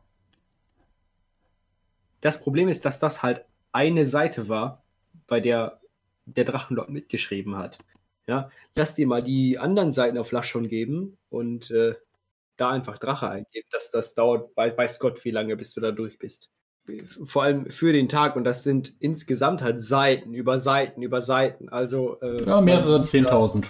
Das Problem ist, dass das halt eine Seite war, bei der der Drachenlord mitgeschrieben hat. Ja, lass dir mal die anderen Seiten auf Laschon geben und äh, da einfach Drache eingeben. Das, das dauert, weiß, Gott, wie lange, bis du da durch bist. Vor allem für den Tag und das sind insgesamt halt Seiten über Seiten über Seiten. Also äh, Ja, mehrere Zehntausend.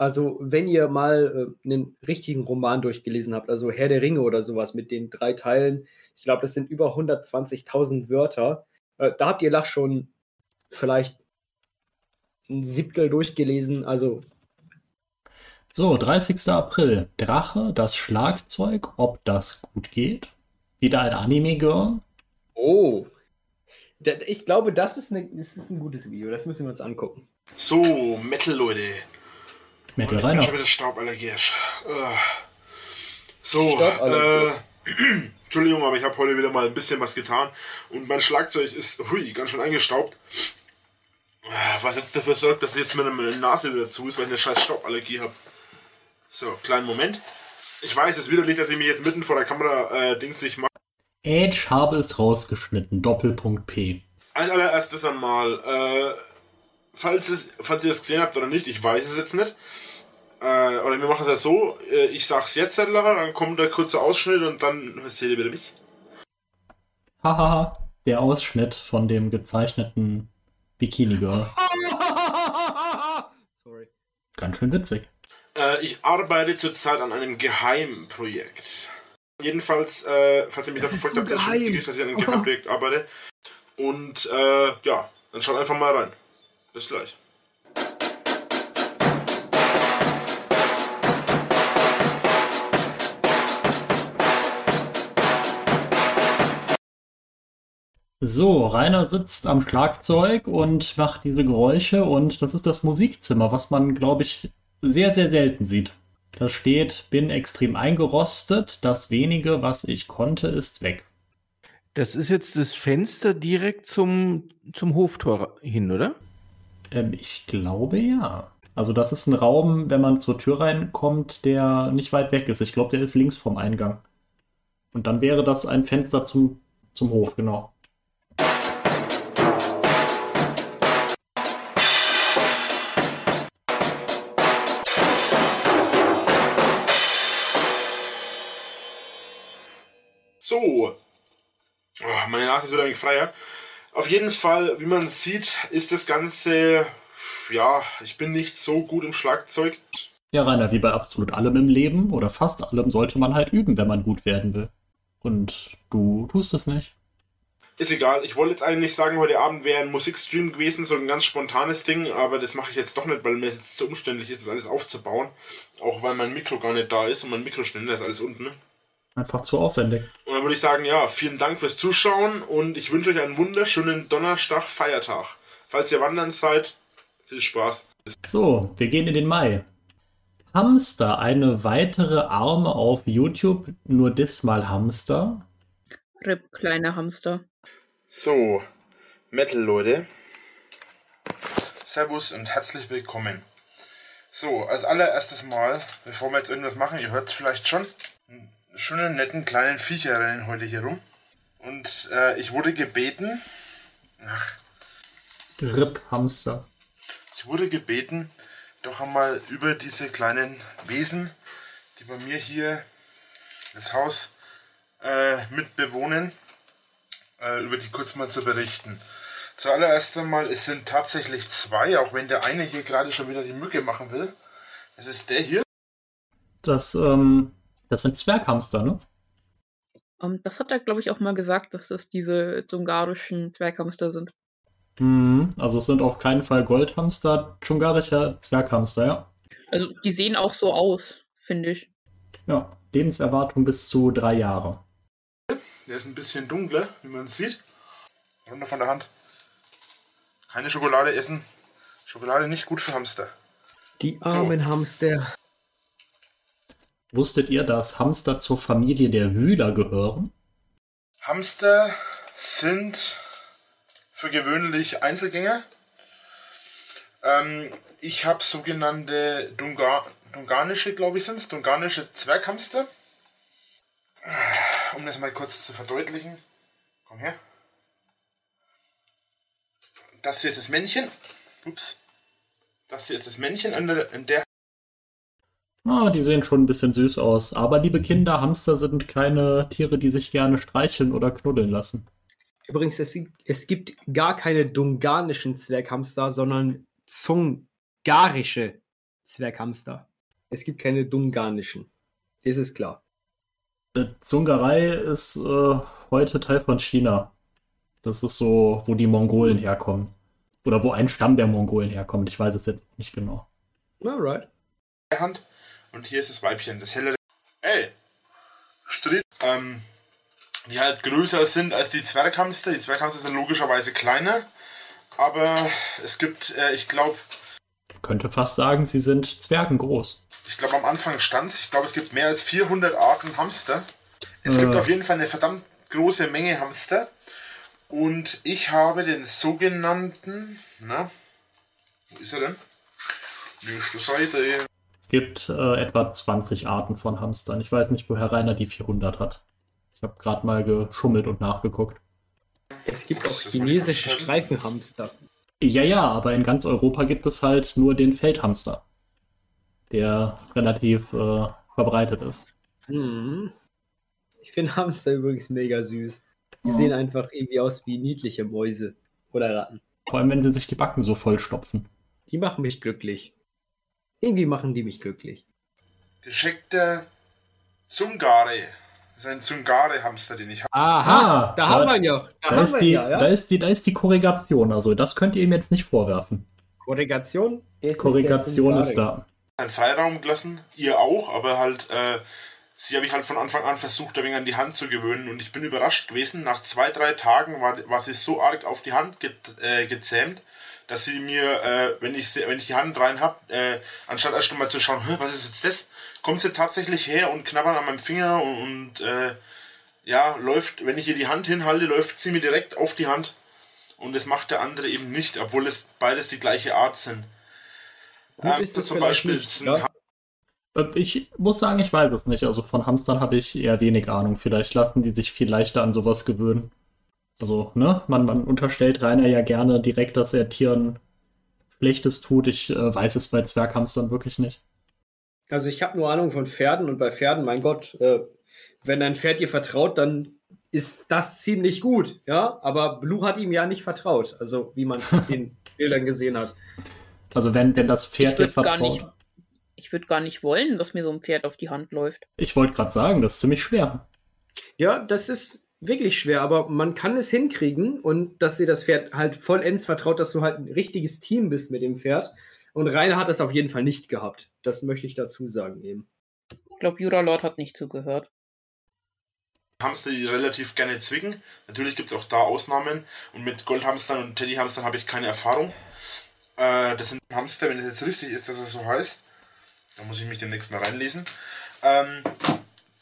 Also, wenn ihr mal äh, einen richtigen Roman durchgelesen habt, also Herr der Ringe oder sowas mit den drei Teilen, ich glaube, das sind über 120.000 Wörter. Äh, da habt ihr Lach schon vielleicht ein Siebtel durchgelesen. Also, So, 30. April. Drache, das Schlagzeug, ob das gut geht. Wieder ein Anime-Girl. oh. Ich glaube, das ist, eine, das ist ein gutes Video. Das müssen wir uns angucken. So, Metal, ich bin schon Rainer. wieder stauballergisch. Äh. So, Stauballergie. äh, Entschuldigung, aber ich habe heute wieder mal ein bisschen was getan und mein Schlagzeug ist, hui, ganz schön eingestaubt. Äh, Was jetzt dafür sorgt, dass jetzt meine Nase wieder zu ist, weil ich eine scheiß Stauballergie habe. So, kleinen Moment. Ich weiß, es ist widerlich, dass ich mich jetzt mitten vor der Kamera äh, Dings nicht mache. Edge habe es rausgeschnitten. Doppelpunkt P. Als allererstes einmal, äh, falls, es, falls ihr es gesehen habt oder nicht, ich weiß es jetzt nicht. Äh, oder wir machen es ja so, äh, ich sag's jetzt, Lara, dann kommt der kurze Ausschnitt und dann seht ihr wieder mich. Hahaha. Der Ausschnitt von dem gezeichneten Bikini Girl. Sorry. Ganz schön witzig. Äh, ich arbeite zurzeit an einem Geheimprojekt. Jedenfalls, äh, falls ihr mich da Das verfolgt habt, ist es geheim. wichtig, dass ich an einem Geheimprojekt arbeite. Und äh, ja, dann schaut einfach mal rein. Bis gleich. So, Rainer sitzt am Schlagzeug und macht diese Geräusche und das ist das Musikzimmer, was man, glaube ich, sehr, sehr selten sieht. Da steht, bin extrem eingerostet, das wenige, was ich konnte, ist weg. Das ist jetzt das Fenster direkt zum, zum Hoftor hin, oder? Ähm, ich glaube ja. Also das ist ein Raum, wenn man zur Tür reinkommt, der nicht weit weg ist. Ich glaube, der ist links vom Eingang. Und dann wäre das ein Fenster zum, zum Hof, genau. Oh, meine Nase ist wieder ein wenig freier. Auf jeden Fall, wie man sieht, ist das Ganze, ja, ich bin nicht so gut im Schlagzeug. Ja, Rainer, wie bei absolut allem im Leben oder fast allem sollte man halt üben, wenn man gut werden will. Und du tust es nicht. Ist egal, ich wollte jetzt eigentlich sagen, heute Abend wäre ein Musikstream gewesen, so ein ganz spontanes Ding, aber das mache ich jetzt doch nicht, weil mir jetzt zu umständlich ist, das alles aufzubauen. Auch weil mein Mikro gar nicht da ist und mein Mikroständer ist alles unten. Einfach zu aufwendig. Und dann würde ich sagen, ja, vielen Dank fürs Zuschauen und ich wünsche euch einen wunderschönen Donnerstag, Feiertag. Falls ihr wandern seid, viel Spaß. So, wir gehen in den Mai. Hamster, eine weitere Arme auf YouTube, nur diesmal Hamster. Rip, kleiner Hamster. So, Metal-Leute. Servus und herzlich willkommen. So, als allererstes Mal, bevor wir jetzt irgendwas machen, ihr hört es vielleicht schon, schönen, netten, kleinen Viecher rennen heute hier rum. Und äh, ich wurde gebeten, ach, Rip Hamster. ich wurde gebeten, doch einmal über diese kleinen Wesen, die bei mir hier das Haus äh, mitbewohnen, äh, über die kurz mal zu berichten. Zuallererst einmal, es sind tatsächlich zwei, auch wenn der eine hier gerade schon wieder die Mücke machen will. Es ist der hier. Das, ähm, das sind Zwerghamster, ne? Ähm, das hat er, glaube ich, auch mal gesagt, dass das diese dungarischen Zwerghamster sind. Mhm, also es sind auf keinen Fall Goldhamster, dschungarischer Zwerghamster, ja. Also die sehen auch so aus, finde ich. Ja, Lebenserwartung bis zu drei Jahre. Der ist ein bisschen dunkler, wie man sieht. Runter von der Hand. Keine Schokolade essen. Schokolade nicht gut für Hamster. Die armen Hamster. Wusstet ihr, dass Hamster zur Familie der Wühler gehören? Hamster sind für gewöhnlich Einzelgänger. Ähm, ich habe sogenannte Dunga dunganische, glaube ich, sind es, dunganische Zwerghamster. Um das mal kurz zu verdeutlichen. Komm her. Das hier ist das Männchen. Ups. Das hier ist das Männchen in der, in der Ah, die sehen schon ein bisschen süß aus. Aber liebe Kinder, Hamster sind keine Tiere, die sich gerne streicheln oder knuddeln lassen. Übrigens, es, es gibt gar keine dunganischen Zwerghamster, sondern zungarische Zwerghamster. Es gibt keine dunganischen. Das ist klar. Die Zungerei ist äh, heute Teil von China. Das ist so, wo die Mongolen herkommen. Oder wo ein Stamm der Mongolen herkommt. Ich weiß es jetzt nicht genau. Alright. Hand. Und hier ist das Weibchen, das helle. Ey! Stritt. Ähm, die halt größer sind als die Zwerghamster. Die Zwerghamster sind logischerweise kleiner. Aber es gibt, äh, ich glaube, könnte fast sagen, sie sind zwergengroß. Ich glaube, am Anfang stand ich glaube, es gibt mehr als 400 Arten Hamster. Es gibt Äh. auf jeden Fall eine verdammt große Menge Hamster. Und ich habe den sogenannten, na, wo ist er denn? Nächste Seite. Es gibt äh, etwa 20 Arten von Hamstern. Ich weiß nicht, woher Rainer die 400 hat. Ich habe gerade mal geschummelt und nachgeguckt. Es gibt auch chinesische. Streifenhamster. Ja, ja, aber in ganz Europa gibt es halt nur den Feldhamster, der relativ äh, verbreitet ist. Mhm. Ich finde Hamster übrigens mega süß. Die Ja. sehen einfach irgendwie aus wie niedliche Mäuse oder Ratten. Vor allem, wenn sie sich die Backen so vollstopfen. Die machen mich glücklich. Irgendwie machen die mich glücklich. Gescheckter Zungare. Das ist ein Zungare-Hamster, den ich habe. Aha, Ah, da haben wir ihn ja. Da, ist, die, ihn ja, ja. da, ist die, da ist die Korrigation. Also, das könnt ihr ihm jetzt nicht vorwerfen. Korrigation? Ist- Korrigation der ist Zungare. da. einen Freiraum gelassen, ihr auch, aber halt, äh, sie habe ich halt von Anfang an versucht, ein wenig an die Hand zu gewöhnen und ich bin überrascht gewesen. Nach zwei, drei Tagen war, war sie so arg auf die Hand ge äh, gezähmt, dass sie mir, äh, wenn, ich, wenn ich die Hand rein habe, äh, anstatt erst mal zu schauen, "Hä, was ist jetzt das, kommt sie tatsächlich her und knabbert an meinem Finger und, und äh, ja, läuft, wenn ich ihr die Hand hinhalte, läuft sie mir direkt auf die Hand. Und das macht der andere eben nicht, obwohl es beides die gleiche Art sind. Gut Ähm, ist das zum Beispiel nicht, ja? Äh, Ich muss sagen, ich weiß es nicht. Also von Hamstern habe ich eher wenig Ahnung. Vielleicht lassen die sich viel leichter an sowas gewöhnen. Also, ne, man, man unterstellt Rainer ja gerne direkt, dass er Tieren Schlechtes tut. Ich äh, weiß es bei Zwerghamstern wirklich nicht. Also ich habe nur Ahnung von Pferden und bei Pferden, mein Gott, äh, wenn ein Pferd dir vertraut, dann ist das ziemlich gut, ja. Aber Blue hat ihm ja nicht vertraut, also wie man in den Bildern gesehen hat. Also wenn, wenn das Pferd dir vertraut. nicht, ich würde gar nicht wollen, dass mir so ein Pferd auf die Hand läuft. Ich wollte gerade sagen, das ist ziemlich schwer. Ja, das ist wirklich schwer, aber man kann es hinkriegen und dass dir das Pferd halt vollends vertraut, dass du halt ein richtiges Team bist mit dem Pferd. Und Rainer hat das auf jeden Fall nicht gehabt. Das möchte ich dazu sagen eben. Ich glaube, Jura Lord hat nicht zugehört. Hamster, die relativ gerne zwicken. Natürlich gibt es auch da Ausnahmen. Und mit Goldhamstern und Teddyhamstern habe ich keine Erfahrung. Äh, das sind Hamster, wenn es jetzt richtig ist, dass es so heißt. Da muss ich mich demnächst mal reinlesen. Ähm,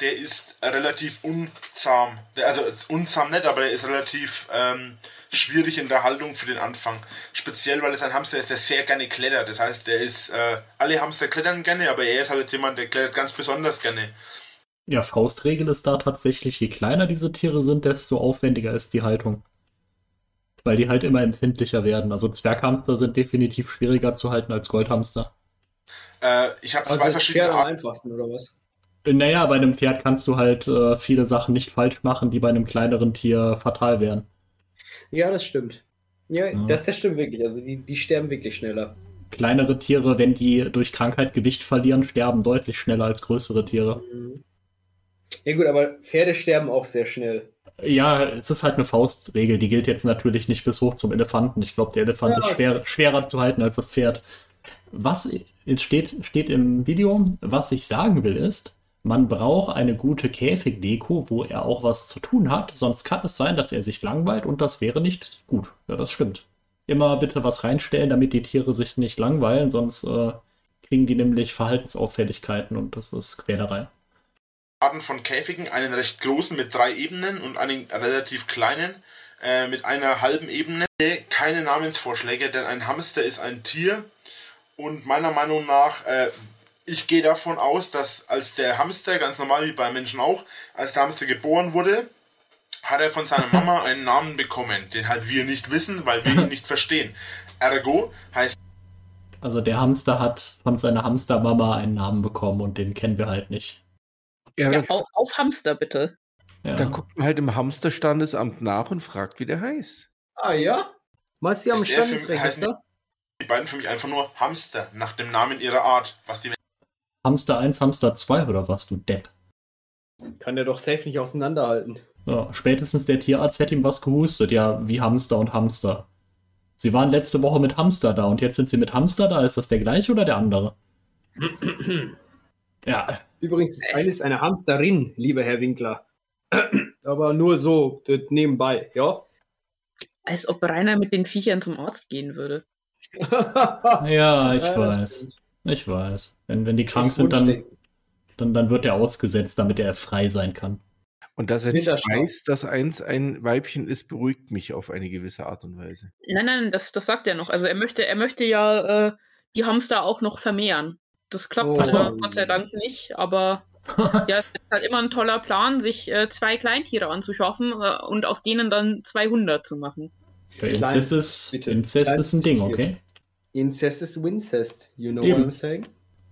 der ist relativ unzahm. Der, also unzahm nicht, aber der ist relativ ähm, schwierig in der Haltung für den Anfang. Speziell, weil es ein Hamster ist, der sehr gerne klettert. Das heißt, der ist, äh, alle Hamster klettern gerne, aber er ist halt jetzt jemand, der klettert ganz besonders gerne. Ja, Faustregel ist da tatsächlich, je kleiner diese Tiere sind, desto aufwendiger ist die Haltung. Weil die halt immer empfindlicher werden. Also Zwerghamster sind definitiv schwieriger zu halten als Goldhamster. Äh, ich habe Also zwei ist verschiedene Pferd am Arten. einfachsten, oder was? Naja, bei einem Pferd kannst du halt äh, viele Sachen nicht falsch machen, die bei einem kleineren Tier fatal wären. Ja, das stimmt. Ja, Ja. Das, das stimmt wirklich. Also die, die sterben wirklich schneller. Kleinere Tiere, wenn die durch Krankheit Gewicht verlieren, sterben deutlich schneller als größere Tiere. Mhm. Ja gut, aber Pferde sterben auch sehr schnell. Ja, es ist halt eine Faustregel, die gilt jetzt natürlich nicht bis hoch zum Elefanten. Ich glaube, der Elefant Ja. ist schwer, schwerer zu halten als das Pferd. Was steht, steht im Video, was ich sagen will, ist, man braucht eine gute Käfigdeko, wo er auch was zu tun hat, sonst kann es sein, dass er sich langweilt und das wäre nicht gut. Ja, das stimmt. Immer bitte was reinstellen, damit die Tiere sich nicht langweilen, sonst äh, kriegen die nämlich Verhaltensauffälligkeiten und das ist Quälerei. Arten von Käfigen, einen recht großen mit drei Ebenen und einen relativ kleinen äh, mit einer halben Ebene. Keine Namensvorschläge, denn ein Hamster ist ein Tier und meiner Meinung nach, äh, ich gehe davon aus, dass als der Hamster, ganz normal wie bei Menschen auch, als der Hamster geboren wurde, hat er von seiner Mama einen Namen bekommen, den halt wir nicht wissen, weil wir ihn nicht verstehen. Ergo heißt Also der Hamster hat von seiner Hamstermama einen Namen bekommen und den kennen wir halt nicht. Ja, Ja, auf, auf Hamster bitte. Ja. dann guckt man halt im Hamsterstandesamt nach und fragt, wie der heißt. Ah ja? Meinst du am Standesregister? die beiden für mich einfach nur Hamster, nach dem Namen ihrer Art, was die Hamster 1, Hamster 2 oder was, du Depp? Kann der doch safe nicht auseinanderhalten. Ja, spätestens der Tierarzt hätte ihm was gehustet, ja, wie Hamster und Hamster. Sie waren letzte Woche mit Hamster da und jetzt sind sie mit Hamster da. Ist das der gleiche oder der andere? ja, Übrigens, das eine ist eine Hamsterin, lieber Herr Winkler. Aber nur so, das nebenbei, ja? Als ob Rainer mit den Viechern zum Arzt gehen würde. Ja, ich Ja, weiß. stimmt. Ich weiß. Wenn, wenn die krank sind, dann, dann, dann wird er ausgesetzt, damit er frei sein kann. Und dass er nicht weiß, dass eins ein Weibchen ist, beruhigt mich auf eine gewisse Art und Weise. Nein, nein, das, das sagt er noch. Also er möchte, er möchte ja äh, die Hamster auch noch vermehren. Das klappt Oh. leider Gott sei Dank nicht, aber ja, es ist halt immer ein toller Plan, sich äh, zwei Kleintiere anzuschaffen äh, und aus denen dann 200 zu machen. Ja, Inzest Kleines, ist. Inzest ist ein Ding, okay? Incest ist Wincest. You know Eben. what I'm saying?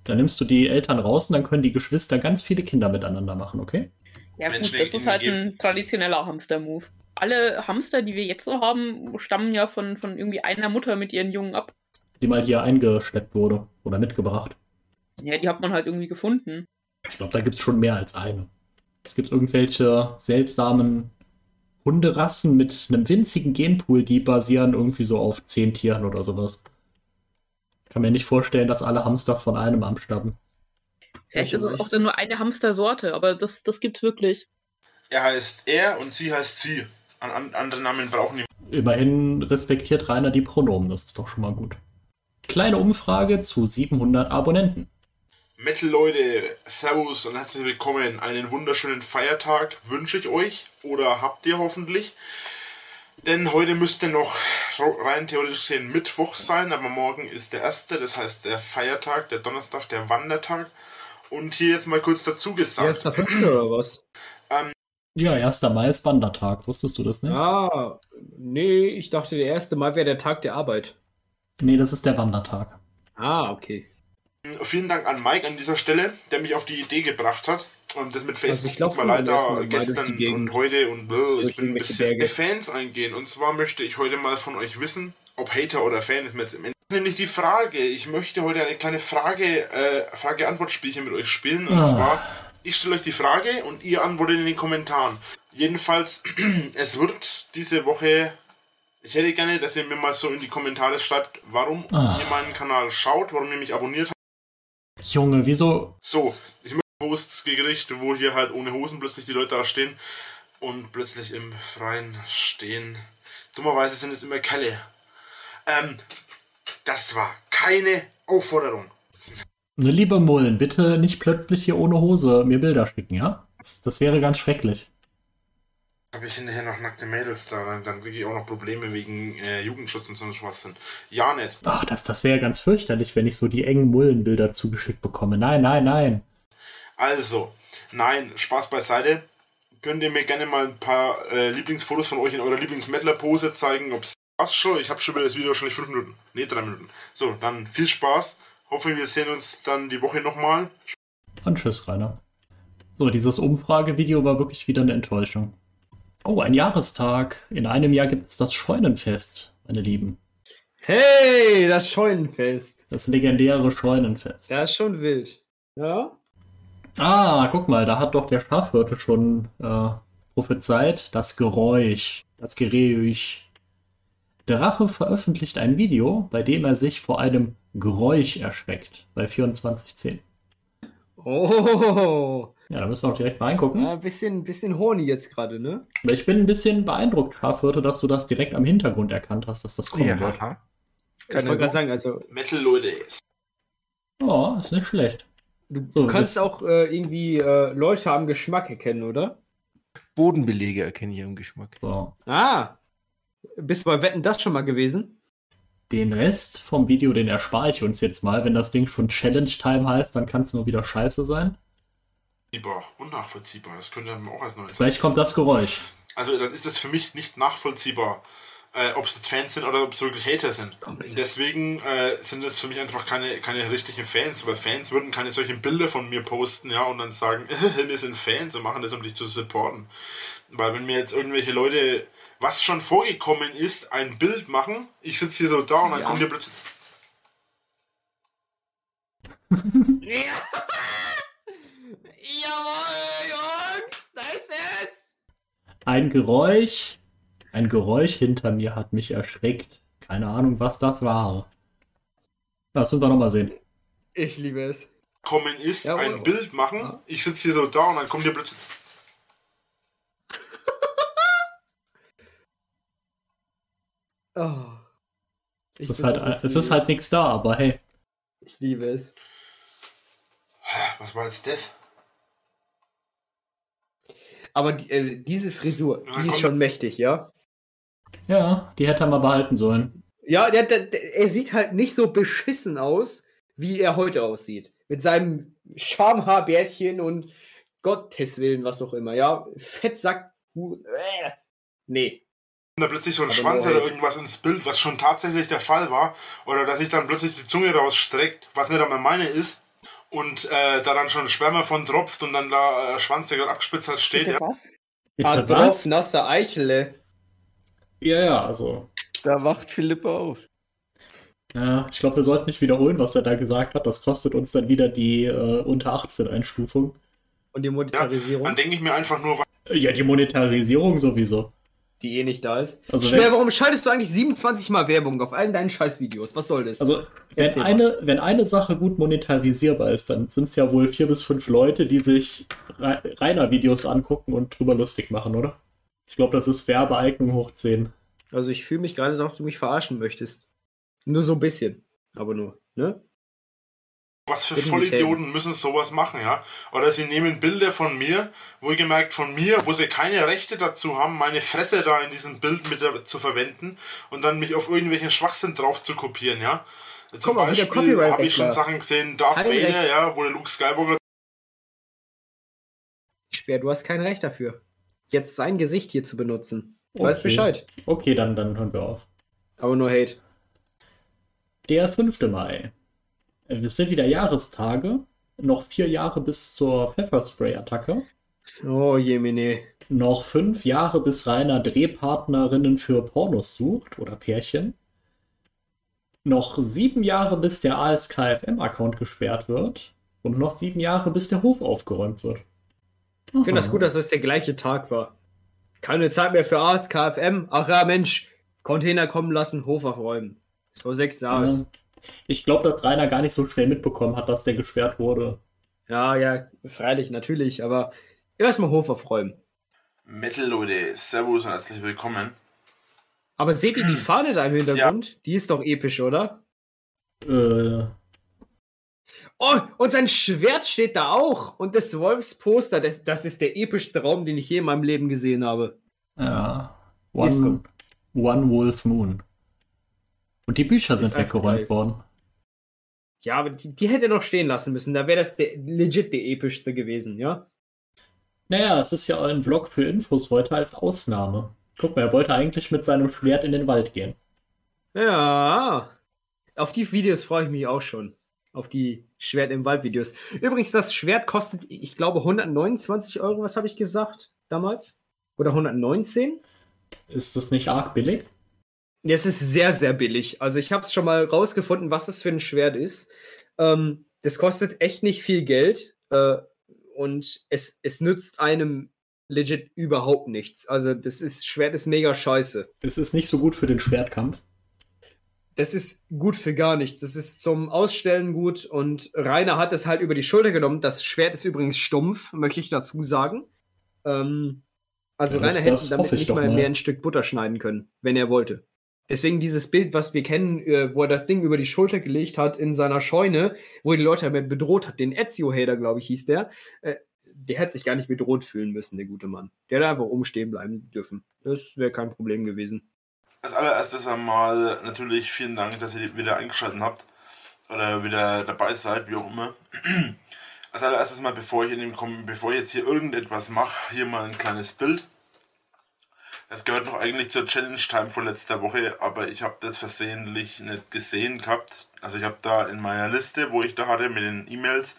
Dann nimmst du die Eltern raus und dann können die Geschwister ganz viele Kinder miteinander machen, okay? Ja gut, das ist halt ein traditioneller Hamster-Move. Alle Hamster, die wir jetzt so haben, stammen ja von, von irgendwie einer Mutter mit ihren Jungen ab. Die mal hier eingeschleppt wurde oder mitgebracht. Ja, die hat man halt irgendwie gefunden. Ich glaube, da gibt es schon mehr als eine. Es gibt irgendwelche seltsamen Hunderassen mit einem winzigen Genpool, die basieren irgendwie so auf zehn Tieren oder sowas. Kann mir nicht vorstellen, dass alle Hamster von einem abstammen. Vielleicht ist es auch dann nur eine Hamstersorte, aber das, das gibt's wirklich. Er heißt er und sie heißt sie. An, an, andere Namen brauchen die. Immerhin respektiert Rainer die Pronomen, das ist doch schon mal gut. Kleine Umfrage zu 700 Abonnenten. Metal-Leute, Servus und herzlich willkommen. Einen wunderschönen Feiertag wünsche ich euch oder habt ihr hoffentlich. Denn heute müsste noch rein theoretisch gesehen Mittwoch sein, aber morgen ist der erste, das heißt der Feiertag, der Donnerstag, der Wandertag. Und hier jetzt mal kurz dazu gesagt. Erster Fünfte oder was? Ja, 1. Mai ist Wandertag, wusstest du das nicht? Ah, nee, ich dachte, der erste Mal wäre der Tag der Arbeit. Nee, das ist der Wandertag. Ah, okay. Vielen Dank an Mike an dieser Stelle, der mich auf die Idee gebracht hat. Und das mit Also Facebook ich ersten da Mal die gestern und heute und bläh, ich bin ein bisschen auf Fans eingehen. Und zwar möchte ich heute mal von euch wissen, ob Hater oder Fan ist mir jetzt im Ende. Das ist nämlich die Frage. Ich möchte heute eine kleine Frage, äh, Frage-Antwort-Spielchen mit euch spielen. Und Ah. zwar, ich stelle euch die Frage und ihr antwortet in den Kommentaren. Jedenfalls, es wird diese Woche ich hätte gerne, dass ihr mir mal so in die Kommentare schreibt, warum Ah. ihr meinen Kanal schaut, warum ihr mich abonniert habt. Junge, wieso? So, ich möchte Posts gekriegt, wo hier halt ohne Hosen plötzlich die Leute da stehen und plötzlich im Freien stehen. Dummerweise sind es immer Kelle. Ähm, das war keine Aufforderung. Ne, liebe Mullen, bitte nicht plötzlich hier ohne Hose mir Bilder schicken, ja? Das, das wäre ganz schrecklich. Habe ich hinterher noch nackte Mädels da, dann, dann kriege ich auch noch Probleme wegen äh, Jugendschutz und so Schwachsinn. Ja, nicht. Ach, das, das wäre ganz fürchterlich, wenn ich so die engen Mullenbilder zugeschickt bekomme. Nein, nein, nein. Also, nein, Spaß beiseite. Könnt ihr mir gerne mal ein paar äh, Lieblingsfotos von euch in eurer Lieblingsmettler-Pose zeigen? Ob's was schon? Ich habe schon wieder das Video wahrscheinlich 5 Minuten. Ne, 3 Minuten. So, dann viel Spaß. Hoffe, wir sehen uns dann die Woche nochmal. Und tschüss, Rainer. So, dieses Umfragevideo war wirklich wieder eine Enttäuschung. Oh, ein Jahrestag. In einem Jahr gibt es das Scheunenfest, meine Lieben. Hey, das Scheunenfest. Das legendäre Scheunenfest. Das ist schon wild. Ja? Ah, guck mal, da hat doch der Schafhirte schon äh, prophezeit. Das Geräusch. Das Geräusch. Der Rache veröffentlicht ein Video, bei dem er sich vor einem Geräusch erschreckt. Bei 2410. Oh. Ja, da müssen wir auch direkt mal reingucken. Ja, ein bisschen, bisschen horny jetzt gerade, ne? Ich bin ein bisschen beeindruckt, Schafhirte, dass du das direkt am Hintergrund erkannt hast, dass das kommen wird. Ja. Ich wollte gerade sagen, also Metal-Leute. Oh, ist nicht schlecht. du, So, du kannst auch äh, irgendwie äh, Leute am Geschmack erkennen, oder? Bodenbelege erkenne ich im Geschmack. So. Ah. Bist du bei Wetten das schon mal gewesen? Den Rest vom Video, den erspare ich uns jetzt mal. Wenn das Ding schon Challenge Time heißt, dann kann es nur wieder scheiße sein. Nachvollziehbar. Unnachvollziehbar. Das könnte man auch als neues. Gleich kommt das Geräusch. Also, dann ist das für mich nicht nachvollziehbar, äh, ob es jetzt Fans sind oder ob es wirklich Hater sind. Komm. Deswegen äh, sind es für mich einfach keine, keine richtigen Fans, weil Fans würden keine solchen Bilder von mir posten, ja, und dann sagen, wir sind Fans und machen das, um dich zu supporten. Weil wenn mir jetzt irgendwelche Leute, was schon vorgekommen ist, ein Bild machen, ich sitze hier so da und dann Ja. kommt ihr plötzlich, Jawohl, Jungs, da ist es! Ein Geräusch. Ein Geräusch hinter mir hat mich erschreckt. Keine Ahnung, was das war. Das müssen wir nochmal sehen. Ich liebe es. kommen ist, Jawohl. ein Bild machen, Ja. ich sitze hier so da und dann kommt ihr plötzlich, Oh. Es ist halt, es ist halt nichts da, aber hey. Ich liebe es. Was war jetzt das? Aber die, äh, diese Frisur, Ja, die ist komm. schon mächtig, ja? Ja, die hätte er mal behalten sollen. Ja, der, der, der, er sieht halt nicht so beschissen aus, wie er heute aussieht. Mit seinem Schamhaarbärtchen und Gottes Willen, was auch immer, ja? Fettsack. Äh. Nee. Und da plötzlich so ein Aber Schwanz oder hey. irgendwas ins Bild, was schon tatsächlich der Fall war. Oder dass sich dann plötzlich die Zunge rausstreckt, was nicht einmal meine ist. Und äh, da dann schon Sperma von tropft und dann da äh, Schwanz, der gerade abgespitzt hat, steht. Ja. was? Bitte Ah, drauf, nasse Eichele. Ja, ja, also. Da wacht Philippa auf. Ja, ich glaube, wir sollten nicht wiederholen, was er da gesagt hat. Das kostet uns dann wieder die äh, unter 18 Einstufung. Und die Ja, Monetarisierung, dann denke ich mir einfach nur, Äh, Ja, die Monetarisierung sowieso. Die eh nicht da ist. Also Schwer, warum schaltest du eigentlich 27 Mal Werbung auf allen deinen Scheißvideos? Was soll das? Also, wenn Erzähl mal. eine, wenn eine Sache gut monetarisierbar ist, dann sind es ja wohl vier bis fünf Leute, die sich Re- Rainer-Videos angucken und drüber lustig machen, oder? Ich glaube, das ist Werbeeignung hoch 10. Also ich fühle mich gerade, als ob du mich verarschen möchtest. Nur so ein bisschen. Aber nur, ne? Was für Vollidioten müssen sowas machen, ja? Oder sie nehmen Bilder von mir, wohlgemerkt von mir, wo sie keine Rechte dazu haben, meine Fresse da in diesem Bild mit zu verwenden und dann mich auf irgendwelchen Schwachsinn drauf zu kopieren, ja? Zum Guck mal, Beispiel habe ich schon. Sachen gesehen, Darth Vader, Recht. ja, wo der Luke Skywalker Speer, du hast kein Recht dafür. Jetzt sein Gesicht hier zu benutzen. Ich Okay. weiß Bescheid. Okay, dann, dann hören wir auf. Aber nur Hate. Der 5. Mai. Es sind wieder Jahrestage. Noch vier Jahre bis zur Pfefferspray-Attacke. Oh Jemine. Noch fünf Jahre, bis Rainer Drehpartnerinnen für Pornos sucht oder Pärchen. Noch sieben Jahre, bis der ASKFM-Account gesperrt wird. Und noch sieben Jahre, bis der Hof aufgeräumt wird. Ich finde das gut, dass das der gleiche Tag war. Keine Zeit mehr für AS, KFM. Ach ja, Mensch. Container kommen lassen, Hof aufräumen. So sechs Jahre. Ja. Ich glaube, dass Rainer gar nicht so schnell mitbekommen hat, dass der gesperrt wurde. Ja, ja, freilich, natürlich. Aber erstmal Hof aufräumen. Metal Leute, Servus und herzlich willkommen. Aber seht ihr die Fahne da im Hintergrund? Die ist doch episch, oder? Äh, Oh, und sein Schwert steht da auch. Und das Wolfsposter, das, das ist der epischste Raum, den ich je in meinem Leben gesehen habe. ja. Ist One, One Wolf Moon. Und die Bücher sind weggeräumt worden. Ja, aber die, die hätte noch stehen lassen müssen. Da wäre das der, legit der epischste gewesen, ja? Naja, es ist ja ein Vlog für Infos heute als Ausnahme. Guck mal, er wollte eigentlich mit seinem Schwert in den Wald gehen. Ja. Auf die Videos freue ich mich auch schon. Auf die Schwert im Wald Videos. Übrigens, das Schwert kostet, ich glaube, 129 Euro. Was habe ich gesagt damals? Oder 119? Ist das nicht arg billig? Es ist sehr, sehr billig. Also ich habe es schon mal rausgefunden, was das für ein Schwert ist. Ähm, das kostet echt nicht viel Geld äh, und es, es nützt einem legit überhaupt nichts. Also das ist Schwert ist mega scheiße. Es ist nicht so gut für den Schwertkampf. Das ist gut für gar nichts. Das ist zum Ausstellen gut und Rainer hat es halt über die Schulter genommen. Das Schwert ist übrigens stumpf, möchte ich dazu sagen. Ähm, also Ja, Rainer hätte damit nicht mal. mehr ein Stück Butter schneiden können, wenn er wollte. Deswegen dieses Bild, was wir kennen, äh, wo er das Ding über die Schulter gelegt hat in seiner Scheune, wo er die Leute damit bedroht hat, den Ezio-Hater, glaube ich, hieß der, äh, der hätte sich gar nicht bedroht fühlen müssen, der gute Mann. Der hätte einfach umstehen bleiben dürfen. Das wäre kein Problem gewesen. Als allererstes einmal natürlich vielen Dank, dass ihr wieder eingeschaltet habt oder wieder dabei seid, wie auch immer. Als allererstes mal, bevor ich in dem bevor ich jetzt hier irgendetwas mache, hier mal ein kleines Bild. Das gehört noch eigentlich zur Challenge Time von letzter Woche, aber ich habe das versehentlich nicht gesehen gehabt. Also ich habe da in meiner Liste, wo ich da hatte mit den E-Mails,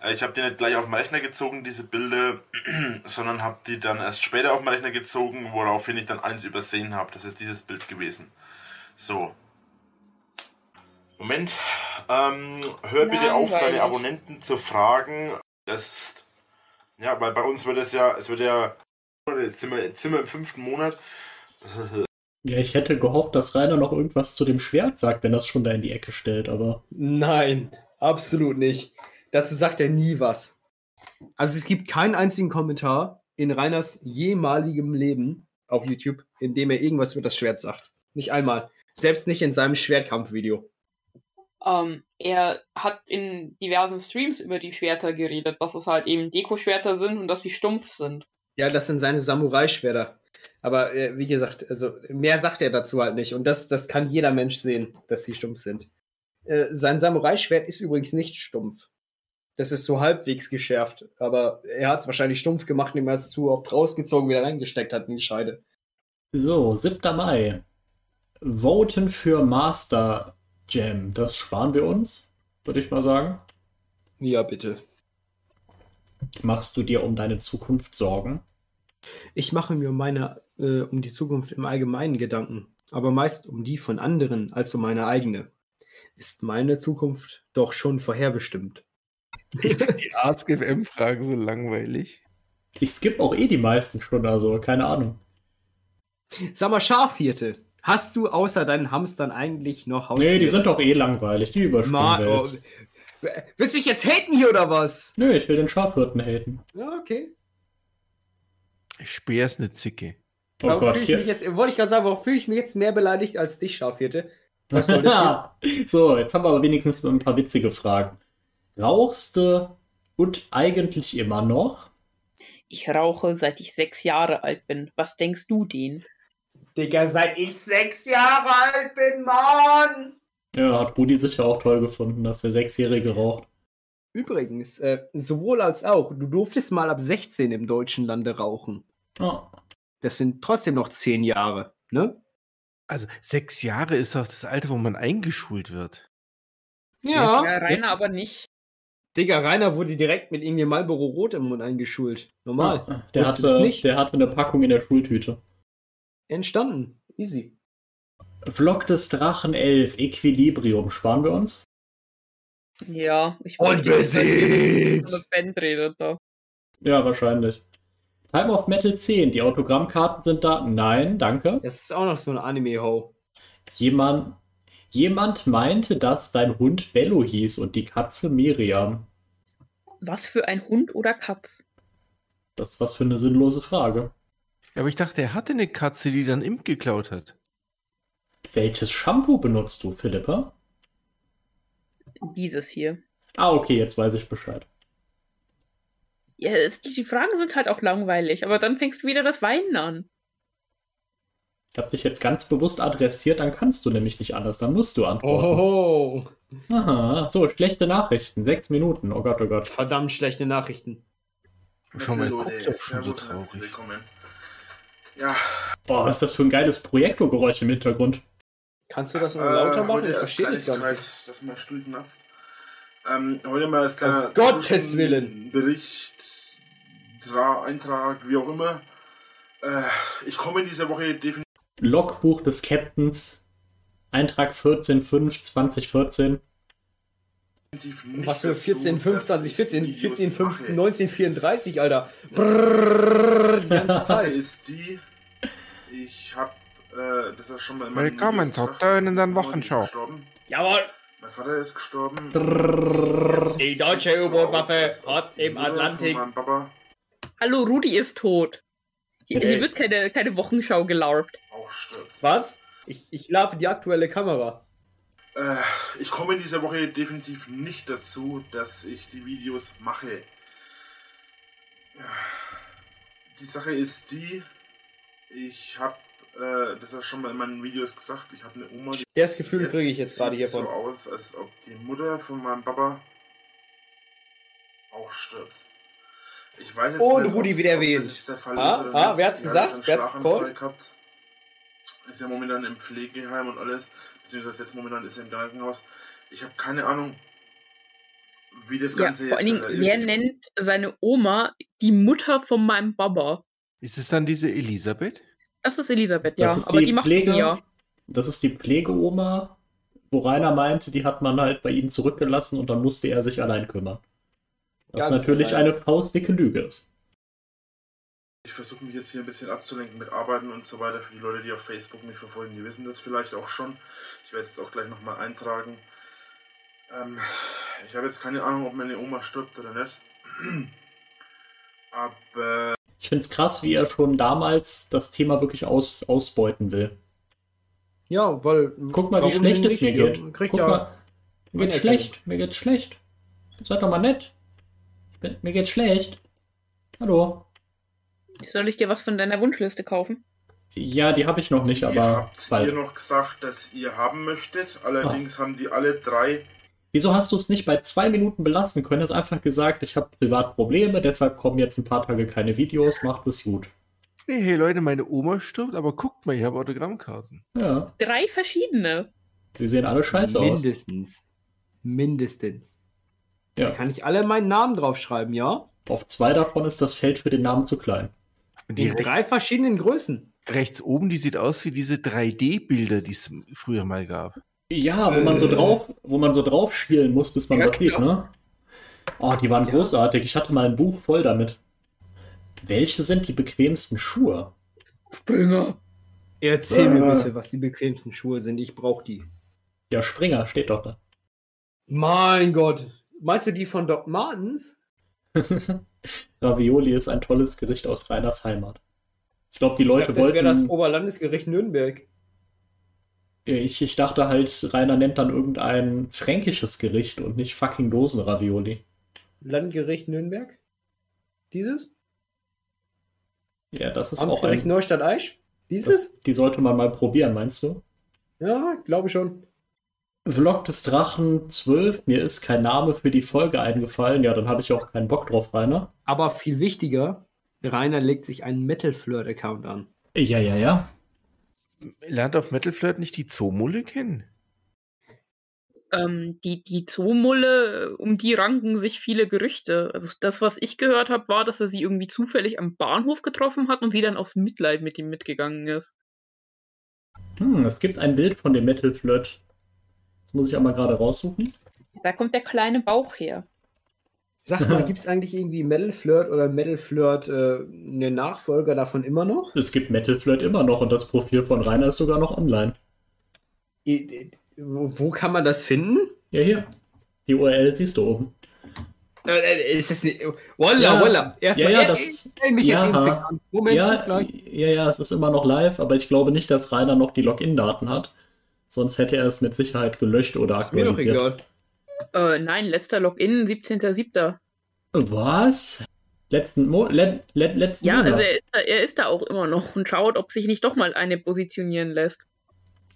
äh, ich habe die nicht gleich auf den Rechner gezogen, diese Bilder, sondern habe die dann erst später auf den Rechner gezogen, woraufhin ich dann eins übersehen habe. Das ist dieses Bild gewesen. So. Moment. Ähm, hör bitte auf, deine. Abonnenten zu fragen. Das ist. Ja, weil bei uns wird es ja, es wird ja. Jetzt sind wir, jetzt sind wir im fünften Monat. Ja, ich hätte gehofft, dass Rainer noch irgendwas zu dem Schwert sagt, wenn er es schon da in die Ecke stellt, aber Nein, absolut nicht. Dazu sagt er nie was. Also es gibt keinen einzigen Kommentar in Reiners jemaligem Leben auf YouTube, in dem er irgendwas über das Schwert sagt. Nicht einmal. Selbst nicht in seinem Schwertkampfvideo. Ähm, er hat in diversen Streams über die Schwerter geredet, dass es halt eben Deko-Schwerter sind und dass sie stumpf sind. Ja, das sind seine Samurai-Schwerter. Aber äh, wie gesagt, also mehr sagt er dazu halt nicht. Und das, das kann jeder Mensch sehen, dass die stumpf sind. Äh, sein Samurai-Schwert ist übrigens nicht stumpf. Das ist so halbwegs geschärft. Aber er hat es wahrscheinlich stumpf gemacht, indem er es zu oft rausgezogen wieder reingesteckt hat in die Scheide. So, 7. Mai. Voten für Master Jam. Das sparen wir uns, würde ich mal sagen. Ja, bitte. Machst du dir um deine Zukunft Sorgen? Ich mache mir um meine, äh, um die Zukunft im Allgemeinen Gedanken, aber meist um die von anderen als um meine eigene. Ist meine Zukunft doch schon vorherbestimmt. Ich finde die AskFM-Fragen so langweilig. Ich skippe auch eh die meisten schon, also keine Ahnung. Sag mal, Schafhirte, hast du außer deinen Hamstern eigentlich noch Haustiere? Nee, die sind doch eh langweilig, die überspringen Ma wir oh, jetzt. Willst du mich jetzt haten hier oder was? Nö, ich will den Schafhirten haten. Ja, okay. Speer ist eine Zicke. Oh warum Gott, fühle ich hier. mich jetzt, wollte ich gerade sagen, warum fühle ich mich jetzt mehr beleidigt als dich, Schafhirte? Was soll das hier? so, jetzt haben wir aber wenigstens ein paar witzige Fragen. Rauchst du und eigentlich immer noch? Ich rauche, seit ich sechs Jahre alt bin. Was denkst du den? Digga, seit ich sechs Jahre alt bin, Mann! Ja, hat Rudi sicher auch toll gefunden, dass der Sechsjährige raucht. Übrigens, äh, sowohl als auch, du durftest mal ab 16 im deutschen Lande rauchen. Oh. Das sind trotzdem noch zehn Jahre, ne? Also sechs Jahre ist doch das Alter, wo man eingeschult wird. Ja. Ja, Rainer aber nicht. Digga, Rainer wurde direkt mit irgendwie Marlboro Rot im Mund eingeschult. Normal. Ah, Der hatte, nicht? der hatte eine Packung in der Schultüte. Entstanden. Easy. Vlog des Drachen 11, Equilibrium, sparen wir uns? Ja, ich Und besiegt! Band redet da. Ja, wahrscheinlich. Time of Metal 10, die Autogrammkarten sind da? Nein, danke. Das ist auch noch so ein Anime-Ho. Jemand, jemand meinte, dass dein Hund Bello hieß und die Katze Miriam. Was für ein Hund oder Katz? Das ist was für eine sinnlose Frage. Aber ich dachte, er hatte eine Katze, die dann Imp geklaut hat. Welches Shampoo benutzt du, Philippa? Dieses hier. Ah, okay, jetzt weiß ich Bescheid. Ja, es, die, die Fragen sind halt auch langweilig, aber dann fängst du wieder das Weinen an. Ich habe dich jetzt ganz bewusst adressiert, dann kannst du nämlich nicht anders, dann musst du antworten. Oh, Aha, so, schlechte Nachrichten, sechs Minuten, oh Gott, oh Gott. verdammt schlechte Nachrichten. Schon mal guckt doch schon so traurig. willkommen. Ja, Boah, was ist das für ein geiles Projektorgeräusch im Hintergrund? Kannst du das noch lauter machen? Äh, heute Ich verstehe das gar nicht. Dass man Stuhl knatzt. Ähm, heute mal als kleiner Um Gottes Willen. Bericht, Tra Eintrag, wie auch immer. Äh, ich komme in dieser Woche definitiv Logbuch des Captains, Eintrag 14.5.2014. nicht Was für dazu, 14, 5, dass 20, ich 14, Videos 14, 5, mache. 19, 34, Alter. Brrrr, die ganze Zeit. ist die, ich habe äh, das ist schon mal in meinen Willkommen zur ist Wochenschau. Jawohl. Mein Vater ist gestorben. Die deutsche U-Boot-Waffe hat im von Atlantik- meinem Papa Hallo, Rudi ist tot. Hier, hier wird keine, keine Wochenschau gelarpt. auch stirbt. Was? Ich, ich labe die aktuelle Kamera. Äh, ich komme in dieser Woche definitiv nicht dazu, dass ich die Videos mache. Die Sache ist die, ich habe äh, das ja schon mal in meinen Videos gesagt, ich habe eine Oma, die Das Gefühl kriege ich jetzt gerade sieht hiervon. so aus, als ob die Mutter von meinem Papa auch stirbt. Ich weiß jetzt Und nicht, Rudi wieder erwähnt. das der Fall Ah, ah, wer hat's gesagt? jetzt Wer hat's gehabt. Ist ja momentan im Pflegeheim und alles. Beziehungsweise jetzt momentan ist er im Krankenhaus. Ich habe keine Ahnung, wie das Ja, Ganze vor allen jetzt Dingen, wer nennt seine Oma die Mutter von meinem Baba? Ist es dann diese Elisabeth? Das ist Elisabeth, ja. Das ist aber die die macht Pflege- ja. Das ist die Pflegeoma, wo Rainer meinte, die hat man halt bei ihm zurückgelassen und dann musste er sich allein kümmern. Was Ganz natürlich allein. eine faustdicke Lüge ist. Ich versuche mich jetzt hier ein bisschen abzulenken mit Arbeiten und so weiter. Für die Leute, die auf Facebook mich verfolgen, die wissen das vielleicht auch schon. Ich werde es jetzt auch gleich nochmal eintragen. Ähm, ich habe jetzt keine Ahnung, ob meine Oma stirbt oder nicht. Aber Ich finde es krass, wie er schon damals das Thema wirklich aus, ausbeuten will. Ja, weil. Guck mal, wie schlecht es mir geht. Guck ja mal, mir geht's schlecht. Mir geht's schlecht. Seid doch mal nett. Ich bin, mir geht's schlecht. Hallo. Soll ich dir was von deiner Wunschliste kaufen? Ja, die habe ich noch nicht, ihr aber habt bald. ihr noch gesagt, dass ihr haben möchtet. Allerdings haben die alle drei. Wieso hast du es nicht bei zwei Minuten belassen können? Hast einfach gesagt, ich habe privat Probleme, deshalb kommen jetzt ein paar Tage keine Videos, macht es gut. Hey, hey Leute, meine Oma stirbt, aber guckt mal, ich habe Autogrammkarten. Ja, Drei verschiedene. sie sehen alle scheiße aus. Mindestens. Mindestens. Ja, Kann ich alle meinen Namen draufschreiben, ja? auf zwei davon ist das Feld für den Namen zu klein. Und die In drei verschiedenen Größen. rechts oben, die sieht aus wie diese 3D-Bilder, die es früher mal gab. Ja, wo man so Äh. drauf, wo man so drauf spielen muss, bis man Ja, das sieht, klar. ne? Oh, die waren Ja. großartig. Ich hatte mal ein Buch voll damit. Welche sind die bequemsten Schuhe? Springer. Erzähl mir Ah. bitte, was die bequemsten Schuhe sind. Ich brauche die. Ja, Springer steht doch da. Mein Gott. Meinst du die von Doc Martens? Ravioli ist ein tolles Gericht aus Reiners Heimat. Ich glaube, die Ich Leute glaub, das wäre das wollten. Oberlandesgericht Nürnberg. Ich, ich dachte halt, Rainer nennt dann irgendein fränkisches Gericht und nicht fucking Dosenravioli. Landgericht Nürnberg? Dieses? Ja, das ist auch ein. Neustadt-Eisch? Dieses? Das, die sollte man mal probieren, meinst du? Ja, glaube schon. Vlog des Drachen 12, mir ist kein Name für die Folge eingefallen. Ja, dann habe ich auch keinen Bock drauf, Rainer. Aber viel wichtiger, Rainer legt sich einen Metal Flirt-Account an. Ja, ja, ja. Lernt auf Metal Flirt nicht die Zoomulle kennen? Ähm, die, die Zoomulle, um die ranken sich viele Gerüchte. Also das, was ich gehört habe, war, dass er sie irgendwie zufällig am Bahnhof getroffen hat und sie dann aus Mitleid mit ihm mitgegangen ist. Hm, es gibt ein Bild von dem Metal Flirt. Das muss ich auch mal gerade raussuchen. Da kommt der kleine Bauch her. Sag mal, gibt es eigentlich irgendwie Metal Flirt oder Metal Flirt äh, eine Nachfolger davon immer noch? Es gibt Metal Flirt immer noch und das Profil von Rainer ist sogar noch online. Wo kann man das finden? Ja, hier. Die URL siehst du oben. Äh, äh, ist das nicht. Walla, Ja. walla. Erstmal, Ja, ja, das ich ist- stell mich ja. jetzt eben fix an. Moment, ja, bis gleich. ja, ja, es ist immer noch live, aber ich glaube nicht, dass Rainer noch die Login-Daten hat. Sonst hätte er es mit Sicherheit gelöscht oder Ist mir doch aktualisiert. egal. Äh, nein, letzter Login, 17.07. Was? Letzten, Mo le le letzten Ja, Monat. also er ist, da, er ist da auch immer noch und schaut, ob sich nicht doch mal eine positionieren lässt.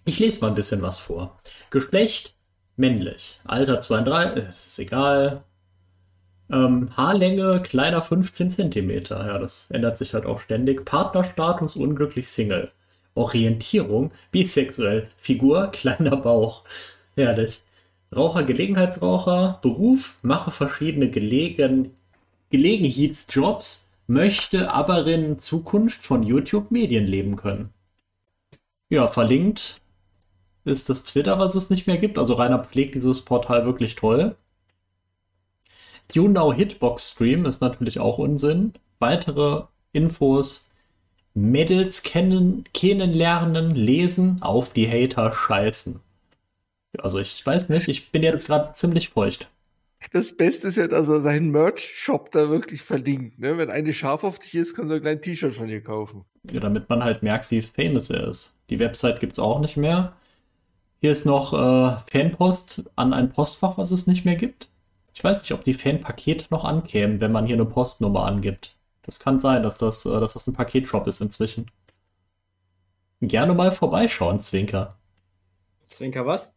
Ich lese mal ein bisschen was vor. Geschlecht männlich. Alter 32, äh, es ist egal. Ähm, Haarlänge kleiner 15 Zentimeter. Ja, das ändert sich halt auch ständig. Partnerstatus unglücklich Single. Orientierung bisexuell. Figur kleiner Bauch. Herrlich. Raucher, Gelegenheitsraucher. Beruf mache verschiedene Gelegen Gelegenheitsjobs. Möchte aber in Zukunft von YouTube Medien leben können. Ja, verlinkt ist das Twitter, was es nicht mehr gibt. Also Rainer pflegt dieses Portal wirklich toll. YouNow Hitbox Stream ist natürlich auch Unsinn. Weitere Infos, Mädels kennen, kennenlernen, lesen, auf die Hater scheißen. Also ich weiß nicht, ich bin jetzt gerade ziemlich feucht. Das Beste ist ja, dass er seinen Merch-Shop da wirklich verlinkt. Ne? Wenn eine scharf auf dich ist, kann so ein kleines T-Shirt von dir kaufen. Ja, damit man halt merkt, wie famous er ist. Die Website gibt es auch nicht mehr. Hier ist noch äh, Fanpost an ein Postfach, was es nicht mehr gibt. Ich weiß nicht, ob die Fanpakete noch ankämen, wenn man hier eine Postnummer angibt. Das kann sein, dass das, äh, dass das ein Paketshop ist inzwischen. Gerne mal vorbeischauen, Zwinker. Zwinker, was?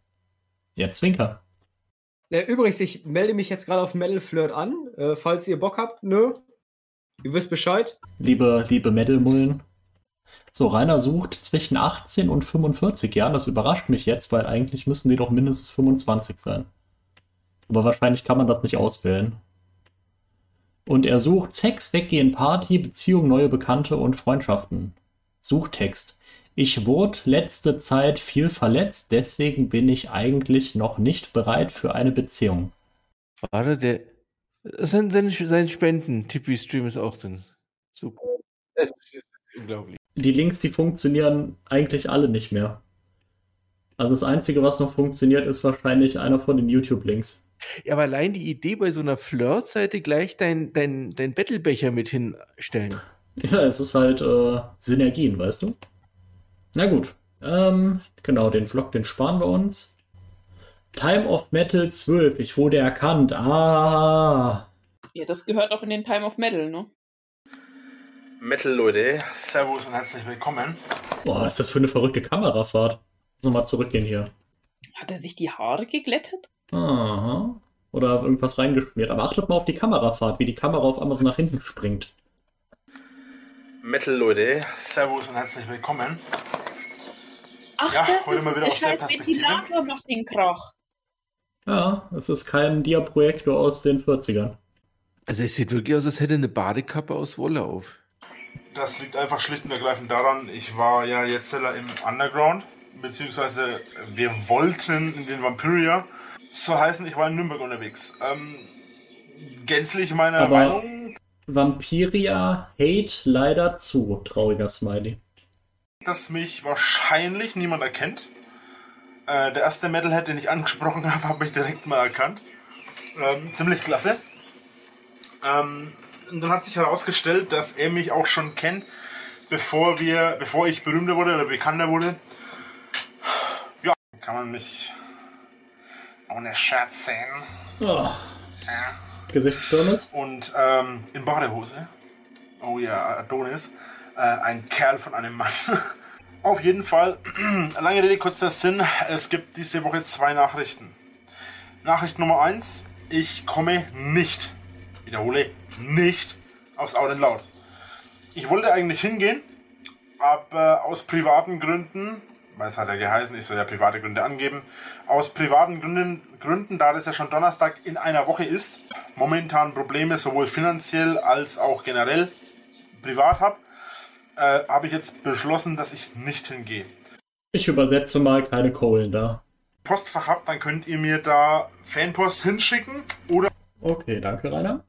Ja, Zwinker. Ja, übrigens, ich melde mich jetzt gerade auf Metal Flirt an. Äh, falls ihr Bock habt, ne? Ihr wisst Bescheid. Liebe, liebe Medelmullen. So, Rainer sucht zwischen 18 und 45 Jahren. Das überrascht mich jetzt, weil eigentlich müssen die doch mindestens 25 sein. Aber wahrscheinlich kann man das nicht auswählen. Und er sucht Sex, Weggehen, Party, Beziehung, neue Bekannte und Freundschaften. Suchtext. Ich wurde letzte Zeit viel verletzt, deswegen bin ich eigentlich noch nicht bereit für eine Beziehung. Warte, der. Sein, sein, sein Spenden-Tippi-Stream ist auch drin. Super. Das ist unglaublich. Die Links, die funktionieren eigentlich alle nicht mehr. Also das Einzige, was noch funktioniert, ist wahrscheinlich einer von den YouTube-Links. Ja, aber allein die Idee bei so einer Flirt-Seite gleich dein, dein, dein Battlebecher mit hinstellen. Ja, es ist halt äh, Synergien, weißt du? Na gut. Ähm, genau, den Vlog, den sparen wir uns. Time of Metal 12, ich wurde erkannt. Ah. Ja, das gehört auch in den Time of Metal, ne? Metal Leute, Servus und herzlich willkommen. Boah, ist das für eine verrückte Kamerafahrt? So mal zurückgehen hier. Hat er sich die Haare geglättet? Aha. Oder irgendwas reingeschmiert. Aber achtet mal auf die Kamerafahrt, wie die Kamera auf einmal so nach hinten springt. Metal Leute, Servus und herzlich willkommen. Ach, Ja, das ist mal es, wieder der scheiß. Ventilator macht den Krach. Ja, es ist kein Dia-Projektor aus den 40ern. Also es sieht wirklich aus, als hätte eine Badekappe aus Wolle auf. Das liegt einfach schlicht und ergreifend daran, ich war ja jetzt im Underground, beziehungsweise wir wollten in den Vampiria. So heißen, ich war in Nürnberg unterwegs. Ähm, gänzlich meine Aber- Meinung, Vampiria Hate leider zu. Trauriger Smiley. Dass mich wahrscheinlich niemand erkennt. Äh, der erste Metalhead, den ich angesprochen habe, hat mich direkt mal erkannt. Ähm, ziemlich klasse. Ähm, und dann hat sich herausgestellt, dass er mich auch schon kennt, bevor wir, bevor ich berühmter wurde oder bekannter wurde. Ja, kann man mich ohne Scherz sehen. Oh, Ja. Gesichtskirmes. Und ähm, in Badehose. Oh ja, Adonis. Äh, ein Kerl von einem Mann. Auf jeden Fall, lange Rede, kurzer Sinn. Es gibt diese Woche zwei Nachrichten. Nachricht Nummer eins: Ich komme nicht, wiederhole, nicht aufs Out and Loud. Ich wollte eigentlich hingehen, aber aus privaten Gründen, weil es hat ja geheißen, ich soll ja private Gründe angeben, aus privaten Gründen, Gründen, da das ja schon Donnerstag in einer Woche ist, momentan Probleme sowohl finanziell als auch generell privat habe, äh, habe ich jetzt beschlossen, dass ich nicht hingehe. Ich übersetze mal keine Kohlen da. Postfach habt, dann könnt ihr mir da Fanpost hinschicken oder Okay, danke, Rainer.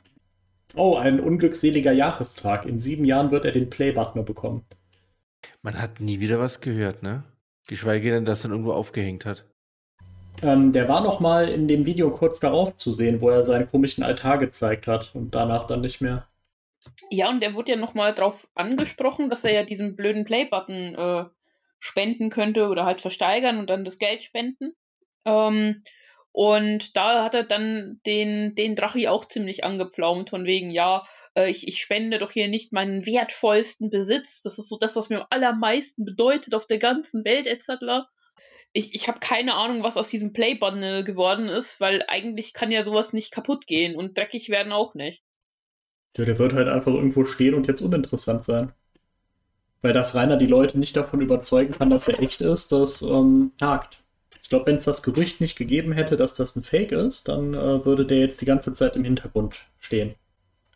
Oh, ein unglückseliger Jahrestag. In sieben Jahren wird er den Play-Button bekommen. Man hat nie wieder was gehört, ne? Geschweige denn, dass er irgendwo aufgehängt hat. Ähm, der war noch mal in dem Video kurz darauf zu sehen, wo er seinen komischen Altar gezeigt hat und danach dann nicht mehr. Ja, und der wurde ja nochmal drauf angesprochen, dass er ja diesen blöden Play-Button äh, spenden könnte oder halt versteigern und dann das Geld spenden. Ähm, und da hat er dann den, den Drachi auch ziemlich angepflaumt, von wegen, ja, äh, ich, ich spende doch hier nicht meinen wertvollsten Besitz. Das ist so das, was mir am allermeisten bedeutet auf der ganzen Welt, etc. Ich, ich habe keine Ahnung, was aus diesem Play-Button geworden ist, weil eigentlich kann ja sowas nicht kaputt gehen und dreckig werden auch nicht. Ja, der wird halt einfach irgendwo stehen und jetzt uninteressant sein. Weil das Rainer die Leute nicht davon überzeugen kann, dass er echt ist, das ähm, hakt. Ich glaube, wenn es das Gerücht nicht gegeben hätte, dass das ein Fake ist, dann äh, würde der jetzt die ganze Zeit im Hintergrund stehen.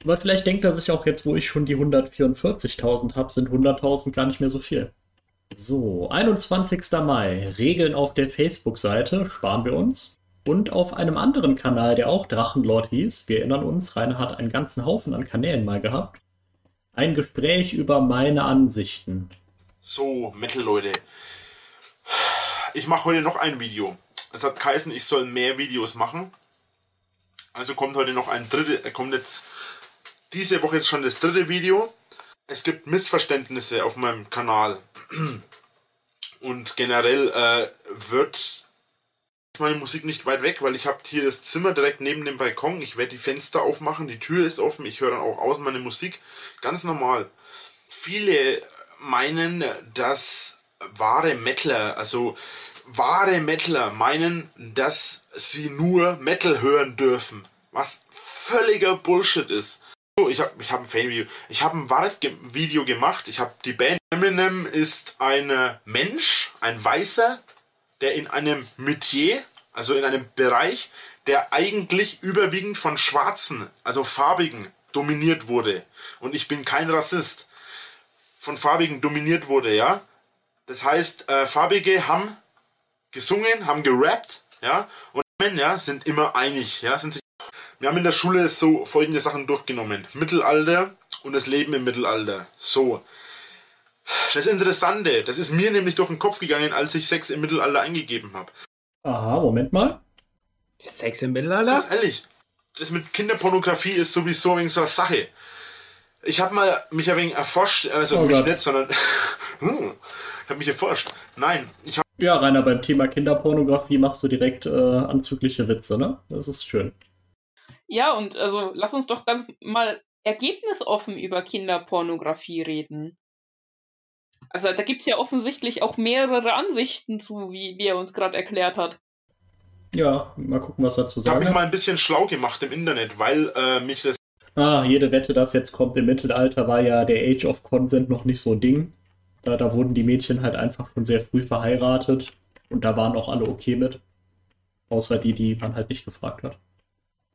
Aber vielleicht denkt er sich auch jetzt, wo ich schon die 144.000 habe, sind 100.000 gar nicht mehr so viel. So, 21. Mai. Regeln auf der Facebook-Seite sparen wir uns. Und auf einem anderen Kanal, der auch Drachenlord hieß, wir erinnern uns, Rainer hat einen ganzen Haufen an Kanälen mal gehabt, ein Gespräch über meine Ansichten. so, Metal-Leute. Ich mache heute noch ein Video. Es hat geheißen, ich soll mehr Videos machen. Also kommt heute noch ein dritte, äh, kommt jetzt diese Woche jetzt schon das dritte Video. Es gibt Missverständnisse auf meinem Kanal. Und generell äh, wird meine Musik nicht weit weg, weil ich habe hier das Zimmer direkt neben dem Balkon. Ich werde die Fenster aufmachen, die Tür ist offen, ich höre dann auch außen meine Musik. Ganz normal. Viele meinen, dass wahre Metaler, also wahre Metaler meinen, dass sie nur Metal hören dürfen. Was völliger Bullshit ist. So, Ich habe ich hab ein Fan-Video. Ich habe ein Wart-Video gemacht. Ich habe die Band. Eminem ist ein Mensch, ein Weißer, der in einem Metier, also in einem Bereich, der eigentlich überwiegend von Schwarzen, also Farbigen, dominiert wurde. Und ich bin kein Rassist. Von Farbigen dominiert wurde, ja. Das heißt, äh, Farbige haben gesungen, haben gerappt, ja. Und Männer sind immer einig, ja. Sind sich wir haben in der Schule so folgende Sachen durchgenommen. Mittelalter und das Leben im Mittelalter. So. Das Interessante, das ist mir nämlich durch den Kopf gegangen, als ich Sex im Mittelalter eingegeben habe. Aha, Moment mal. Sex im Mittelalter? Ganz ehrlich, das mit Kinderpornografie ist sowieso ein so eine Sache. Ich habe mal mich ein wenig erforscht, also Oh mich Gott. nicht, sondern Hm. Ich habe mich geforscht. Nein, ich habe. Ja, Rainer, beim Thema Kinderpornografie machst du direkt äh, anzügliche Witze, ne? Das ist schön. Ja, und also lass uns doch ganz mal ergebnisoffen über Kinderpornografie reden. Also da gibt es ja offensichtlich auch mehrere Ansichten zu, wie, wie er uns gerade erklärt hat. Ja, mal gucken, was er zu Ich habe sagen mich hat. mal ein bisschen schlau gemacht im Internet, weil äh, mich das Ah, jede Wette, das jetzt kommt im Mittelalter, war ja der Age of Consent noch nicht so ein Ding. Da, da wurden die Mädchen halt einfach schon sehr früh verheiratet und da waren auch alle okay mit. Außer die, die man halt nicht gefragt hat.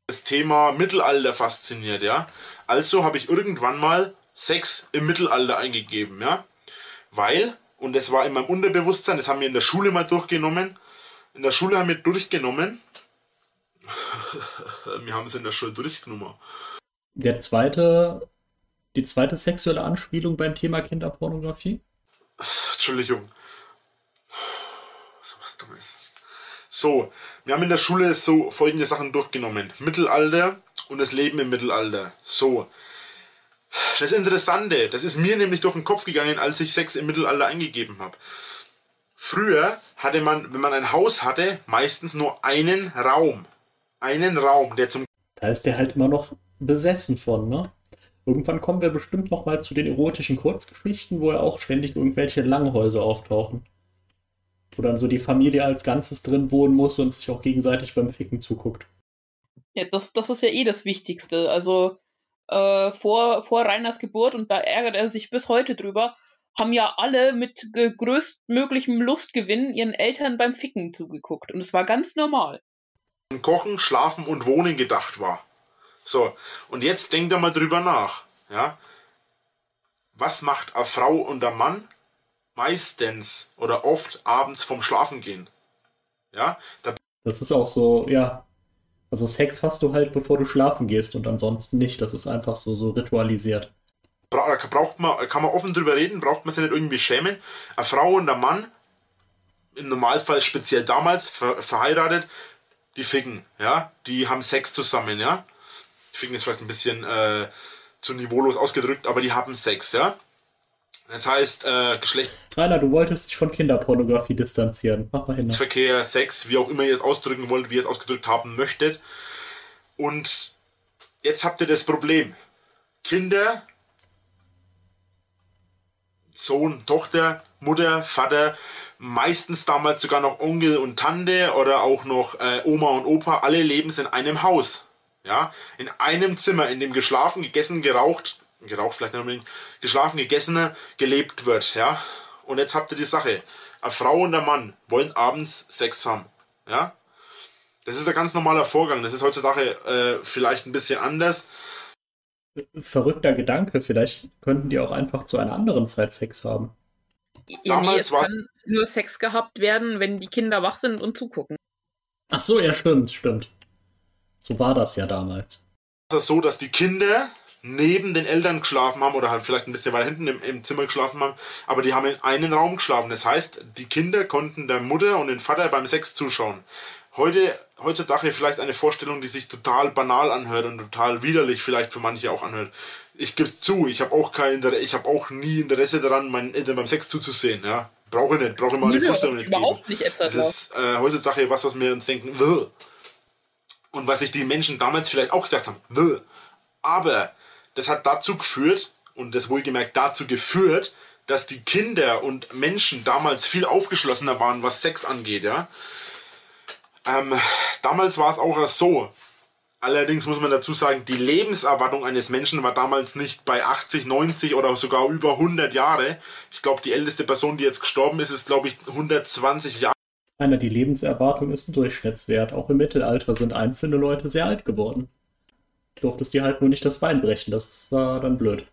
das Thema Mittelalter fasziniert, ja. Also habe ich irgendwann mal Sex im Mittelalter eingegeben, ja. Weil, und das war in meinem Unterbewusstsein, das haben wir in der Schule mal durchgenommen. In der Schule haben wir durchgenommen. wir haben es in der Schule durchgenommen. Der zweite, die zweite sexuelle Anspielung beim Thema Kinderpornografie? Entschuldigung. So was Dummes. So, wir haben in der Schule so folgende Sachen durchgenommen. Mittelalter und das Leben im Mittelalter. So. Das Interessante, das ist mir nämlich durch den Kopf gegangen, als ich Sex im Mittelalter eingegeben habe. Früher hatte man, wenn man ein Haus hatte, meistens nur einen Raum. Einen Raum, der zum Da ist der halt immer noch besessen von, ne? Irgendwann kommen wir bestimmt noch mal zu den erotischen Kurzgeschichten, wo ja auch ständig irgendwelche Langhäuser auftauchen. Wo dann so die Familie als Ganzes drin wohnen muss und sich auch gegenseitig beim Ficken zuguckt. Ja, das, das ist ja eh das Wichtigste. Also äh, vor, vor Reiners Geburt, und da ärgert er sich bis heute drüber, haben ja alle mit größtmöglichem Lustgewinn ihren Eltern beim Ficken zugeguckt. Und es war ganz normal. Kochen, Schlafen und Wohnen gedacht war. So, und jetzt denkt er mal drüber nach. Ja? Was macht eine Frau und ein Mann meistens oder oft abends vom Schlafen gehen? Ja, da Das ist auch so, ja. Also Sex hast du halt, bevor du schlafen gehst und ansonsten nicht. Das ist einfach so, so ritualisiert. bra- braucht man, kann man offen drüber reden, braucht man sich nicht irgendwie schämen. Eine Frau und ein Mann, im Normalfall speziell damals, ver verheiratet, die ficken, ja, die haben Sex zusammen, ja. Ficken ist vielleicht ein bisschen äh, zu niveaulos ausgedrückt, aber die haben Sex, ja. Das heißt, äh, Rainer, du wolltest dich von Kinderpornografie distanzieren. Mach mal hin. Geschlechtsverkehr, Sex, wie auch immer ihr es ausdrücken wollt, wie ihr es ausgedrückt haben möchtet. Und jetzt habt ihr das Problem. Kinder, Sohn, Tochter, Mutter, Vater, meistens damals sogar noch Onkel und Tante oder auch noch äh, Oma und Opa, alle leben in einem Haus. Ja, in einem Zimmer, in dem geschlafen, gegessen, geraucht, geraucht vielleicht nicht unbedingt, geschlafen, gegessen, gelebt wird. Ja, und jetzt habt ihr die Sache. Eine Frau und ein Mann wollen abends Sex haben. Ja, das ist ein ganz normaler Vorgang. Das ist heutzutage äh, vielleicht ein bisschen anders. Verrückter Gedanke. Vielleicht könnten die auch einfach zu einer anderen Zeit Sex haben. Ja, nee, Damals es kann nur Sex gehabt werden, wenn die Kinder wach sind und zugucken. Ach so, ja, stimmt, stimmt. So war das ja damals. Es ist so, dass die Kinder neben den Eltern geschlafen haben oder halt vielleicht ein bisschen weiter hinten im, im Zimmer geschlafen haben, aber die haben in einen Raum geschlafen. Das heißt, die Kinder konnten der Mutter und dem Vater beim Sex zuschauen. Heute, heutzutage vielleicht eine Vorstellung, die sich total banal anhört und total widerlich vielleicht für manche auch anhört. Ich gebe zu, ich habe auch kein Interesse, ich habe auch nie Interesse daran, meinen Eltern beim Sex zuzusehen. Ja, brauche ich nicht, brauche ich mal eine Nö, Vorstellung nicht geben. überhaupt nicht, Das etc. ist äh, heutzutage was, was wir uns denken, "Wuh." und was sich die Menschen damals vielleicht auch gedacht haben, "Wuh." aber das hat dazu geführt, und das wohlgemerkt dazu geführt, dass die Kinder und Menschen damals viel aufgeschlossener waren, was Sex angeht, ja. Ähm, damals war es auch so. Allerdings muss man dazu sagen, die Lebenserwartung eines Menschen war damals nicht bei 80, 90 oder sogar über 100 Jahre. Ich glaube, die älteste Person, die jetzt gestorben ist, ist, glaube ich, 120 Jahre. Rainer, die Lebenserwartung ist ein Durchschnittswert. Auch im Mittelalter sind einzelne Leute sehr alt geworden. Durftest dir halt nur nicht das Bein brechen. Das war dann blöd.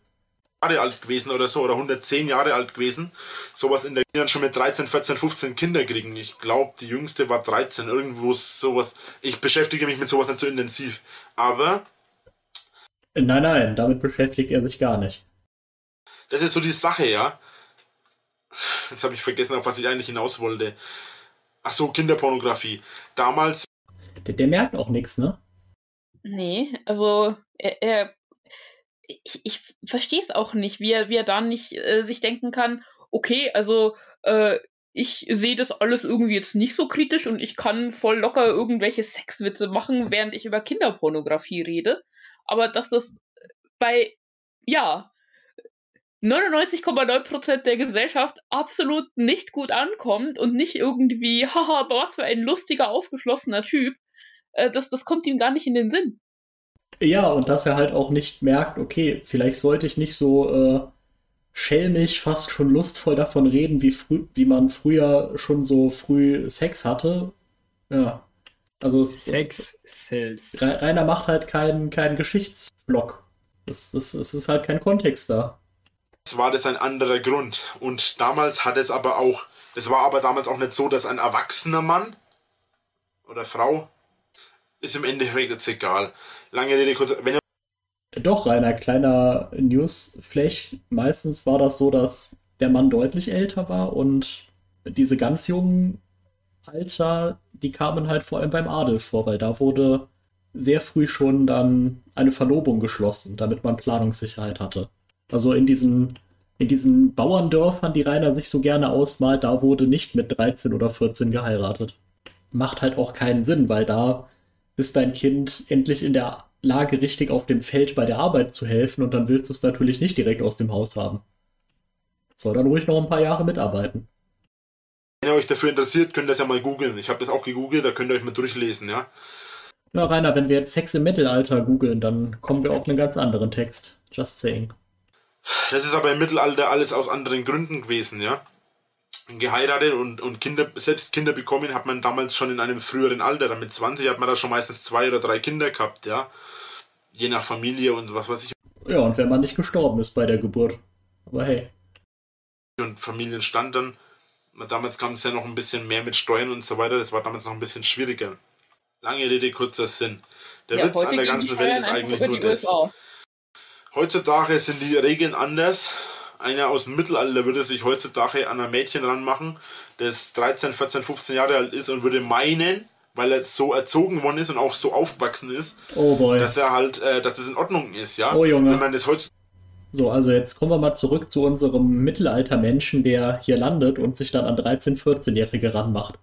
alt gewesen oder so oder 110 Jahre alt gewesen. Sowas in der dann schon mit 13, 14, 15 Kinder kriegen. Ich glaube, die jüngste war 13. Irgendwo sowas. Ich beschäftige mich mit sowas nicht so intensiv. Aber Nein, nein, damit beschäftigt er sich gar nicht. das ist so die Sache, ja. Jetzt habe ich vergessen, auf was ich eigentlich hinaus wollte. Ach so, Kinderpornografie. Damals Der, der merkt auch nichts, ne? Nee, also er, er ich, ich verstehe es auch nicht, wie er, wie er da nicht äh, sich denken kann, okay, also äh, ich sehe das alles irgendwie jetzt nicht so kritisch und ich kann voll locker irgendwelche Sexwitze machen, während ich über Kinderpornografie rede. Aber dass das bei, ja, 99,9% der Gesellschaft absolut nicht gut ankommt und nicht irgendwie, haha, was für ein lustiger, aufgeschlossener Typ, äh, das, das kommt ihm gar nicht in den Sinn. Ja, und dass er halt auch nicht merkt, okay, vielleicht sollte ich nicht so äh, schelmig, fast schon lustvoll davon reden, wie, früh, wie man früher schon so früh Sex hatte. Ja. Also Sex Cells. Rainer macht halt keinen kein Geschichtsblock. Es das, das ist halt kein Kontext da. Das war das ein anderer Grund. Und damals hat es aber auch, es war aber damals auch nicht so, dass ein erwachsener Mann oder Frau ist im Endeffekt jetzt egal. Lange Rede, kurz. Wenn Doch, Rainer, kleiner Newsflash. Meistens war das so, dass der Mann deutlich älter war und diese ganz jungen Alter, die kamen halt vor allem beim Adel vor, weil da wurde sehr früh schon dann eine Verlobung geschlossen, damit man Planungssicherheit hatte. Also in diesen, in diesen Bauerndörfern, die Rainer sich so gerne ausmalt, da wurde nicht mit 13 oder 14 geheiratet. Macht halt auch keinen Sinn, weil da ist dein Kind endlich in der Lage, richtig auf dem Feld bei der Arbeit zu helfen und dann willst du es natürlich nicht direkt aus dem Haus haben. Soll dann ruhig noch ein paar Jahre mitarbeiten. Wenn ihr euch dafür interessiert, könnt ihr das ja mal googeln. Ich habe das auch gegoogelt, da könnt ihr euch mal durchlesen, ja. Ja, Rainer, wenn wir jetzt Sex im Mittelalter googeln, dann kommen wir auf einen ganz anderen Text. Just saying. Das ist aber im Mittelalter alles aus anderen Gründen gewesen, ja. Geheiratet und, und Kinder, selbst Kinder bekommen hat man damals schon in einem früheren Alter. Dann mit 20 hat man da schon meistens zwei oder drei Kinder gehabt, ja. Je nach Familie und was weiß ich. Ja, und wenn man nicht gestorben ist bei der Geburt. Aber hey. Und Familienstand dann. Damals kam es ja noch ein bisschen mehr mit Steuern und so weiter. Das war damals noch ein bisschen schwieriger. Lange Rede, kurzer Sinn. Der ja, Witz an der ganzen Welt ist eigentlich nur das. Heutzutage sind die Regeln anders. Einer aus dem Mittelalter würde sich heutzutage an ein Mädchen ranmachen, das 13, 14, 15 Jahre alt ist und würde meinen, weil er so erzogen worden ist und auch so aufgewachsen ist, oh boy. dass er halt, äh, dass es in Ordnung ist, ja. Oh Junge. Wenn man das heutzutage so, also jetzt kommen wir mal zurück zu unserem Mittelalter-Menschen, der hier landet und sich dann an 13-, 14-Jährige ranmacht.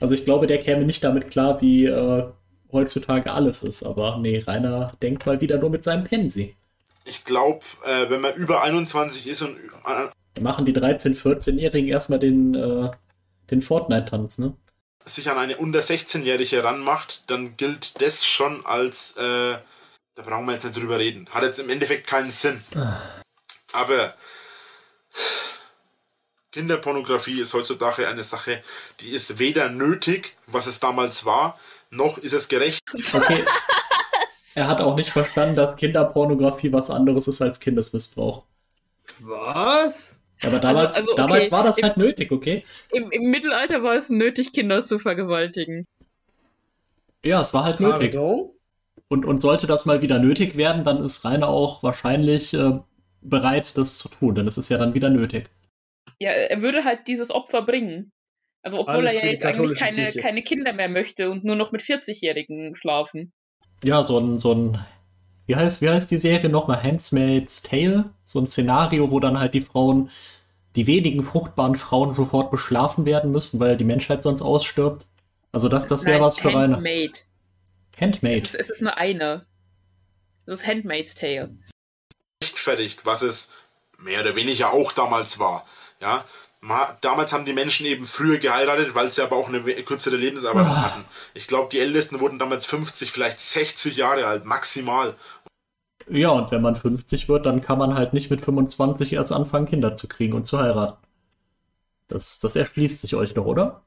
Also ich glaube, der käme nicht damit klar, wie äh, heutzutage alles ist. Aber nee, Rainer denkt mal wieder nur mit seinem Pensi ich glaube, äh, wenn man über 21 ist und. Äh, machen die 13-, 14-Jährigen erstmal den, äh, den Fortnite-Tanz, ne? Sich an eine unter 16-Jährige ranmacht, dann gilt das schon als. Äh, da brauchen wir jetzt nicht drüber reden. Hat jetzt im Endeffekt keinen Sinn. Ah. Aber. Kinderpornografie ist heutzutage eine Sache, die ist weder nötig, was es damals war, noch ist es gerecht. Okay, er hat auch nicht verstanden, dass Kinderpornografie was anderes ist als Kindesmissbrauch. Was? Aber damals, also, also, okay. damals war das Im, halt nötig, okay? Im, Im, Mittelalter war es nötig, Kinder zu vergewaltigen. Ja, es war halt nötig. Und, und sollte das mal wieder nötig werden, dann ist Rainer auch wahrscheinlich äh, bereit, das zu tun, denn es ist ja dann wieder nötig. Ja, er würde halt dieses Opfer bringen. Also obwohl Alles er ja jetzt eigentlich keine, keine Kinder mehr möchte und nur noch mit 40-Jährigen schlafen ja, so ein, so ein, wie heißt, wie heißt die Serie nochmal? Handsmaid's Tale? So ein Szenario, wo dann halt die Frauen, die wenigen fruchtbaren Frauen sofort beschlafen werden müssen, weil die Menschheit sonst ausstirbt. Also das, das wäre was für eine. Handmaid. Handmaid. Es ist, es ist nur eine. Das ist Handmaid's Tale. Rechtfertigt, was es mehr oder weniger auch damals war. Ja, Damals haben die Menschen eben früher geheiratet, weil sie aber auch eine kürzere Lebenserwartung oh. hatten. Ich glaube, die Ältesten wurden damals 50, vielleicht 60 Jahre alt, maximal. Ja, und wenn man 50 wird, dann kann man halt nicht mit 25 erst anfangen, Kinder zu kriegen und zu heiraten. Das, das erschließt sich euch doch, oder?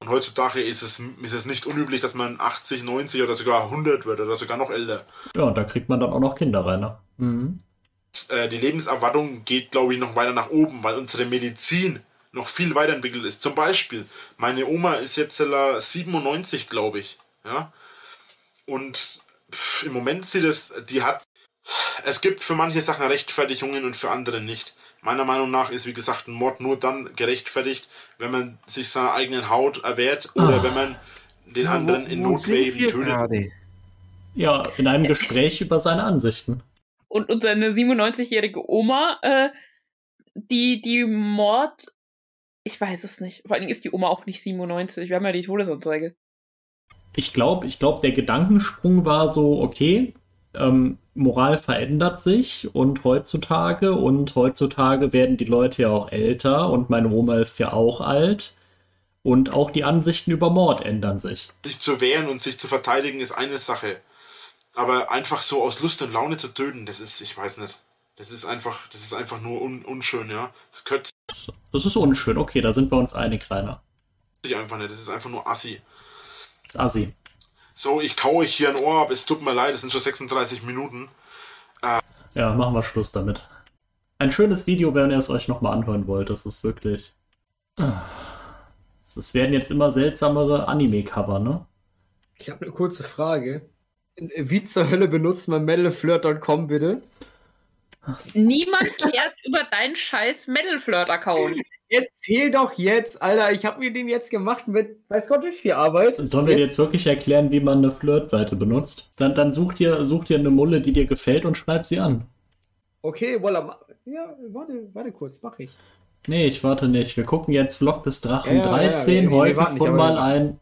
Und heutzutage ist es, ist es nicht unüblich, dass man 80, 90 oder sogar 100 wird oder sogar noch älter. Ja, und da kriegt man dann auch noch Kinder rein. Ne? Mhm. Äh, die Lebenserwartung geht, glaube ich, noch weiter nach oben, weil unsere Medizin noch viel weiterentwickelt ist. Zum Beispiel, meine Oma ist jetzt 97, glaube ich. Ja? Und pff, im Moment sieht es, die hat, es gibt für manche Sachen Rechtfertigungen und für andere nicht. Meiner Meinung nach ist, wie gesagt, ein Mord nur dann gerechtfertigt, wenn man sich seiner eigenen Haut erwehrt oder oh. wenn man den anderen in Notwehr tötet. Ja, in einem Gespräch über seine Ansichten. Und, seine 97-jährige Oma äh, die, die Mord. Ich weiß es nicht. Vor allen Dingen ist die Oma auch nicht 97. Wir haben ja die Todesanzeige. Ich glaube, ich glaub, der Gedankensprung war so, okay, ähm, Moral verändert sich und heutzutage und heutzutage werden die Leute ja auch älter und meine Oma ist ja auch alt und auch die Ansichten über Mord ändern sich. Sich zu wehren und sich zu verteidigen ist eine Sache. Aber einfach so aus Lust und Laune zu töten, das ist, ich weiß nicht. Das ist einfach, das ist einfach nur un, unschön, ja. Das könnte Das ist unschön, okay, da sind wir uns einig, Rainer. sich einfach nicht. Das ist einfach nur assi. Das ist Assi. So, ich kaue euch hier ein Ohr ab. Es tut mir leid, es sind schon 36 Minuten. Ja, machen wir Schluss damit. Ein schönes Video, wenn ihr es euch nochmal anhören wollt. Das ist wirklich. Es werden jetzt immer seltsamere Anime-Cover, ne? Ich habe eine kurze Frage. Wie zur Hölle benutzt man metalflirt.com bitte? Niemand kehrt über deinen scheiß Metal Flirt-Account. Erzähl doch jetzt, Alter. Ich habe mir den jetzt gemacht mit, weiß Gott, wie viel Arbeit. Sollen wir dir jetzt wirklich erklären, wie man eine Flirt-Seite benutzt? Dann, dann such, dir, such dir eine Mulle, die dir gefällt und schreib sie an. Okay, voila. ma- Ja, warte, warte kurz, mach ich. Nee, ich warte nicht. Wir gucken jetzt Vlog des Drachen Ja, ja, ja, 13. wir- wir Heute schon mal ein,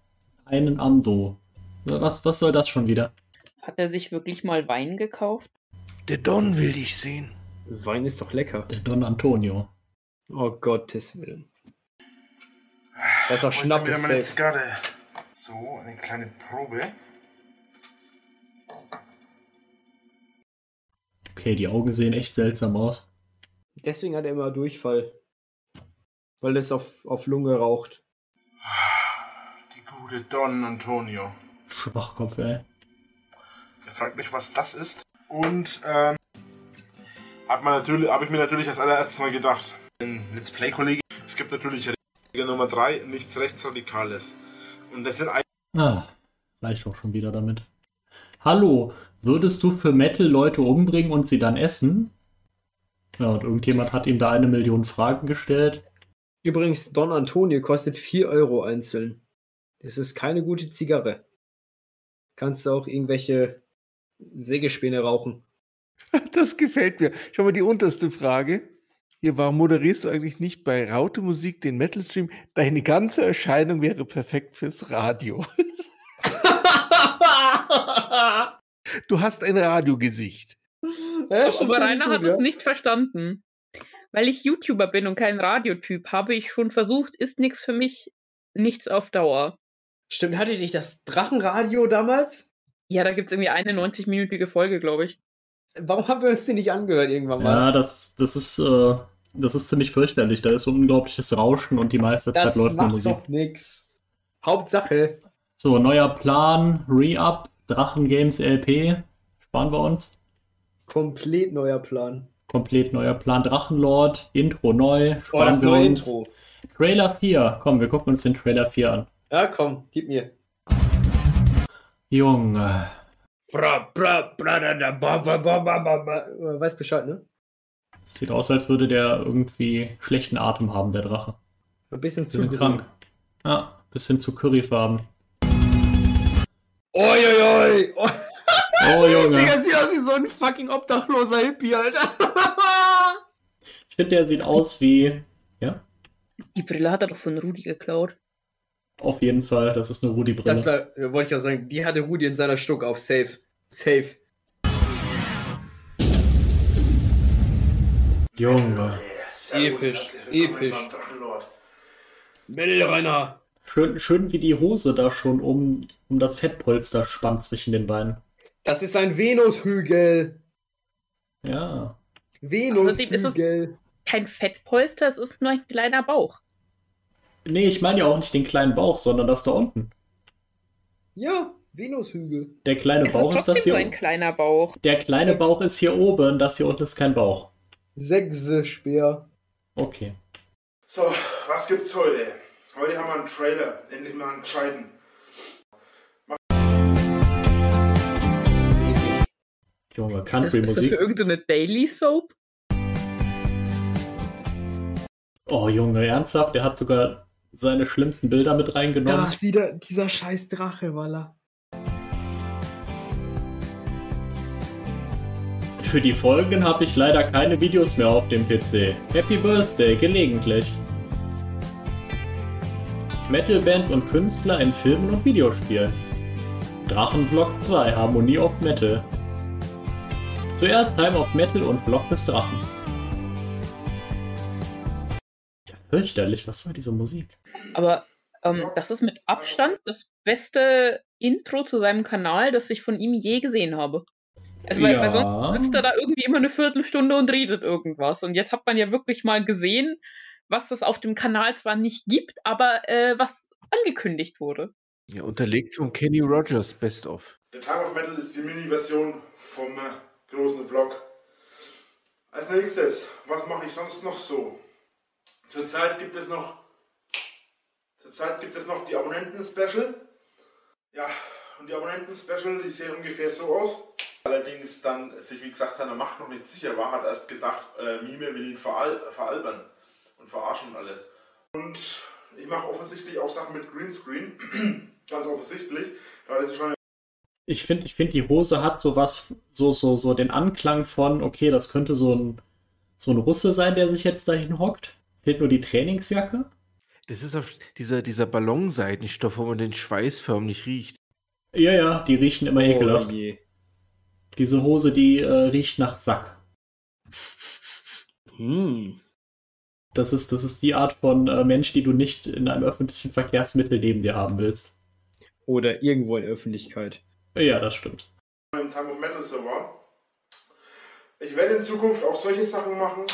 einen Ando. Was, was soll das schon wieder? Hat er sich wirklich mal Wein gekauft? Der Don will dich sehen. Wein ist doch lecker. Der Don Antonio. Oh Gottes Willen. Das ist Schnapp ist meine. Zigarre? So, eine kleine Probe. Okay, die Augen sehen echt seltsam aus. Deswegen hat er immer Durchfall. Weil es auf, auf Lunge raucht. Die gute Don Antonio. Schwachkopf, ey. Fragt mich, was das ist. Und ähm, hat man natürlich, habe ich mir natürlich als allererstes mal gedacht. Ein Let's Play-Kollege. Es gibt natürlich Regel Nummer 3, nichts Rechtsradikales. Und das sind eigentlich Ah, reicht auch schon wieder damit. Hallo, würdest du für Metal Leute umbringen und sie dann essen? Ja, und irgendjemand hat ihm da eine Million Fragen gestellt. Übrigens, Don Antonio kostet 4 Euro einzeln. Das ist keine gute Zigarre. Kannst du auch irgendwelche Sägespäne rauchen. Das gefällt mir. Schau mal, die unterste Frage. Hier, warum moderierst du eigentlich nicht bei Raute Musik den Metal Stream? Deine ganze Erscheinung wäre perfekt fürs Radio. Du hast ein Radiogesicht. Ja, Aber Rainer hat es nicht verstanden. Weil ich YouTuber bin und kein Radiotyp, habe ich schon versucht, ist nichts für mich, nichts auf Dauer. Stimmt, hatte nicht das Drachenradio damals? Ja, da gibt es irgendwie eine 90-minütige Folge, glaube ich. Warum haben wir uns die nicht angehört irgendwann mal? Ja, das, das ist, äh, das ist ziemlich fürchterlich. Da ist so ein unglaubliches Rauschen und die meiste das Zeit läuft nur macht Musik. doch nix. Hauptsache, So, neuer Plan, Re-Up, Drachen Games LP. Sparen wir uns. komplett neuer Plan. Komplett neuer Plan. Drachenlord, Intro neu. Oh, Sparen das wir neue uns. Intro. Trailer 4. Komm, wir gucken uns den Trailer 4 an. Ja, komm, gib mir. Junge. Bra, bra, bra, da, da, ba, ba, ba, ba, ba, ba. Weiß Bescheid, ne? Sieht aus, als würde der irgendwie schlechten Atem haben, der Drache. Ein bisschen zu krank. Ja, bisschen zu Curryfarben. Oi, oi, oi. Oh, Oh, Junge. Digga, sieht aus wie so ein fucking obdachloser Hippie, Alter. Ich finde, der sieht aus wie. Ja, Die Brille hat er doch von Rudi geklaut. Auf jeden Fall. Das ist eine Rudi-Brille. Das war, äh, wollte ich auch sagen, die hatte Rudi in seiner Stuck auf Safe. Safe. Junge. Episch, episch. Rainer. Schön, schön wie die Hose da schon um, um das Fettpolster spannt zwischen den Beinen. Das ist ein Venushügel. Ja. Außerdem ist es- Venushügel. Kein Fettpolster, es ist nur ein kleiner Bauch. Nee, ich meine ja auch nicht den kleinen Bauch, sondern das da unten. Ja, Venushügel. Der kleine Es Bauch ist ist das hier. nur ein kleiner Bauch. Der kleine Sechs. Bauch ist hier oben, das hier unten ist kein Bauch. Sechse Speer. Okay. So, was gibt's heute? Heute haben wir einen Trailer, endlich mal einen gescheiten. Junge, Ist das, ist das für Country-Musik. irgendeine Daily Soap? Oh, Junge, ernsthaft? Der hat sogar seine schlimmsten Bilder mit reingenommen. Da sieht er, dieser scheiß Drache, Walla. Für die Folgen habe ich leider keine Videos mehr auf dem PC. Happy Birthday, gelegentlich. Metal-Bands und Künstler in Filmen und Videospielen. Drachenvlog 2, Harmonie of Metal. Zuerst Time of Metal und Vlog des Drachen. Fürchterlich, was war diese Musik? Aber ähm, das ist mit Abstand das beste Intro zu seinem Kanal, das ich von ihm je gesehen habe. Also, weil, weil sonst sitzt er da irgendwie immer eine Viertelstunde und redet irgendwas. Und jetzt hat man ja wirklich mal gesehen, was es auf dem Kanal zwar nicht gibt, aber äh, was angekündigt wurde. Ja, unterlegt von Kenny Rogers Best of. Der Time of Metal ist die Mini-Version vom äh, großen Vlog. Als nächstes, was mache ich sonst noch so? Zurzeit gibt es noch zurzeit gibt es noch die Abonnenten-Special. Ja, und die Abonnenten-Special, die sehen ungefähr so aus. Allerdings dann sich, wie gesagt, seiner Macht noch nicht sicher war, hat erst gedacht, äh, Mime will ihn veral veralbern und verarschen und alles. Und ich mache offensichtlich auch Sachen mit Greenscreen, ganz offensichtlich. Das ist schon ich finde, ich finde, die Hose hat so was, so, so, so den Anklang von, okay, das könnte so ein, so ein Russe sein, der sich jetzt dahin hockt. Fehlt nur die Trainingsjacke. Das ist auch dieser, dieser Ballonseidenstoff, wo man den Schweiß förmlich riecht. Ja, ja, die riechen immer ekelhaft. Oh je. Diese Hose, die äh, riecht nach Sack. Hm. Das ist, das ist die Art von äh, Mensch, die du nicht in einem öffentlichen Verkehrsmittel neben dir haben willst. Oder irgendwo in Öffentlichkeit. Ja, das stimmt. im Time of Metal so war. Ich werde in Zukunft auch solche Sachen machen.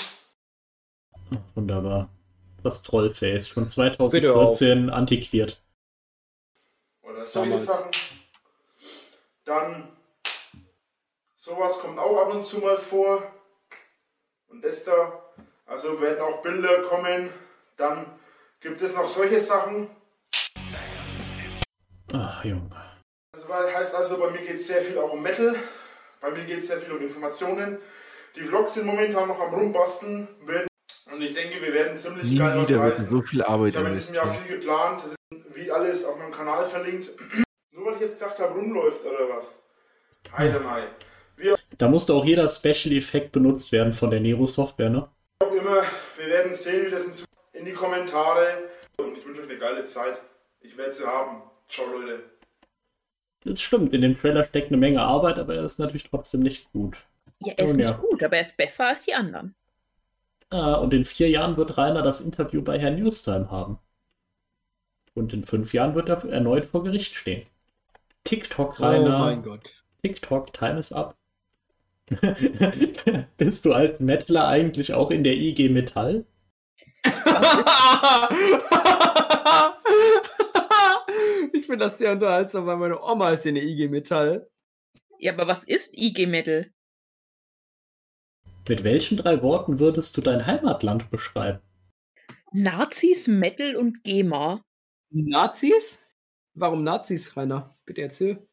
Wunderbar. Das Trollface, schon 2014 antiquiert. Oder solche Damals. Sachen. Dann sowas kommt auch ab und zu mal vor. Und das da. Also werden auch Bilder kommen. Dann gibt es noch solche Sachen. Ach, Junge. Das war- heißt also, bei mir geht es sehr viel auch um Metal. Bei mir geht es sehr viel um Informationen. Die Vlogs sind momentan noch am Rumbasteln. Werden, und ich denke, wir werden ziemlich Nie geil was wieder wird reißen. so viel Arbeit Ich habe in diesem Jahr viel geplant. Das ist wie alles auf meinem Kanal verlinkt. Nur weil ich jetzt gesagt habe, rumläuft oder was. Heide Mai. Da musste auch jeder Special-Effekt benutzt werden von der Nero Software, ne? Auch immer, wir werden sehen, wie das in, die Kommentare. Und ich wünsche euch eine geile Zeit. Ich werde sie haben. Ciao, Leute. Das stimmt, in dem Trailer steckt eine Menge Arbeit, aber er ist natürlich trotzdem nicht gut. Ja, er ist Nun nicht ja. gut, aber er ist besser als die anderen. Ah, und in vier Jahren wird Rainer das Interview bei Herrn Newstime haben. Und in fünf Jahren wird er erneut vor Gericht stehen. TikTok, Oh Rainer. mein Gott. TikTok, time is up. Bist du als Mettler eigentlich auch in der IG Metall? ich finde das sehr unterhaltsam, weil meine Oma ist in der IG Metall. Ja, aber was ist IG Metal? Mit welchen drei Worten würdest du dein Heimatland beschreiben? Nazis, Metal und GEMA. Nazis? Warum Nazis, Rainer? Bitte erzähl.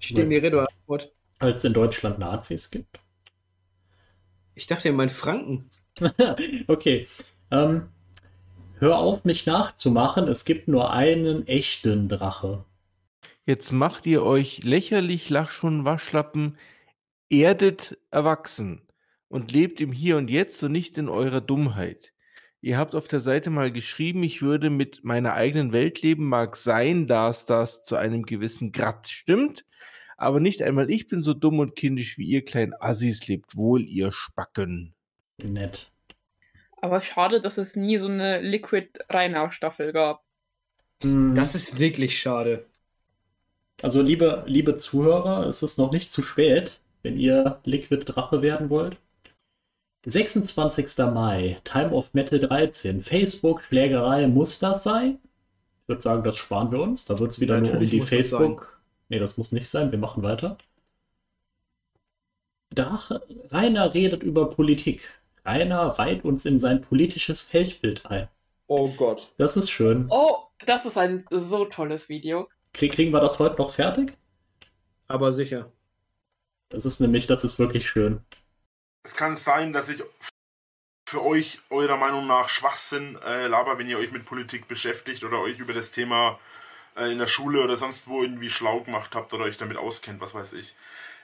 Ich stehe mir Rede Antwort. Weil es in Deutschland Nazis gibt? Ich dachte, ihr meint Franken. okay. Ähm, hör auf, mich nachzumachen. Es gibt nur einen echten Drache. Jetzt macht ihr euch lächerlich, Lachschuhen, Waschlappen, erdet erwachsen und lebt im Hier und Jetzt und nicht in eurer Dummheit. Ihr habt auf der Seite mal geschrieben, ich würde mit meiner eigenen Welt leben, mag sein, dass das zu einem gewissen Grad stimmt, aber nicht einmal ich bin so dumm und kindisch wie ihr kleinen Assis, lebt wohl, ihr Spacken. Nett. Aber schade, dass es nie so eine Liquid Rainer Staffel gab. Hm, Das ist wirklich schade. also, liebe, liebe Zuhörer, es ist noch nicht zu spät, wenn ihr Liquid Drache werden wollt. 26. Mai, Time of Metal 13. Facebook, Schlägerei, muss das sein? Ich würde sagen, das sparen wir uns. Da wird es wieder nur um die muss das Facebook. Nee, das muss nicht sein. Wir machen weiter. Drache, Rainer redet über Politik. Rainer weiht uns in sein politisches Feldbild ein. Oh Gott. Das ist schön. Oh, das ist ein so tolles Video. Krieg, kriegen wir das heute noch fertig? Aber sicher. Das ist nämlich, das ist wirklich schön. Es kann sein, dass ich für euch eurer Meinung nach Schwachsinn äh, laber, wenn ihr euch mit Politik beschäftigt oder euch über das Thema äh, in der Schule oder sonst wo irgendwie schlau gemacht habt oder euch damit auskennt, was weiß ich.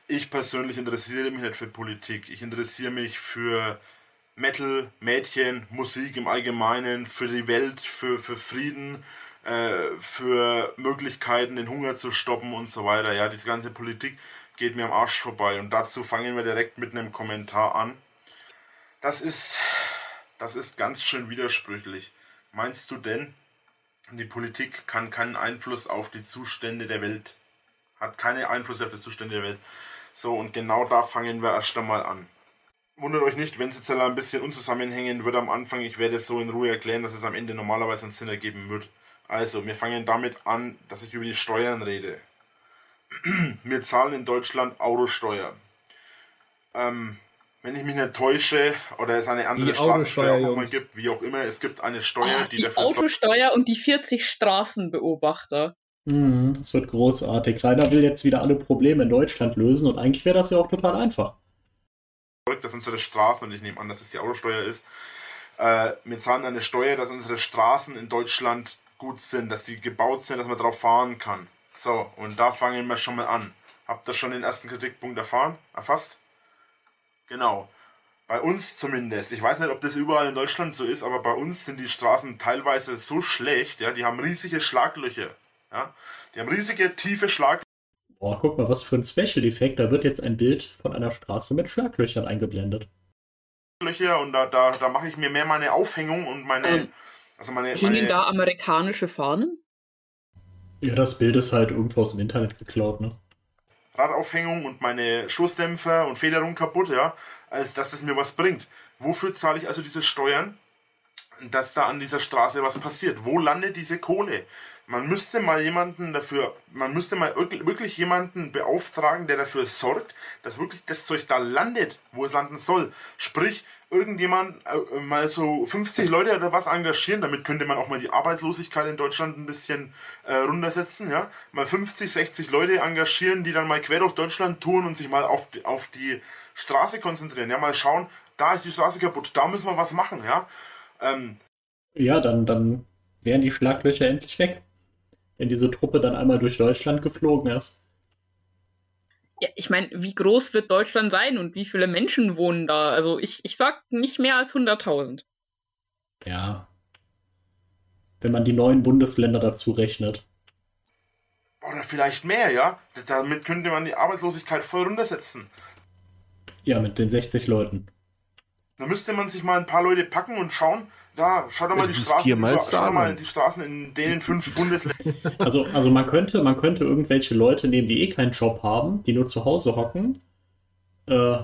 Ich persönlich interessiere mich nicht für Politik. Ich interessiere mich für Metal, Mädchen, Musik im Allgemeinen, für die Welt, für, für Frieden, äh, für Möglichkeiten, den Hunger zu stoppen und so weiter. Ja, diese ganze Politik geht mir am Arsch vorbei. Und dazu fangen wir direkt mit einem Kommentar an. Das ist, das ist ganz schön widersprüchlich. Meinst du denn, die Politik kann keinen Einfluss auf die Zustände der Welt, hat keine Einfluss auf die Zustände der Welt? So, und genau da fangen wir erst einmal an. Wundert euch nicht, wenn es jetzt ein bisschen unzusammenhängen wird am Anfang. Ich werde es so in Ruhe erklären, dass es am Ende normalerweise einen Sinn ergeben wird. Also, wir fangen damit an, dass ich über die Steuern rede. wir zahlen in Deutschland Autosteuer. Ähm, wenn ich mich nicht täusche, oder es eine andere Die Straßensteuer gibt, wie auch immer, es gibt eine Steuer, Ah, die, die dafür Autosteuer und die 40 Straßenbeobachter. Mhm, das wird großartig. Rainer will jetzt wieder alle Probleme in Deutschland lösen und eigentlich wäre das ja auch total einfach. dass unsere Straßen, und ich nehme an, dass es die Autosteuer ist, äh, wir zahlen eine Steuer, dass unsere Straßen in Deutschland gut sind, dass die gebaut sind, dass man drauf fahren kann. So, und da fangen wir schon mal an. Habt ihr schon den ersten Kritikpunkt erfahren? Erfasst? Genau. Bei uns zumindest. Ich weiß nicht, ob das überall in Deutschland so ist, aber bei uns sind die Straßen teilweise so schlecht, ja, die haben riesige Schlaglöcher. Ja, die haben riesige, tiefe Schlaglöcher. Boah, guck mal, was für ein Special-Effekt. Da wird jetzt ein Bild von einer Straße mit Schlaglöchern eingeblendet. und da, da, da mache ich mir mehr meine Aufhängung und meine. Ähm, also meine, Hingen meine da amerikanische Fahnen? Ja, das Bild ist halt irgendwo aus dem Internet geklaut, ne? Radaufhängung und meine Stoßdämpfer und Federung kaputt, ja, als dass das mir was bringt. Wofür zahle ich also diese Steuern? Dass da an dieser Straße was passiert. Wo landet diese Kohle? Man müsste mal jemanden dafür, man müsste mal wirklich jemanden beauftragen, der dafür sorgt, dass wirklich das Zeug da landet, wo es landen soll. Sprich, irgendjemand äh, mal so 50 Leute oder was engagieren, damit könnte man auch mal die Arbeitslosigkeit in Deutschland ein bisschen äh, runtersetzen, ja. Mal 50, 60 Leute engagieren, die dann mal quer durch Deutschland touren und sich mal auf die, auf die Straße konzentrieren, ja, mal schauen, da ist die Straße kaputt, da müssen wir was machen, ja. Ähm, Ja, dann, dann wären die Schlaglöcher endlich weg. Wenn diese Truppe dann einmal durch Deutschland geflogen ist. Ja, ich meine, wie groß wird Deutschland sein und wie viele Menschen wohnen da? Also ich, ich sag nicht mehr als 100.000. Ja. Wenn man die neuen Bundesländer dazu rechnet. oder vielleicht mehr, ja. Damit könnte man die Arbeitslosigkeit voll runtersetzen. Ja, mit den 60 Leuten. Da müsste man sich mal ein paar Leute packen und schauen, da, schau doch mal die Straßen, über, schau doch mal die Straßen in den fünf Bundesländern. Also, also man könnte, man könnte irgendwelche Leute nehmen, die eh keinen Job haben, die nur zu Hause hocken. Äh,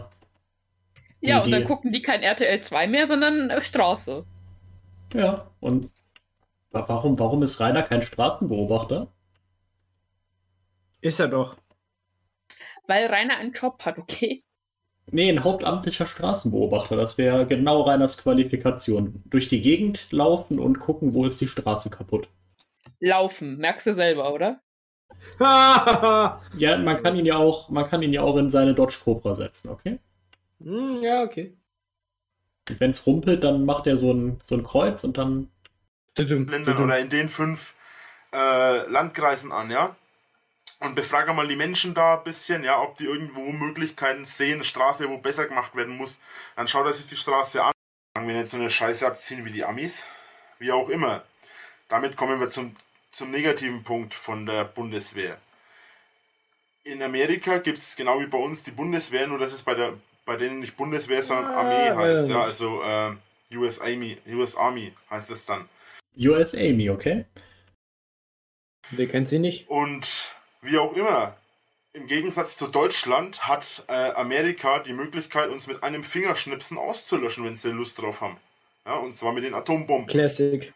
Ja, und dann die- gucken die kein RTL 2 mehr, sondern äh, Straße. ja, und wa- warum, warum ist Rainer kein Straßenbeobachter? Ist er doch. Weil Rainer einen Job hat, okay? Nee, ein hauptamtlicher Straßenbeobachter. Das wäre genau Rainers Qualifikation. Durch die Gegend laufen und gucken, wo ist die Straße kaputt. Laufen, merkst du selber, oder? Ja, man kann ihn ja auch, man kann ihn ja auch in seine Dodge Cobra setzen, okay? Hm, ja, okay. Wenn es rumpelt, dann macht er so ein, so ein Kreuz und dann. Ländern oder in den fünf äh, Landkreisen an, ja. Und befrage mal die Menschen da ein bisschen, ja, ob die irgendwo Möglichkeiten sehen, Straße, wo besser gemacht werden muss. Dann schaut er sich die Straße an. Sagen wir nicht so eine Scheiße abziehen wie die Amis. Wie auch immer. Damit kommen wir zum, zum negativen Punkt von der Bundeswehr. In Amerika gibt es genau wie bei uns die Bundeswehr, nur dass es bei, der, bei denen nicht Bundeswehr, sondern Ah, Armee heißt. ja. Also äh, US, Army, US Army heißt es dann. US Amy, okay? Wer kennt sie nicht? Und wie auch immer, im Gegensatz zu Deutschland hat äh, Amerika die Möglichkeit, uns mit einem Fingerschnipsen auszulöschen, wenn sie Lust drauf haben. Ja, und zwar mit den Atombomben. Classic.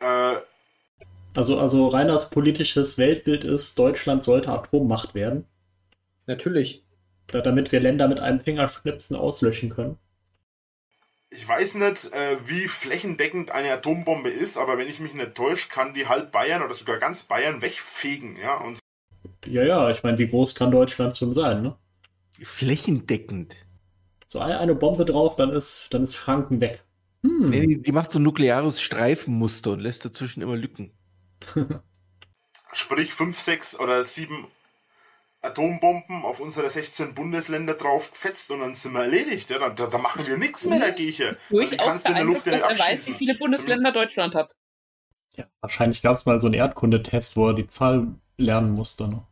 Äh, Also, also Rainers politisches Weltbild ist, Deutschland sollte Atommacht werden, Natürlich. da, damit wir Länder mit einem Fingerschnipsen auslöschen können. ich weiß nicht, äh, wie flächendeckend eine Atombombe ist, aber wenn ich mich nicht täusche, kann die halb Bayern oder sogar ganz Bayern wegfegen. Ja, und Ja, ja, ich meine, wie groß kann Deutschland schon sein, ne? Flächendeckend. So ein- eine Bombe drauf, dann ist, dann ist Franken weg. Hm. Nee, die, die macht so ein nukleares Streifenmuster und lässt dazwischen immer Lücken. sprich 5, 6 oder 7 Atombomben auf unsere 16 Bundesländer drauf gefetzt und dann sind wir erledigt. Ja? Da, da, da machen wir nichts mehr dagegen. Durchaus beeindruckt, dass er weiß, wie viele Bundesländer Deutschland hat. Ja, wahrscheinlich gab es mal so einen Erdkundetest, wo er die Zahl lernen musste. Ne?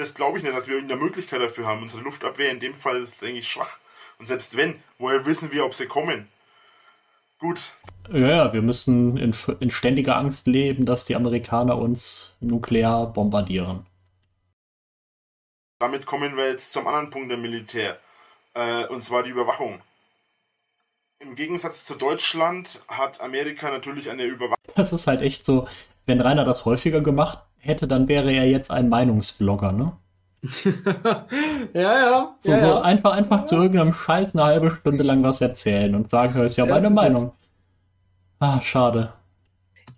Das glaube ich nicht, dass wir irgendeine Möglichkeit dafür haben. Unsere Luftabwehr in dem Fall ist eigentlich schwach. Und selbst wenn, woher wissen wir, ob sie kommen? Gut. Ja, ja, wir müssen in, in ständiger Angst leben, dass die Amerikaner uns nuklear bombardieren. Damit kommen wir jetzt zum anderen Punkt der Militär, äh, und zwar die Überwachung. Im Gegensatz zu Deutschland hat Amerika natürlich eine Überwachung. Das ist halt echt so, wenn Rainer das häufiger gemacht hätte, dann wäre er jetzt ein Meinungsblogger, ne? ja, ja. So, ja, so ja. einfach, einfach zu irgendeinem Scheiß eine halbe Stunde lang was erzählen und sagen, das ist ja Das meine ist es. Meinung. Ah, schade.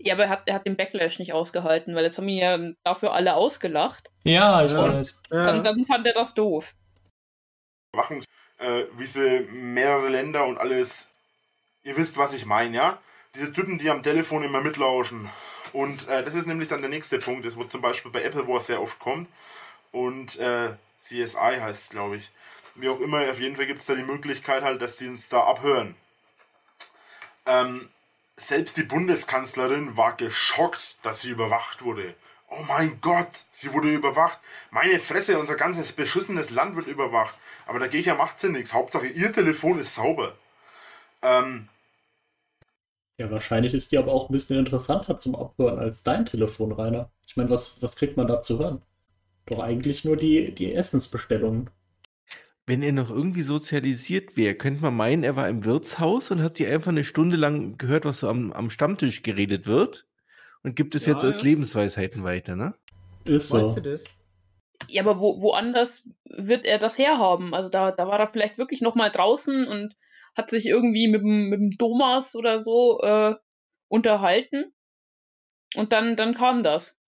Ja, aber er hat, er hat den Backlash nicht ausgehalten, weil jetzt haben ihn ja dafür alle ausgelacht. Ja, ich Ja. weiß. Ja. Dann, dann fand er das doof. Überwachungs, äh, wie sie mehrere Länder und alles. Ihr wisst, was ich meine, ja? Diese Typen, die am Telefon immer mitlauschen. Und äh, das ist nämlich dann der nächste Punkt, das wo zum Beispiel bei Apple, wo es sehr oft kommt. Und äh, CSI heißt es, glaube ich. Wie auch immer, auf jeden Fall gibt es da die Möglichkeit halt, dass die uns da abhören. Ähm, selbst die Bundeskanzlerin war geschockt, dass sie überwacht wurde. Oh mein Gott, sie wurde überwacht. Meine Fresse, unser ganzes beschissenes Land wird überwacht. Aber dagegen ja macht sie nichts. Hauptsache, ihr Telefon ist sauber. Ähm, Ja, wahrscheinlich ist die aber auch ein bisschen interessanter zum Abhören als dein Telefon, Rainer. Ich meine, was, was kriegt man da zu hören? Doch eigentlich nur die, die Essensbestellungen. Wenn er noch irgendwie sozialisiert wäre, könnte man meinen, er war im Wirtshaus und hat sich einfach eine Stunde lang gehört, was so am, am Stammtisch geredet wird und gibt es Ja, jetzt als ja. Lebensweisheiten weiter, ne? Ist Meinst so. du das? Ja, aber wo, woanders wird er das herhaben? Also da, da war er vielleicht wirklich noch mal draußen und hat sich irgendwie mit dem, mit dem Thomas oder so äh, unterhalten. Und dann, dann kam das.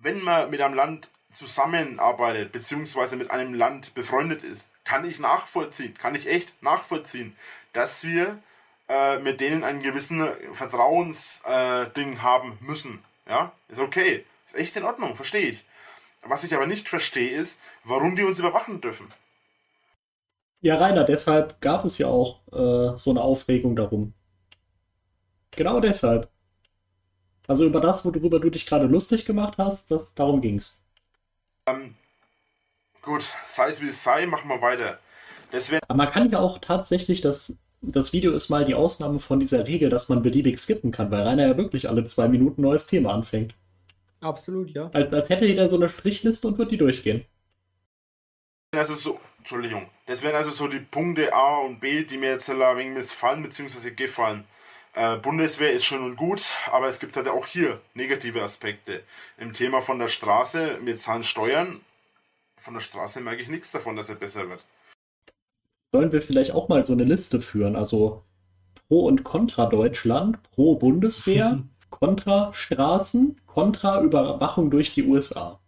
wenn man mit einem Land zusammenarbeitet, beziehungsweise mit einem Land befreundet ist, kann ich nachvollziehen, kann ich echt nachvollziehen, dass wir äh, mit denen einen gewissen Vertrauensding äh, haben müssen. Ja, ist okay, ist echt in Ordnung, verstehe ich. Was ich aber nicht verstehe, ist, warum die uns überwachen dürfen. Ja, Rainer, deshalb gab es ja auch äh, so eine Aufregung darum. Genau deshalb. Also über das, worüber du dich gerade lustig gemacht hast, das, darum ging's. Gut, sei es wie es sei, machen wir weiter. Das Aber man kann ja auch tatsächlich, das, das Video ist mal die Ausnahme von dieser Regel, dass man beliebig skippen kann, weil Rainer ja wirklich alle zwei Minuten ein neues Thema anfängt. Absolut, ja. Als, als hätte jeder so eine Strichliste und wird die durchgehen. also so, Entschuldigung, das wären also so die Punkte A und B, die mir jetzt ein wenig missfallen bzw. gefallen. Äh, Bundeswehr ist schön und gut, aber es gibt halt auch hier negative Aspekte. Im Thema von der Straße, wir zahlen Steuern, von der Straße merke ich nichts davon, dass er besser wird. Sollen wir vielleicht auch mal so eine Liste führen? Also Pro und Contra Deutschland, Pro Bundeswehr, Contra Straßen, Contra Überwachung durch die USA.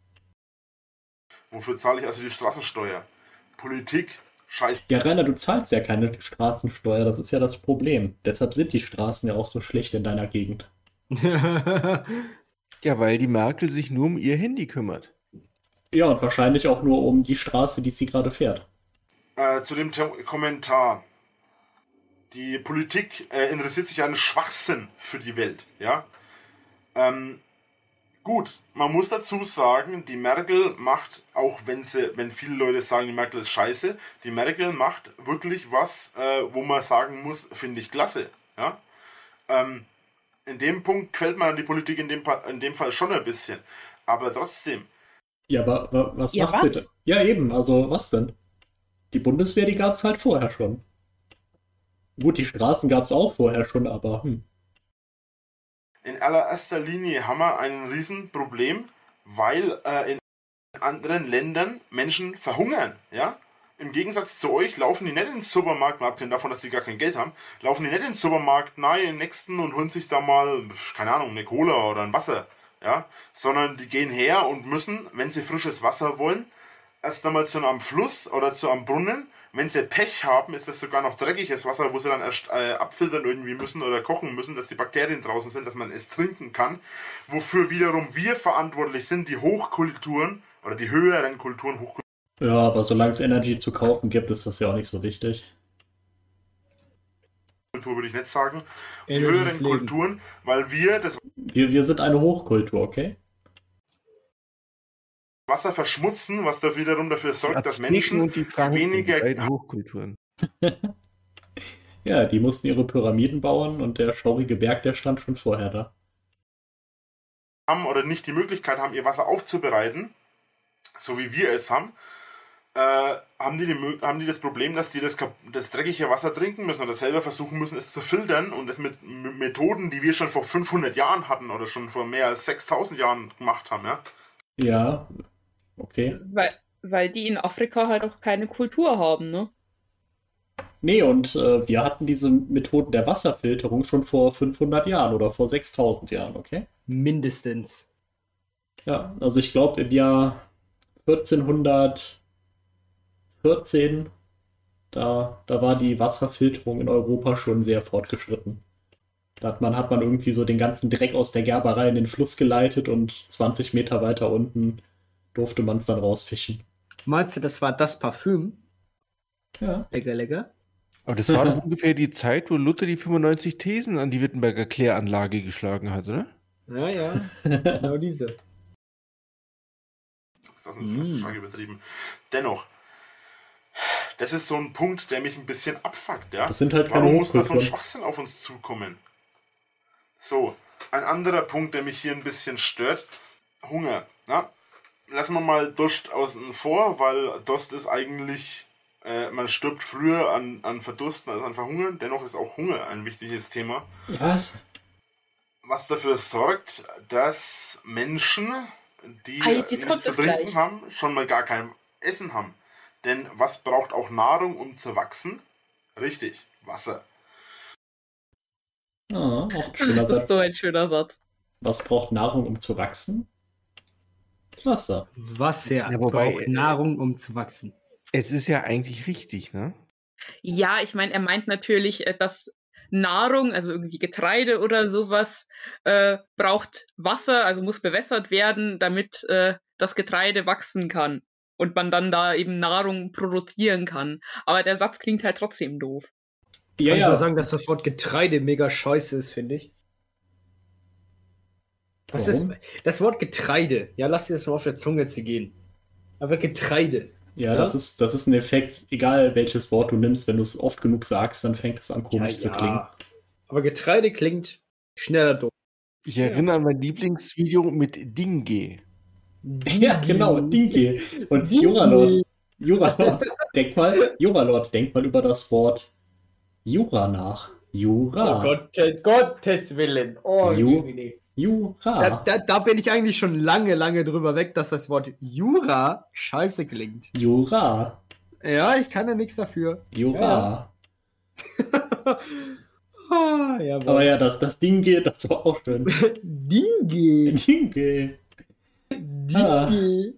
Wofür zahle ich also die Straßensteuer? Politik, scheiß. Ja, Rainer, du zahlst ja keine Straßensteuer, das ist ja das Problem. Deshalb sind die Straßen ja auch so schlecht in deiner Gegend. Ja, weil die Merkel sich nur um ihr Handy kümmert. Ja, und wahrscheinlich auch nur um die Straße, die sie gerade fährt. Äh, zu dem Te Kommentar. Die Politik äh, interessiert sich an Schwachsinn für die Welt, ja. Ähm, gut, man muss dazu sagen, die Merkel macht, auch wenn sie, wenn viele Leute sagen, die Merkel ist scheiße, die Merkel macht wirklich was, äh, wo man sagen muss, finde ich klasse, ja. Ähm, in dem Punkt quält man die Politik in dem, in dem Fall schon ein bisschen. Aber trotzdem, Ja, aber wa was Ja, macht was? sie denn? Ja, eben, also was denn? Die Bundeswehr, die gab es halt vorher schon. Gut, die Straßen gab es auch vorher schon, aber hm. In allererster Linie haben wir ein Riesenproblem, weil äh, in anderen Ländern Menschen verhungern. Ja? Im Gegensatz zu euch laufen die nicht ins Supermarkt, abgesehen davon, dass die gar kein Geld haben, laufen die nicht ins Supermarkt nahe den nächsten und holen sich da mal, keine Ahnung, eine Cola oder ein Wasser. Ja? Sondern die gehen her und müssen, wenn sie frisches Wasser wollen, erst einmal zu einem Fluss oder zu einem Brunnen. Wenn sie Pech haben, ist das sogar noch dreckiges Wasser, wo sie dann erst äh, abfiltern irgendwie müssen oder kochen müssen, dass die Bakterien draußen sind, dass man es trinken kann. Wofür wiederum wir verantwortlich sind, die Hochkulturen oder die höheren Kulturen, Hochkulturen, Ja, aber solange es Energy zu kaufen gibt, ist das ja auch nicht so wichtig. würde ich nicht sagen, die höheren. Kulturen, weil wir das Wir, wir sind eine Hochkultur, okay? Wasser verschmutzen, was da wiederum dafür sorgt, dass Azteken Menschen und die Franken, weniger- die Hochkulturen. Ja, die mussten ihre Pyramiden bauen und der schaurige Berg, der stand schon vorher da. haben oder nicht die Möglichkeit haben, ihr Wasser aufzubereiten, so wie wir es haben, äh, haben, die die, haben die das Problem, dass die das, das dreckige Wasser trinken müssen oder selber versuchen müssen, es zu filtern und das mit M Methoden, die wir schon vor 500 Jahren hatten oder schon vor mehr als 6000 Jahren gemacht haben. Ja? Ja, okay. Weil, weil die in Afrika halt auch keine Kultur haben, ne? Nee, und äh, wir hatten diese Methoden der Wasserfilterung schon vor 500 Jahren oder vor 6000 Jahren, okay? Mindestens. Ja, also ich glaube im Jahr 1414, da, da war die Wasserfilterung in Europa schon sehr fortgeschritten. Da hat man, hat man irgendwie so den ganzen Dreck aus der Gerberei in den Fluss geleitet und 20 Meter weiter unten durfte man es dann rausfischen. Meinst du, das war das Parfüm? Ja. Lecker, lecker. Aber das war doch ungefähr die Zeit, wo Luther die 95 Thesen an die Wittenberger Kläranlage geschlagen hat, oder? Ja, ja. Genau diese. Das ist Mm. stark übertrieben. Dennoch, das ist so ein Punkt, der mich ein bisschen abfuckt. Ja? Das sind halt keine Warum muss da so ein. Schwachsinn auf uns zukommen? So, ein anderer Punkt, der mich hier ein bisschen stört: Hunger. Na? Lassen wir mal Durst außen vor, weil Durst ist eigentlich, äh, man stirbt früher an, an Verdursten als an Verhungern. Dennoch ist auch Hunger ein wichtiges Thema, Was? was dafür sorgt, dass Menschen, die Ah, nichts zu trinken gleich. haben, schon mal gar kein Essen haben. Denn was braucht auch Nahrung, um zu wachsen? Richtig, Wasser. Ah, auch ein schöner Das ist Satz. so ein schöner Satz. Was braucht Nahrung, um zu wachsen? Wasser. Wasser Ja, wobei, braucht äh, Nahrung, um zu wachsen. Es ist ja eigentlich richtig, ne? Ja, ich meine, er meint natürlich, äh, dass Nahrung, also irgendwie Getreide oder sowas, äh, braucht Wasser, also muss bewässert werden, damit äh, das Getreide wachsen kann und man dann da eben Nahrung produzieren kann. Aber der Satz klingt halt trotzdem doof. Ja, Kann ich ja. mal sagen, dass das Wort Getreide mega scheiße ist, finde ich. Was Warum? ist das Wort Getreide? Ja, lass dir das mal auf der Zunge zu gehen. Aber Getreide. Ja, Ja? das ist, das ist ein Effekt, egal welches Wort du nimmst, wenn du es oft genug sagst, dann fängt es an komisch Ja, zu ja. klingen. Aber Getreide klingt schneller dumm. Ich erinnere an mein Lieblingsvideo mit Dinge. Ja, genau, Dinge. Und Dinge. Juralord, Juralord, denk mal, Juralord, denk mal über das Wort Jura nach. Jura. Oh Gottes, Gottes Willen. Oh, Ju-. Jura. Da, da, da bin ich eigentlich schon lange, lange drüber weg, dass das Wort Jura scheiße klingt. Jura. Ja, ich kann ja nichts dafür. Jura. Ah, jawohl. Aber ja, das, das Dinge, das war auch schön. Dinge. Dinge. Ah. Dinge.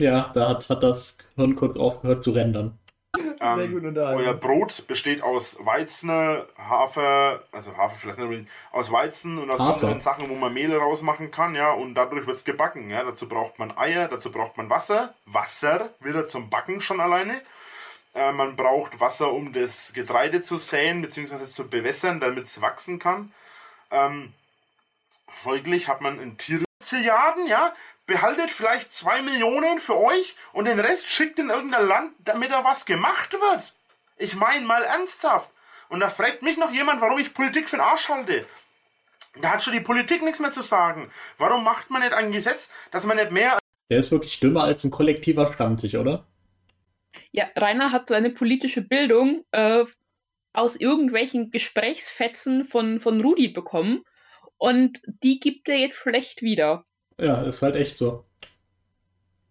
Ja, da hat, hat das Hirn kurz aufgehört zu rendern. Sehr gut unterhalten. Euer Brot besteht aus Weizen, Hafer, also Hafer vielleicht nicht, unbedingt, aus Weizen und aus Hafer. anderen Sachen, wo man Mehl rausmachen kann, ja, und dadurch wird es gebacken, ja. Dazu braucht man Eier, dazu braucht man Wasser, Wasser wieder zum Backen schon alleine. Äh, man braucht Wasser, um das Getreide zu säen bzw. zu bewässern, damit es wachsen kann. Ähm, folglich hat man in Trilliarden, ja, behaltet vielleicht zwei Millionen für euch und den Rest schickt in irgendein Land, damit da was gemacht wird. Ich meine mal ernsthaft. Und da fragt mich noch jemand, warum ich Politik für den Arsch halte. Da hat schon die Politik nichts mehr zu sagen. Warum macht man nicht ein Gesetz, dass man nicht mehr Der ist wirklich dümmer als ein kollektiver Stammtisch, oder? Ja, Rainer hat seine politische Bildung äh, aus irgendwelchen Gesprächsfetzen von, von Rudi bekommen und die gibt er jetzt schlecht wieder. Ja, ist halt echt so.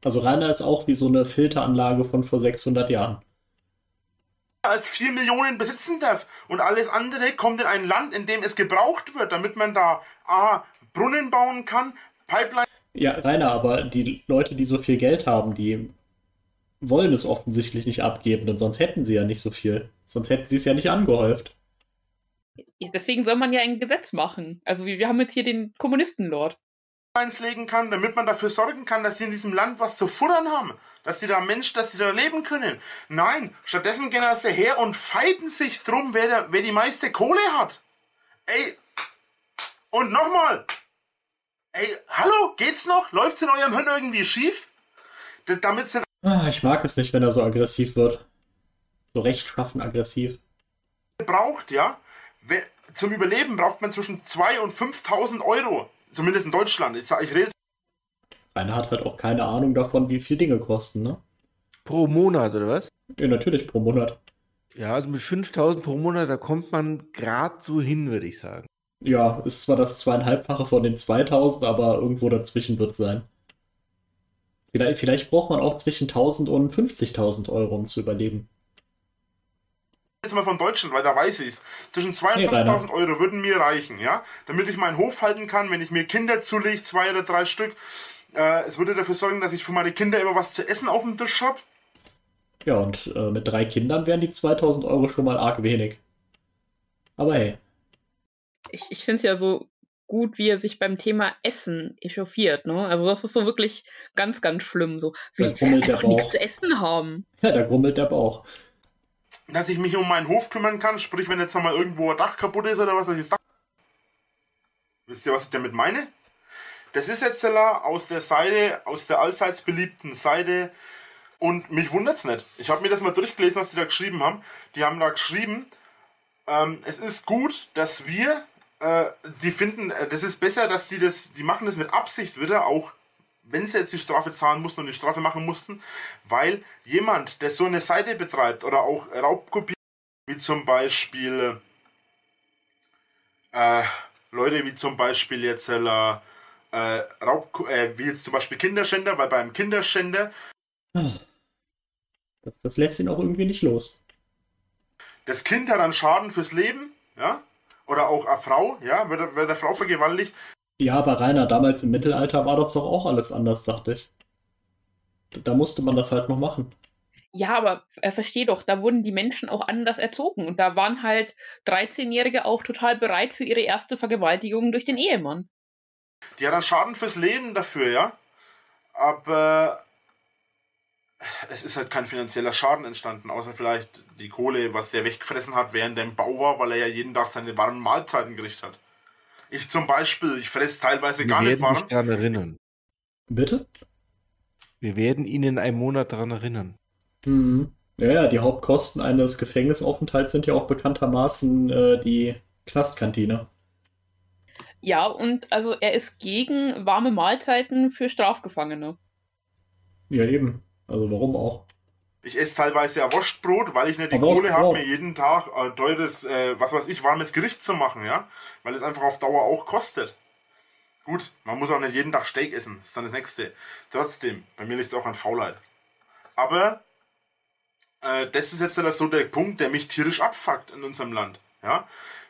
Also Rainer ist auch wie so eine Filteranlage von vor 600 Jahren. als 4 Millionen besitzen darf. Und alles andere kommt in ein Land, in dem es gebraucht wird, damit man da A, Brunnen bauen kann, Pipeline Ja, Rainer, aber die Leute, die so viel Geld haben, die wollen es offensichtlich nicht abgeben, denn sonst hätten sie ja nicht so viel. Sonst hätten sie es ja nicht angehäuft. Deswegen soll man ja ein Gesetz machen. Also wir, wir haben jetzt hier den Kommunistenlord. Einlegen kann, damit man dafür sorgen kann, dass die in diesem Land was zu futtern haben, dass die da Mensch, dass die da leben können. Nein, stattdessen gehen sie her und feiten sich drum, wer, der, wer die meiste Kohle hat. Ey, und nochmal, ey, hallo, geht's noch? Läuft's in eurem Hirn irgendwie schief? Das, damit sind Ah, ich mag es nicht, wenn er so aggressiv wird. So rechtschaffen aggressiv. braucht, ja, zum Überleben braucht man zwischen 2.000 und 5.000 Euro. Zumindest in Deutschland. Ich, sag, ich rede Rainer hat halt auch keine Ahnung davon, wie viel Dinge kosten, ne? Pro Monat, oder was? Ja, natürlich pro Monat. Ja, also mit 5000 pro Monat, da kommt man gerade so hin, würde ich sagen. Ja, ist zwar das zweieinhalbfache von den 2000, aber irgendwo dazwischen wird es sein. Vielleicht, vielleicht braucht man auch zwischen 1000 und 50.000 Euro, um zu überleben. Jetzt mal von Deutschland, weil da weiß ich es. Zwischen 2.000 Hey, und Rainer. 5.000 Euro würden mir reichen, ja? Damit ich meinen Hof halten kann, wenn ich mir Kinder zulege, zwei oder drei Stück. Äh, es würde dafür sorgen, dass ich für meine Kinder immer was zu essen auf dem Tisch habe. Ja, und äh, mit drei Kindern wären die 2000 Euro schon mal arg wenig. Aber hey, Ich, ich finde es ja so gut, wie er sich beim Thema Essen echauffiert. Ne? Also das ist so wirklich ganz, ganz schlimm. So Da wie grummelt der einfach nichts zu essen haben. ja, da grummelt der Bauch. Dass ich mich um meinen Hof kümmern kann, sprich, wenn jetzt nochmal irgendwo ein Dach kaputt ist oder was, das Dach. Wisst ihr, was ich damit meine? Das ist jetzt aus der Seite, aus der allseits beliebten Seite. Und mich wundert's nicht. Ich habe mir das mal durchgelesen, was die da geschrieben haben. Die haben da geschrieben, ähm, es ist gut, dass wir, äh, die finden, äh, das ist besser, dass die das, die machen das mit Absicht wieder, auch wenn sie jetzt die Strafe zahlen mussten und die Strafe machen mussten, weil jemand, der so eine Seite betreibt oder auch Raubkopien, wie zum Beispiel äh, Leute wie zum Beispiel jetzt äh, äh, Raub, äh, wie jetzt zum Beispiel Kinderschänder, weil beim Kinderschänder Das, das lässt ihn auch irgendwie nicht los. das Kind hat einen Schaden fürs Leben, ja, oder auch eine Frau, ja, wird, wird eine Frau vergewaltigt, Ja, aber Rainer, damals im Mittelalter war das doch auch alles anders, dachte ich. Da, musste man das halt noch machen. Ja, aber äh, versteh doch, da wurden die Menschen auch anders erzogen. Und da waren halt 13-Jährige auch total bereit für ihre erste Vergewaltigung durch den Ehemann. die hat einen Schaden fürs Leben dafür, ja, aber es ist halt kein finanzieller Schaden entstanden, außer vielleicht die Kohle, was der weggefressen hat, während er im Bau war, weil er ja jeden Tag seine warmen Mahlzeiten gekriegt hat. Ich zum Beispiel, ich fresse teilweise Wir gar nicht werden warm. mich daran erinnern. Bitte? Wir werden ihn in einem Monat daran erinnern. Mhm. Ja, ja, die Hauptkosten eines Gefängnisaufenthalts sind ja auch bekanntermaßen äh, die Knastkantine. Ja, und also er ist gegen warme Mahlzeiten für Strafgefangene. Ja, eben. Also warum auch? Ich esse teilweise ja Wurstbrot, weil ich nicht die Aber Kohle habe, mir jeden Tag ein teures, äh, was weiß ich, warmes Gericht zu machen, ja, weil es einfach auf Dauer auch kostet. Gut, man muss auch nicht jeden Tag Steak essen, das ist dann das Nächste. Trotzdem, bei mir liegt es auch an Faulheit. Aber äh, das ist jetzt so der Punkt, der mich tierisch abfuckt in unserem Land. Ja?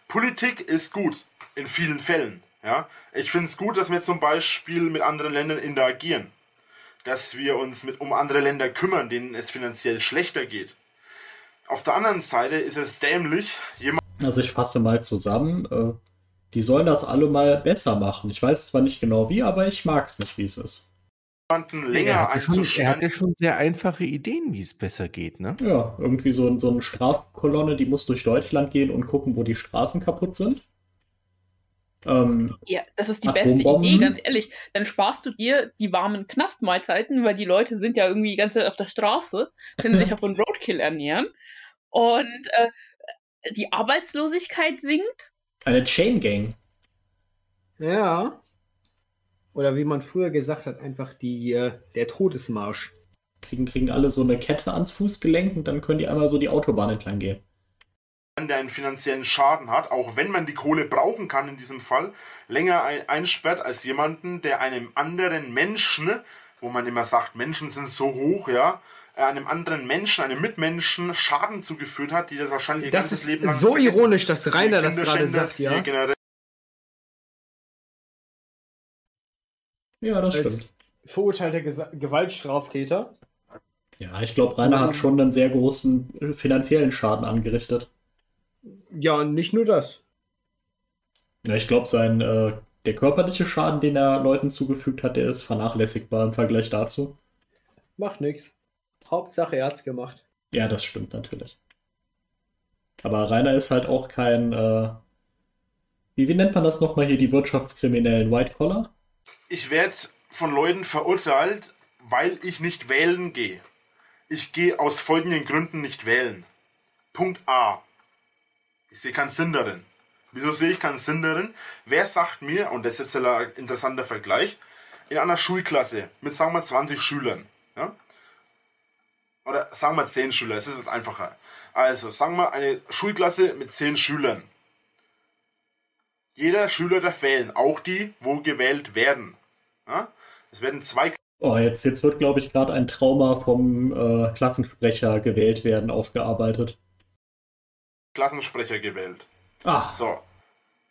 Politik ist gut, in vielen Fällen. Ja? Ich finde es gut, dass wir zum Beispiel mit anderen Ländern interagieren. Dass wir uns mit, um andere Länder kümmern, denen es finanziell schlechter geht. Auf der anderen Seite ist es dämlich, Also ich fasse mal zusammen. Äh, die sollen das alle mal besser machen. Ich weiß zwar nicht genau wie, aber ich mag es nicht, wie es ist. jemanden er, länger hatte schon, er hatte schon sehr einfache Ideen, wie es besser geht, ne? Ja, irgendwie so, so eine Strafkolonne, die muss durch Deutschland gehen und gucken, wo die Straßen kaputt sind. Ähm, Ja, das ist die beste? Idee, ganz ehrlich. Dann sparst du dir die warmen Knastmahlzeiten, weil die Leute sind ja irgendwie die ganze Zeit auf der Straße, können sich ja von Roadkill ernähren. Und äh, die Arbeitslosigkeit sinkt. eine Chain Gang. Ja. Oder wie man früher gesagt hat, einfach die, äh, der Todesmarsch. Kriegen, kriegen alle so eine Kette ans Fußgelenk und dann können die einmal so die Autobahn entlang gehen. Der einen finanziellen Schaden hat, auch wenn man die Kohle brauchen kann in diesem Fall, länger ein, einsperrt als jemanden, der einem anderen Menschen, wo man immer sagt, Menschen sind so hoch, ja, äh, einem anderen Menschen, einem Mitmenschen Schaden zugefügt hat, die das wahrscheinlich ihr Das ganzes ist Leben lang so ironisch, dass Rainer das gerade sagt, ja. generell Ja, das Als stimmt. verurteilter Gesa Gewaltstraftäter. Ja, ich glaube, Rainer hat schon einen sehr großen äh, finanziellen Schaden angerichtet. Ja, und nicht nur das. Ja, ich glaube, sein äh, der körperliche Schaden, den er Leuten zugefügt hat, der ist vernachlässigbar im Vergleich dazu. Macht nix. Hauptsache, er hat's gemacht. Ja, das stimmt natürlich. Aber Rainer ist halt auch kein, äh, wie, wie nennt man das nochmal hier, die Wirtschaftskriminellen White Collar? Ich werde von Leuten verurteilt, weil ich nicht wählen gehe. Ich gehe aus folgenden Gründen nicht wählen. Punkt A. Ich sehe keinen Sinn darin. Wieso sehe ich keinen Sinn darin? Wer sagt mir, und das ist jetzt ein interessanter Vergleich, in einer Schulklasse mit, sagen wir, 20 Schülern, ja? oder sagen wir 10 Schüler, es ist jetzt einfacher. Also, sagen wir eine Schulklasse mit 10 Schülern. Jeder Schüler darf wählen, auch die, wo gewählt werden. Ja? Es werden zwei Oh, jetzt, jetzt wird, glaube ich, gerade ein Trauma vom äh, Klassensprecher gewählt werden aufgearbeitet. Klassensprecher gewählt. Ach, So,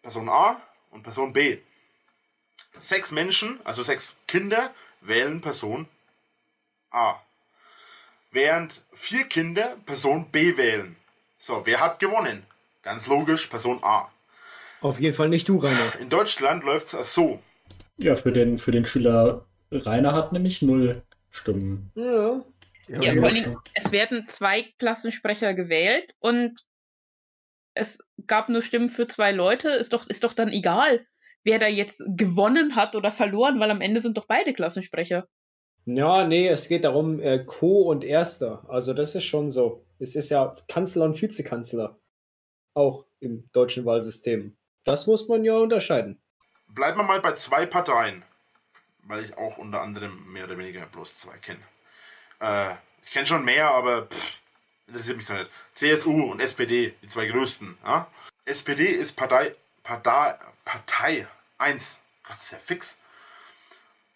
Person A und Person B. Sechs Menschen, also sechs Kinder, wählen Person A. Während vier Kinder Person B wählen. So, wer hat gewonnen? Ganz logisch, Person A. Auf jeden Fall nicht du, Rainer. In Deutschland läuft es so. ja, für den, für den Schüler Rainer hat nämlich null Stimmen. Ja. Ja, vor allen Dingen, es werden zwei Klassensprecher gewählt und es gab nur Stimmen für zwei Leute. Ist doch, ist doch dann egal, wer da jetzt gewonnen hat oder verloren, weil am Ende sind doch beide Klassensprecher. Ja, nee, es geht darum, äh, Co. und Erster. Also das ist schon so. Es ist ja Kanzler und Vizekanzler. Auch im deutschen Wahlsystem. Das muss man ja unterscheiden. Bleiben wir mal bei zwei Parteien. Weil ich auch unter anderem mehr oder weniger bloß zwei kenne. Äh, ich kenne schon mehr, aber pff, interessiert mich gar nicht. CSU und SPD, die zwei größten. Ja? SPD ist Partei, Partei, Partei 1. Das ist ja fix.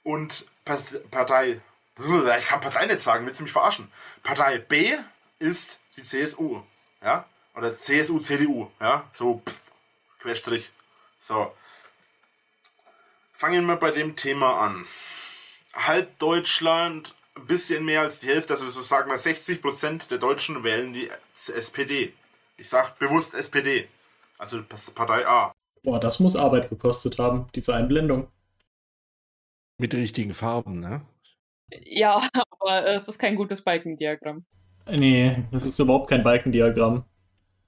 Und Partei, ich kann Partei nicht sagen, willst du mich verarschen? Partei B ist die CSU. Ja? Oder CSU, CDU. Ja? So, pff, Querstrich. So. Fangen wir bei dem Thema an. Halb Deutschland, ein bisschen mehr als die Hälfte, also so sagen wir 60% der Deutschen wählen die SPD. Ich sage bewusst SPD. Also Partei A. Boah, das muss Arbeit gekostet haben, diese Einblendung. Mit richtigen Farben, ne? Ja, aber es ist kein gutes Balkendiagramm. Nee, das ist überhaupt kein Balkendiagramm.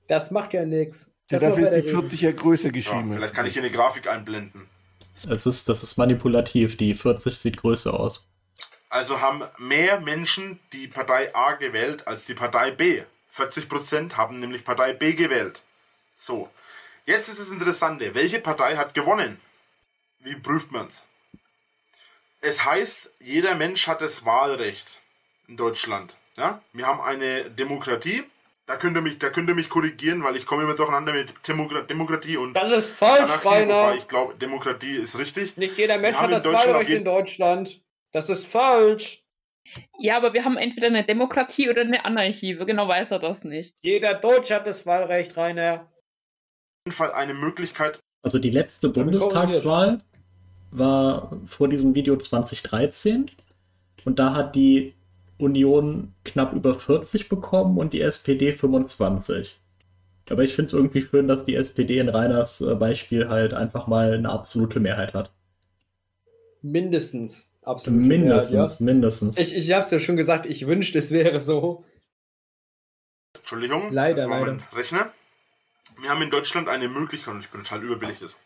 Das macht ja nichts. Ja, dafür ist die 40er Größe Ja, geschrieben. vielleicht kann ich hier eine Grafik einblenden. Es ist, das ist manipulativ, die 40 sieht größer aus. Also haben mehr Menschen die Partei A gewählt als die Partei B. 40% haben nämlich Partei B gewählt. So, jetzt ist das Interessante. Welche Partei hat gewonnen? Wie prüft man's? Es heißt, jeder Mensch hat das Wahlrecht in Deutschland. Ja? Wir haben eine Demokratie. Da könnt ihr mich, da könnt ihr mich korrigieren, weil ich komme immer durcheinander mit Demokra Demokratie und Das ist falsch, Anarchie, Rainer. ich glaube, Demokratie ist richtig. Nicht jeder Mensch hat das Wahlrecht in Deutschland. Das ist falsch. Ja, aber wir haben entweder eine Demokratie oder eine Anarchie. So genau weiß er das nicht. Jeder Deutsche hat das Wahlrecht, Rainer. Auf jeden Fall eine Möglichkeit, Also die letzte Bundestagswahl war vor diesem Video 2013 und da hat die Union knapp über 40 bekommen und die SPD 25. Aber ich finde es irgendwie schön, dass die SPD in Reiners äh, Beispiel halt einfach mal eine absolute Mehrheit hat. Mindestens. Absolut. Mindestens, Ja, mindestens. ja. Ich, ich habe es ja schon gesagt, ich wünschte, es wäre so. Entschuldigung, Leider, das war mein leider. Rechner. Wir haben in Deutschland eine Möglichkeit, und ich bin total überbelichtet.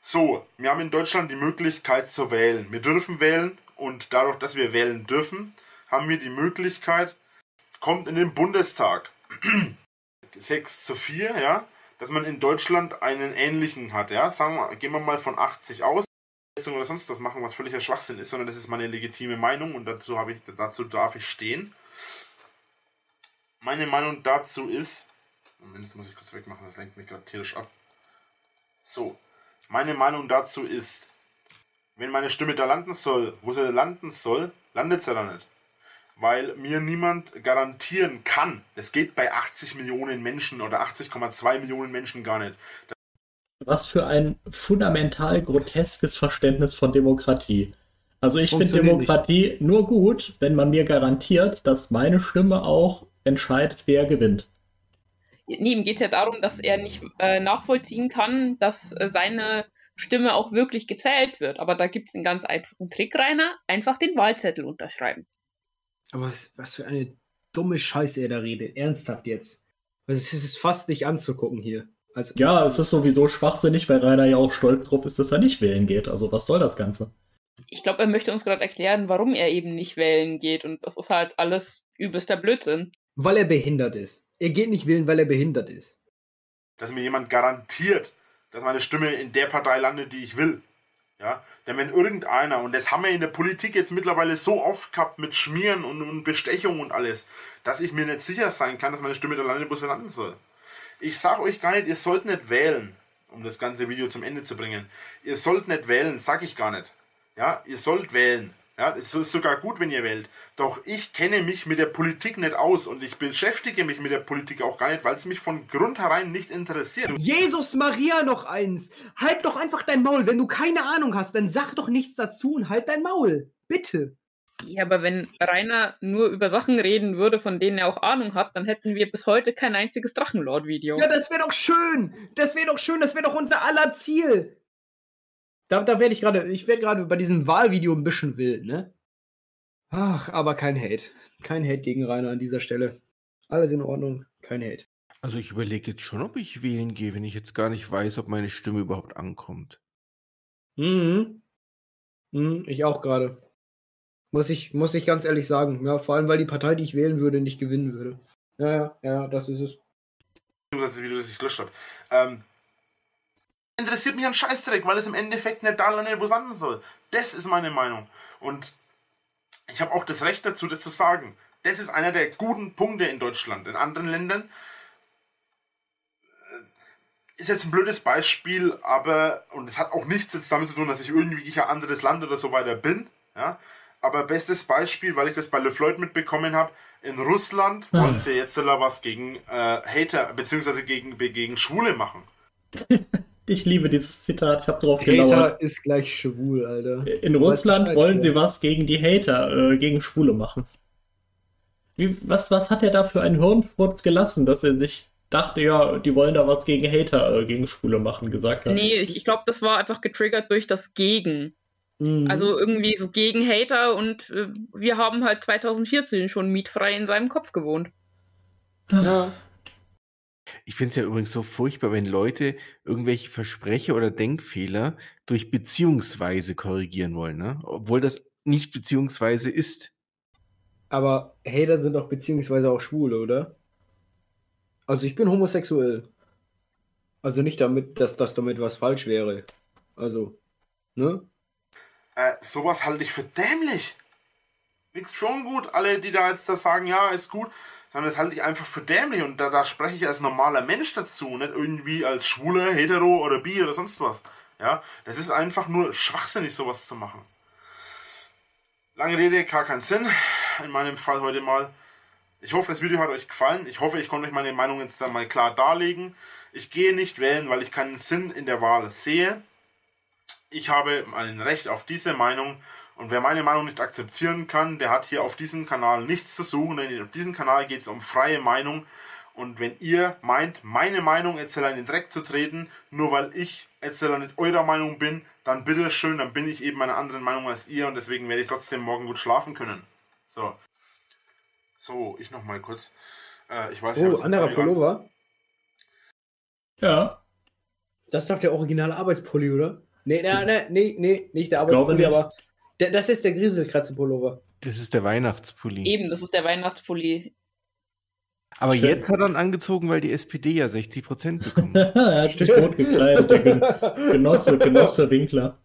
So, wir haben in Deutschland die Möglichkeit zu wählen. Wir dürfen wählen und dadurch, dass wir wählen dürfen, haben wir die Möglichkeit, kommt in den Bundestag 6 zu 4, ja, dass man in Deutschland einen ähnlichen hat, ja. Sagen wir, gehen wir mal von 80 aus oder sonst was machen, was völliger Schwachsinn ist, sondern das ist meine legitime Meinung und dazu, ich, dazu darf ich stehen. Meine Meinung dazu ist, Moment, das muss ich kurz wegmachen, das lenkt mich gerade tierisch ab. So, meine Meinung dazu ist, wenn meine Stimme da landen soll, wo sie landen soll, landet sie da nicht. Weil mir niemand garantieren kann, das geht bei 80 Millionen Menschen oder 80,2 Millionen Menschen gar nicht. Was für ein fundamental groteskes Verständnis von Demokratie. Also ich finde Demokratie nur gut, wenn man mir garantiert, dass meine Stimme auch entscheidet, wer gewinnt. Nee, ihm geht es ja darum, dass er nicht äh, nachvollziehen kann, dass äh, seine Stimme auch wirklich gezählt wird. Aber da gibt es einen ganz einfachen Trick, Rainer. Einfach den Wahlzettel unterschreiben. Aber was, was für eine dumme Scheiße er da redet. Ernsthaft jetzt. Also es ist fast nicht anzugucken hier. Also, Ja, es ist sowieso schwachsinnig, weil Rainer ja auch stolz drauf ist, dass er nicht wählen geht. Also was soll das Ganze? Ich glaube, er möchte uns gerade erklären, warum er eben nicht wählen geht. Und das ist halt alles übelster Blödsinn. weil er behindert ist. Er geht nicht wählen, weil er behindert ist. dass mir jemand garantiert, dass meine Stimme in der Partei landet, die ich will. Ja, denn wenn irgendeiner, und das haben wir in der Politik jetzt mittlerweile so oft gehabt mit Schmieren und, und Bestechung und alles, dass ich mir nicht sicher sein kann, dass meine Stimme da landet, wo sie landen soll. Ich sag euch gar nicht, ihr sollt nicht wählen, um das ganze Video zum Ende zu bringen. Ihr sollt nicht wählen, sag ich gar nicht. Ja, ihr sollt wählen. Ja, es ist sogar gut, wenn ihr wählt. Doch ich kenne mich mit der Politik nicht aus und ich beschäftige mich mit der Politik auch gar nicht, weil es mich von Grund herein nicht interessiert. Jesus Maria noch eins. Halt doch einfach dein Maul. Wenn du keine Ahnung hast, dann sag doch nichts dazu und halt dein Maul. Bitte. Ja, aber wenn Rainer nur über Sachen reden würde, von denen er auch Ahnung hat, dann hätten wir bis heute kein einziges Drachenlord-Video. Ja, das wäre doch schön. Das wäre doch schön. Das wäre doch unser aller Ziel. Da, da werde ich gerade, ich werde gerade bei diesem Wahlvideo ein bisschen wild, ne? Ach, aber kein Hate. Kein Hate gegen Rainer an dieser Stelle. Alles in Ordnung. Kein Hate. Also ich überlege jetzt schon, ob ich wählen gehe, wenn ich jetzt gar nicht weiß, ob meine Stimme überhaupt ankommt. Mhm. Mhm, ich auch gerade. Muss ich, muss ich ganz ehrlich sagen. Ja, vor allem, weil die Partei, die ich wählen würde, nicht gewinnen würde. Ja, ja, ja, das ist es. das Video, das ich gelöscht habe. Ähm, interessiert mich ein Scheißdreck, weil es im Endeffekt nicht da landet, wo es landen soll. Das ist meine Meinung. Und ich habe auch das Recht dazu, das zu sagen. Das ist einer der guten Punkte in Deutschland. In anderen Ländern äh, ist jetzt ein blödes Beispiel, aber, und es hat auch nichts jetzt damit zu tun, dass ich irgendwie ein anderes Land oder so weiter bin, ja, aber bestes Beispiel, weil ich das bei LeFloid mitbekommen habe, in Russland Ah. wollen sie jetzt was gegen äh, Hater, beziehungsweise gegen, gegen Schwule machen. Ich liebe dieses Zitat, ich habe drauf gelauert. Hater ist gleich schwul, Alter. In Du Russland wollen ja. sie was gegen die Hater, äh, gegen Schwule machen. Wie, was, was hat er da für einen Hirnfurz gelassen, dass er sich dachte, ja, die wollen da was gegen Hater, äh, gegen Schwule machen, gesagt hat? Nee, ich, ich glaube, das war einfach getriggert durch das Gegen. Mhm. Also irgendwie so gegen Hater und äh, wir haben halt 2014 schon mietfrei in seinem Kopf gewohnt. ja. Ich finde es ja übrigens so furchtbar, wenn Leute irgendwelche Versprecher oder Denkfehler durch beziehungsweise korrigieren wollen, ne? Obwohl das nicht beziehungsweise ist. Aber Hater sind doch beziehungsweise auch Schwule, oder? Also ich bin homosexuell. Also nicht damit, dass das damit was falsch wäre. Also, ne? Äh, sowas halte ich für dämlich. Nix schon gut, alle, die da jetzt da sagen, ja, ist gut, sondern das halte ich einfach für dämlich und da, da spreche ich als normaler Mensch dazu, nicht irgendwie als Schwuler, Hetero oder Bi oder sonst was. Ja, das ist einfach nur schwachsinnig, sowas zu machen. Lange Rede, gar keinen Sinn. In meinem Fall heute mal. Ich hoffe, das Video hat euch gefallen. Ich hoffe, ich konnte euch meine Meinung jetzt mal klar darlegen. Ich gehe nicht wählen, weil ich keinen Sinn in der Wahl sehe ich habe ein Recht auf diese Meinung und wer meine Meinung nicht akzeptieren kann, der hat hier auf diesem Kanal nichts zu suchen, denn auf diesem Kanal geht es um freie Meinung und wenn ihr meint, meine Meinung jetzt in den Dreck zu treten, nur weil ich jetzt nicht eurer Meinung bin, dann bitte schön, dann bin ich eben einer anderen Meinung als ihr und deswegen werde ich trotzdem morgen gut schlafen können. So. So, ich noch mal kurz. Äh, ich weiß, Oh, ein anderer. Pullover. Ja, Das ist doch der originale Arbeitspulli, oder? Nee, nee, nee, nee, nee nicht der Arbeitspulli, aber der, das ist der Grieselkratze-Pullover. Das ist der Weihnachtspulli. Eben, das ist der Weihnachtspulli. Aber Schön. jetzt hat er ihn angezogen, weil die SPD ja 60 Prozent bekommen. er hat sich rot gekleidet, der Gen Genosse, Genosse Winkler.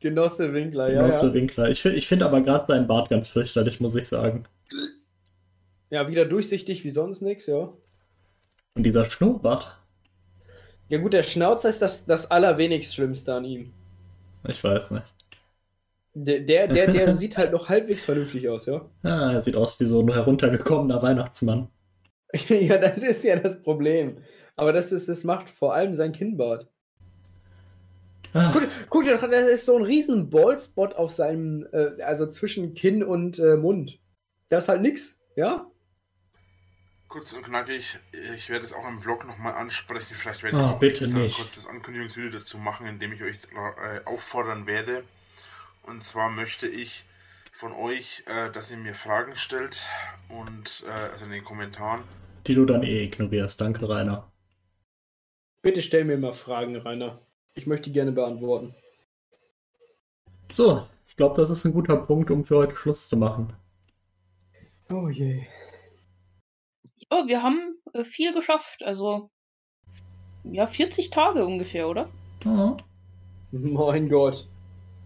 Genosse Winkler, ja. Genosse Ja, Winkler. Ich, ich finde aber gerade seinen Bart ganz fürchterlich, muss ich sagen. ja, wieder durchsichtig wie sonst nichts, ja. Und dieser Schnurrbart, Ja gut, der Schnauzer ist das, das allerwenigst Schlimmste an ihm. Ich weiß nicht. Der, der, der, der sieht halt noch halbwegs vernünftig aus, ja. Ah, er sieht aus wie so ein heruntergekommener Weihnachtsmann. ja, das ist ja das Problem. Aber das, ist, das macht vor allem sein Kinnbart. Ah, Guck, guck dir doch, das ist so ein riesen Baldspot auf seinem, äh, also zwischen Kinn und äh, Mund. Das ist halt nix, ja? Kurz und knackig, ich werde es auch im Vlog nochmal ansprechen. Vielleicht werde ich Ah, auch bitte extra nicht. ein kurzes Ankündigungsvideo dazu machen, in dem ich euch äh, auffordern werde. Und zwar möchte ich von euch, äh, dass ihr mir Fragen stellt und äh, also in den Kommentaren. Die du dann eh ignorierst. Danke, Rainer. Bitte stell mir mal Fragen, Rainer. Ich möchte die gerne beantworten. So, ich glaube, das ist ein guter Punkt, um für heute Schluss zu machen. Oh je. Ja, wir haben äh, viel geschafft. Also, ja, 40 Tage ungefähr, oder? Ja, Mein Gott.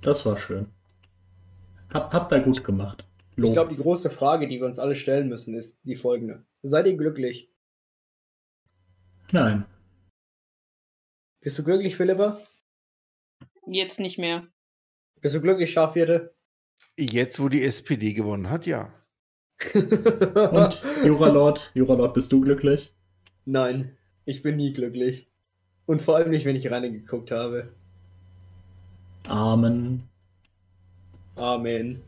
das war schön. Hab, habt ihr gut gemacht. Ich Lob. glaube, die große Frage, die wir uns alle stellen müssen, ist die folgende. Seid ihr glücklich? Nein. Bist du glücklich, Philippa? Jetzt nicht mehr. Bist du glücklich, Schafhirte? Jetzt, wo die SPD gewonnen hat, ja. Und Juralord, Juralord, bist du glücklich? Nein, ich bin nie glücklich. Und vor allem nicht, wenn ich reingeguckt habe. Amen. Amen.